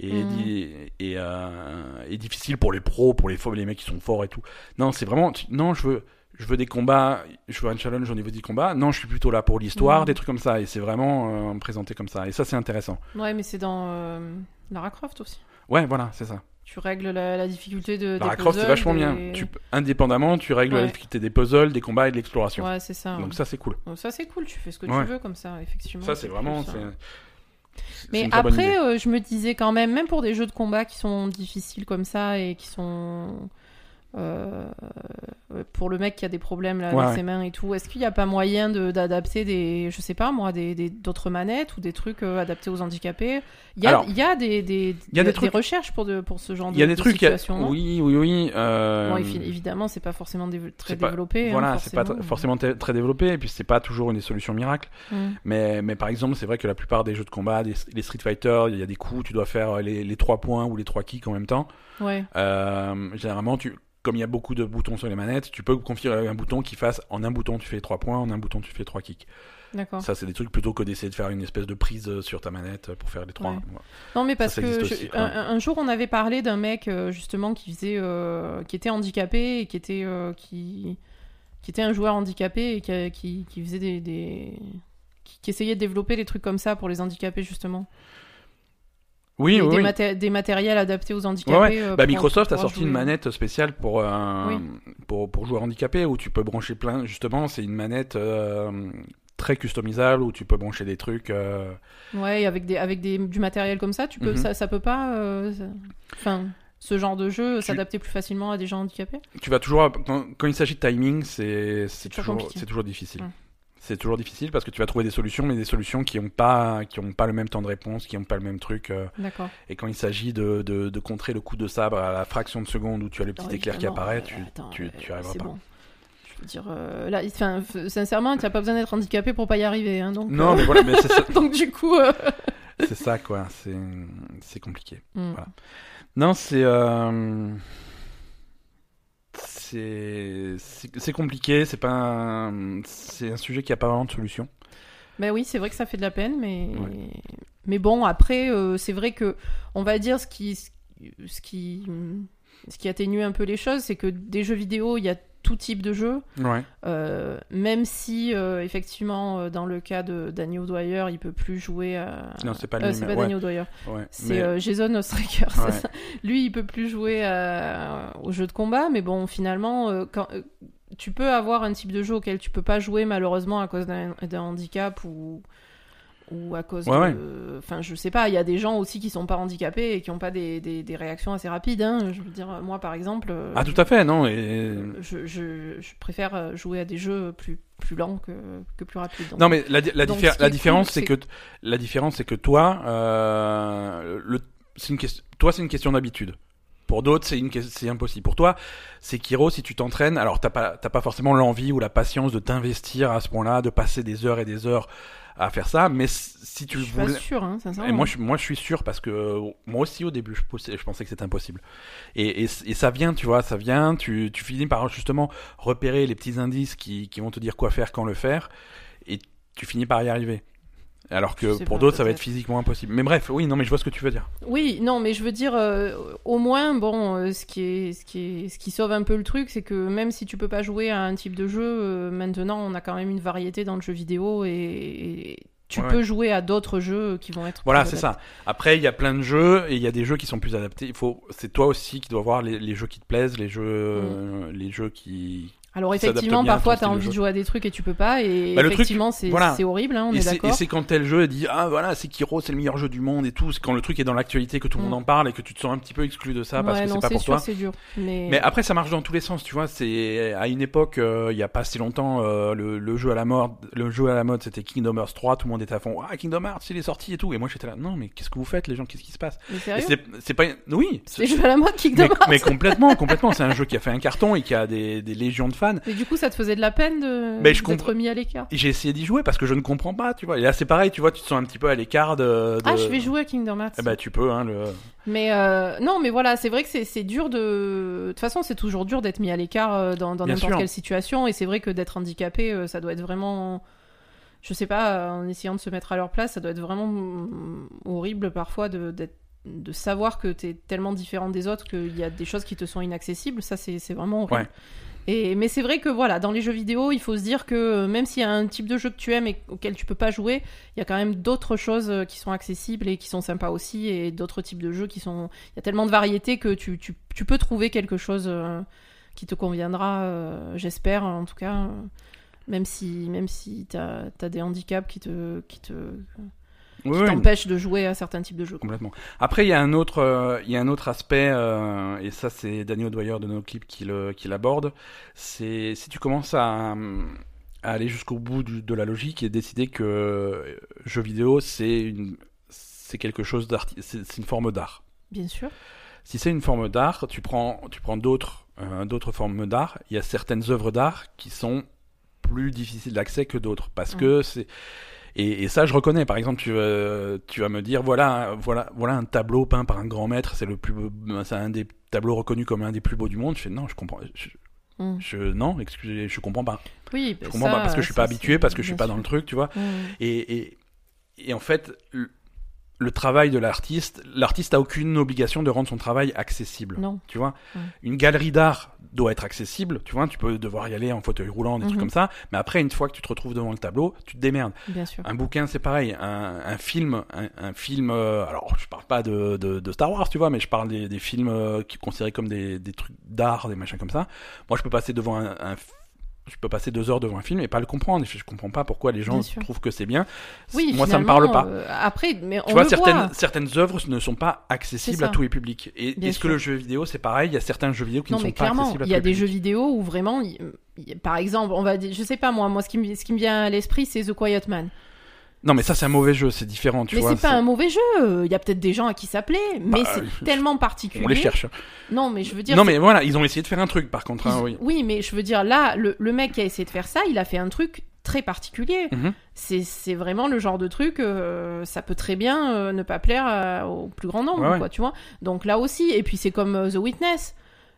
et Mhm. di- et, euh, et difficile pour les pros, pour les les mecs qui sont forts et tout. Non, c'est vraiment non, je veux je veux des combats, je veux un challenge au niveau du combat. Non, je suis plutôt là pour l'histoire, Mhm. des trucs comme ça. Et c'est vraiment euh, présenté comme ça. Et ça, c'est intéressant. Ouais, mais c'est dans euh, Lara Croft aussi. Ouais, voilà, c'est ça. Tu règles la, la difficulté de. Lara des Croft, c'est vachement des- bien. Tu, indépendamment, tu règles la difficulté des puzzles, des combats et de l'exploration. Ouais, c'est ça. Donc ça, c'est cool. Donc ça, c'est cool, tu fais ce que Ouais. tu veux comme ça, effectivement. Ça, c'est vraiment. Mais après, euh, je me disais quand même, même pour des jeux de combat qui sont difficiles comme ça et qui sont. Euh, euh, pour le mec qui a des problèmes là, Ouais, avec ouais. ses mains et tout, est-ce qu'il n'y a pas moyen de- d'adapter des, je sais pas moi, des d'autres manettes ou des trucs euh, adaptés aux handicapés? Il y a, Alors, il y a des, y a des trucs- recherches pour, de, pour ce genre de Il y a des de trucs, il y a- situation, non oui, oui, oui. euh, Bon, évi- évidemment, c'est pas forcément très pas- développé. hein, voilà, c'est pas forcément. tr- forcément très développé, et puis c'est pas toujours une des solutions miracles. Mm. Mais, mais par exemple, c'est vrai que la plupart des jeux de combat, des- les Street Fighter, il y a des coups, tu dois faire les, les trois points ou les trois kicks en même temps. Ouais. Euh, généralement, tu, comme il y a beaucoup de boutons sur les manettes, tu peux configurer un bouton qui fasse en un bouton tu fais trois points, en un bouton tu fais trois kicks. D'accord. Ça, c'est des trucs plutôt que d'essayer de faire une espèce de prise euh, sur ta manette pour faire les trois. Ouais. Non, mais parce ça que je- un, un jour on avait parlé d'un mec euh, justement qui faisait, euh, qui était handicapé et qui était, euh, qui, qui était un joueur handicapé et qui, a- qui, qui faisait des, des- qui, qui essayait de développer des trucs comme ça pour les handicapés justement. Oui, des, oui, des oui. maté- des matériels adaptés aux handicapés. Ouais, ouais. euh, Bah, pour- Microsoft a sorti une manette spéciale pour, euh, Oui. pour, pour joueurs handicapés où tu peux brancher plein. Justement, c'est une manette euh, très customisable où tu peux brancher des trucs. euh, Ouais, avec des avec des du matériel comme ça, tu peux Mhm. ça ça peut pas enfin ce genre de jeu s'adapter plus facilement à des gens handicapés? tu vas toujours. Quand, quand il s'agit de timing, c'est toujours toujours, toujours difficile. C'est toujours difficile parce que tu vas trouver des solutions, mais des solutions qui n'ont pas, qui ont pas le même temps de réponse, qui n'ont pas le même truc. euh, D'accord. et quand il s'agit de, de, de contrer le coup de sabre à la fraction de seconde où tu as le petit Non, éclair qui apparaît, tu, attends, tu, euh, tu arriveras pas. bon. Je veux dire euh, là enfin f- sincèrement, tu n'as pas besoin d'être handicapé pour pas y arriver hein, donc Non, euh, mais voilà, mais c'est ça, donc du coup c'est ça, quoi. C'est c'est compliqué. hmm. Voilà. Non, c'est. C'est compliqué, c'est pas un... c'est un sujet qui a pas vraiment de solution. Ben oui, c'est vrai que ça fait de la peine, mais Ouais. mais bon, après, euh, c'est vrai que on va dire ce qui ce qui ce qui atténue un peu les choses, c'est que des jeux vidéo, il y a tout type de Ouais. euh, même si euh, effectivement euh, dans le cas de Daniel Dwyer, il peut plus jouer à Non, c'est pas Euh, ouais, Daniel Dwyer, ouais. c'est Mais- Jason Ostraker. Lui, il peut plus jouer à- aux jeux de combat, mais bon, finalement, quand, tu peux avoir un type de jeu auquel tu peux pas jouer malheureusement à cause d'un d'un handicap ou ou à cause Ouais, de... Enfin, je sais pas, il y a des gens aussi qui sont pas handicapés et qui ont pas des, des, des réactions assez rapides. Hein. Je veux dire, moi, par exemple, euh, Ah, tout à fait, non. Et... je, je, je préfère euh, jouer à des jeux plus, plus lents que, que plus rapides. Donc, Non, mais la, la, Donc, diffé- ce qui la différence, c'est que la différence, c'est que toi, euh, le, une question, toi, c'est une question d'habitude. Pour d'autres, c'est une, impossible. Pour toi, c'est Kiro, si tu t'entraînes, alors t'as pas, pas forcément l'envie ou la patience de t'investir à ce point-là, de passer des heures et des heures à faire ça, mais si tu je suis pas sûre, hein, sincèrement. et moi, je, moi, je suis sûr parce que moi aussi au début, je, pensais- je pensais que c'était impossible. Et, et, et ça vient, tu vois, ça vient. Tu, tu finis par justement repérer les petits indices qui, qui vont te dire quoi faire, quand le faire, et tu finis par y arriver. Alors que pour d'autres, ça va être physiquement impossible. Mais bref, oui, non, mais je vois ce que tu veux dire. Oui, non, mais je veux dire, euh, au moins, bon, euh, ce qui est, ce qui est, ce qui sauve un peu le truc, c'est que même si tu peux pas jouer à un type de jeu, euh, maintenant, on a quand même une variété dans le jeu vidéo et, et tu Ouais, peux ouais. jouer à d'autres jeux qui vont être. Voilà, c'est ça. Après, il y a plein de jeux et il y a des jeux qui sont plus adaptés. Il faut, c'est toi aussi qui dois voir les, les jeux qui te plaisent, les jeux, les jeux qui. Alors effectivement, parfois, t'as de envie de jouer à des trucs et tu peux pas, et Bah, effectivement, c'est voilà. horrible, hein, on et est c'est- et d'accord. c'est quand tel jeu dit ah voilà c'est Kiro c'est le meilleur jeu du monde et tout c'est quand le truc est dans l'actualité que tout le Mm. monde en parle et que tu te sens un petit peu exclu de ça parce Ouais, que non, c'est pas pour sûr, toi dur. Mais, mais après ça marche dans tous les sens tu vois c'est à une époque euh, il y a pas si longtemps euh, le, le jeu à la mode le jeu à la mode c'était Kingdom Hearts 3 tout le monde était à fond ah Kingdom Hearts il est sorti et tout et moi j'étais là non mais qu'est-ce que vous faites les gens qu'est-ce qui se passe? C'est pas oui C'est jeu à la mode Kingdom Hearts. mais complètement complètement c'est un jeu qui a fait un carton et qui a des, des légions de fans Mais du coup, ça te faisait de la peine de Mais je d'être mis à l'écart. j'ai essayé d'y jouer parce que je ne comprends pas tu vois et là c'est pareil tu vois tu te sens un petit peu à l'écart de, de- Ah, je vais jouer à Kingdom Hearts. eh ben tu peux hein le Mais euh, non, mais voilà, c'est vrai que c'est- c'est dur de. De toute façon, c'est toujours dur d'être mis à l'écart euh, dans n'importe sûr. quelle situation. Et c'est vrai que d'être handicapé, euh, ça doit être vraiment. Je sais pas, en essayant de se mettre à leur place, ça doit être vraiment horrible parfois de, d'être- de savoir que t'es tellement différent des autres qu'il y a des choses qui te sont inaccessibles. Ça, c'est c'est vraiment horrible. Ouais. Mais c'est vrai que voilà, dans les jeux vidéo, il faut se dire que euh, même s'il y a un type de jeu que tu aimes et auquel tu peux pas jouer, il y a quand même d'autres choses euh, qui sont accessibles et qui sont sympas aussi, et d'autres types de jeux qui sont. Il y a tellement de variétés que tu, tu, tu peux trouver quelque chose euh, qui te conviendra, j'espère en tout cas. Même si, même si t'as as des handicaps qui te, qui te Oui, qui oui, t'empêchent de jouer à certains types de jeux. complètement. Après, il y a un autre, euh, il y a un autre aspect, euh, et ça, c'est Daniel Dwyer de NoClip qui le, qui l'aborde. C'est si tu commences à, à aller jusqu'au bout du- de la logique et décider que euh, jeu vidéo, c'est une, c'est quelque chose d'arti, c'est une forme d'art. Bien sûr. Si c'est une forme d'art, tu prends, tu prends d'autres, euh, d'autres formes d'art. Il y a certaines œuvres d'art qui sont plus difficiles d'accès que d'autres parce Mm. que c'est et, et ça je reconnais. Par exemple, tu, euh, tu vas me dire voilà, voilà, voilà un tableau peint par un grand maître, c'est le plus, beau- c'est un des tableaux reconnus comme un des plus beaux du monde. Je fais non, je comprends. Je, Mm. je- non, excusez, je comprends pas. Oui, Je comprends pas parce que je suis pas habitué, parce que je suis pas dans le truc, tu vois. Mm. Et, et, et en fait, le- travail de l'artiste, l'artiste a aucune obligation de rendre son travail accessible. Non. Tu vois, une galerie d'art doit être accessible. Tu vois, tu peux devoir y aller en fauteuil roulant, des trucs Mhm. comme ça. Mais après, une fois que tu te retrouves devant le tableau, tu te démerdes. Bien sûr. Un bouquin, c'est pareil. Un, un film, un, un film. euh, alors, je parle pas de, de, de Star Wars, tu vois, mais je parle des, des films euh, qui sont considérés comme des, des trucs d'art, des machins comme ça. Moi, je peux passer devant un, un je peux passer deux heures devant un film et pas le comprendre. Je, je comprends pas pourquoi les gens trouvent que c'est bien. Oui, Moi, ça me parle pas. euh, après, mais on Tu vois, le certaines, voit. certaines œuvres ne sont pas accessibles à tous les publics. Et est-ce que le jeu vidéo, c'est pareil? Il y a certains jeux vidéo qui Non, ne sont pas accessibles à il tous y a les des publics. jeux vidéo où vraiment, il- il- par exemple, on va je sais pas moi, moi ce qui me, ce qui me vient à l'esprit, c'est The Quiet Man. Non, mais ça, c'est un mauvais jeu, c'est différent, tu mais vois. c'est pas un mauvais jeu. Il y a peut-être des gens à qui ça plaît, mais Bah, c'est tellement particulier. On les cherche. Non, mais je veux dire. Non, mais voilà, ils ont essayé de faire un truc, par contre. hein, ils- oui. mais je veux dire là, le, le mec qui a essayé de faire ça, il a fait un truc très particulier. Mhm. C'est c'est vraiment le genre de truc, euh, ça peut très bien euh, ne pas plaire à- au plus grand nombre, Ouais, ouais. quoi, tu vois. Donc là aussi, et puis c'est comme euh, The Witness.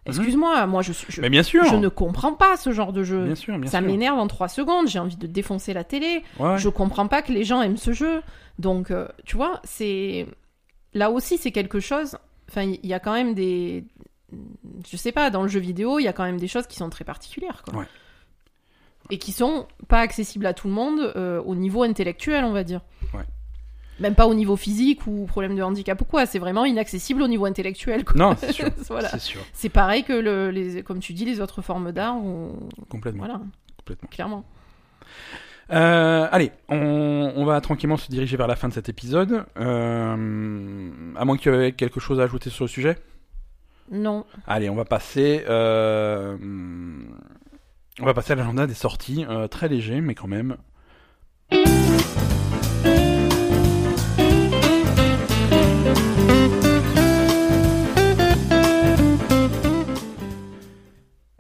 Excuse-moi, moi je, suis- je, Mhm. Mais bien sûr. je ne comprends pas ce genre de jeu. Bien sûr, bien ça sûr. m'énerve en 3 secondes, j'ai envie de défoncer la télé. Ouais, ouais. Je comprends pas que les gens aiment ce jeu. Donc, euh, tu vois, c'est. Là aussi, c'est quelque chose. Enfin, il y a quand même des. Je sais pas, dans le jeu vidéo, il y a quand même des choses qui sont très particulières, quoi. Ouais. Et qui sont pas accessibles à tout le monde euh, au niveau intellectuel, on va dire. Ouais. Même pas au niveau physique ou problème de handicap ou quoi. C'est vraiment inaccessible au niveau intellectuel, quoi. Non, c'est sûr. voilà. C'est pareil que, le, les, comme tu dis, les autres formes d'art. Complètement. Voilà, complètement. clairement. Euh, allez, on, on va tranquillement se diriger vers la fin de cet épisode. Euh, à moins que tu aies quelque chose à ajouter sur le sujet. Non. Allez, on va passer. euh, on va passer à l'agenda des sorties, très léger, mais quand même.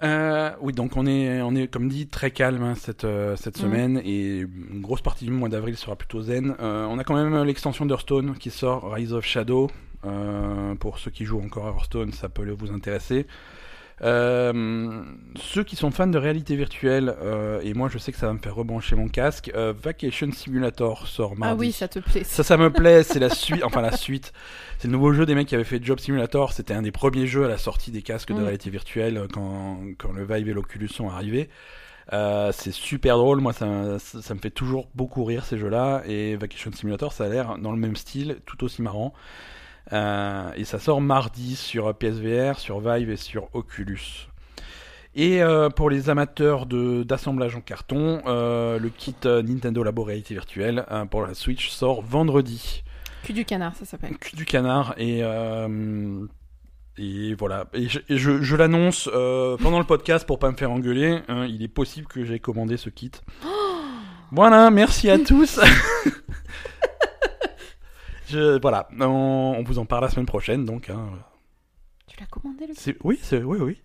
Euh, oui, donc on est, on est, comme dit, très calme hein, cette, euh, cette Mhm. semaine et une grosse partie du mois d'avril sera plutôt zen. Euh, on a quand même l'extension d'Hearthstone qui sort, Rise of Shadow. Pour ceux qui jouent encore à Hearthstone, ça peut vous intéresser. Euh, ceux qui sont fans de réalité virtuelle, euh, et moi je sais que ça va me faire rebrancher mon casque, euh, Vacation Simulator sort mardi. Ah oui, ça te plaît. Ça, ça me plaît, c'est la suite, enfin la suite. C'est le nouveau jeu des mecs qui avaient fait Job Simulator. C'était un des premiers jeux à la sortie des casques de Mm. réalité virtuelle quand, quand le Vive et l'Oculus sont arrivés. Euh, c'est super drôle, moi ça, ça, ça me fait toujours beaucoup rire ces jeux-là. Et Vacation Simulator, ça a l'air dans le même style, tout aussi marrant. Euh, et ça sort mardi sur PSVR, sur Vive et sur Oculus. Et euh, pour les amateurs d'assemblage en carton, euh, le kit Nintendo Labo Réalité Virtuelle pour la Switch sort vendredi. Cul du canard, ça s'appelle. Cul du canard et et voilà. Et je, je, je l'annonce euh, pendant le podcast pour pas me faire engueuler. hein, il est possible que j'ai commandé ce kit. Voilà, merci à tous. je, voilà, on, on vous en parle la semaine prochaine, donc. Hein, Tu l'as commandé le oui, c'est, oui, oui.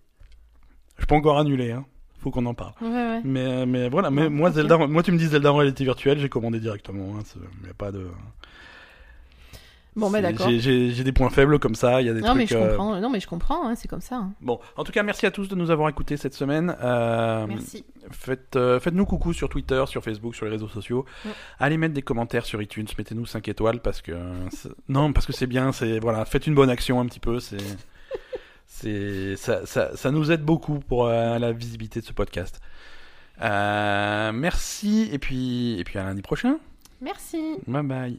Je peux encore annuler. Hein. Faut qu'on en parle. Ouais, ouais. Mais, mais voilà, mais moi. Zelda, moi, tu me dis Zelda en réalité virtuelle, j'ai commandé directement. Hein, il y a pas de. Bon, bah d'accord. J'ai, des points faibles comme ça. Il y a des Non, trucs. mais je euh, comprends. Non, mais je comprends. hein, c'est comme ça. hein. Bon, en tout cas, merci à tous de nous avoir écoutés cette semaine. Euh, Merci. Faites, euh, faites-nous coucou sur Twitter, sur Facebook, sur les réseaux sociaux. Ouais. Allez mettre des commentaires sur iTunes, mettez-nous 5 étoiles parce que c'est- non, parce que c'est bien. C'est voilà, faites une bonne action un petit peu. C'est c'est ça, ça, ça nous aide beaucoup pour euh, la visibilité de ce podcast. Euh, merci et puis et puis à lundi prochain. Merci. Bye bye.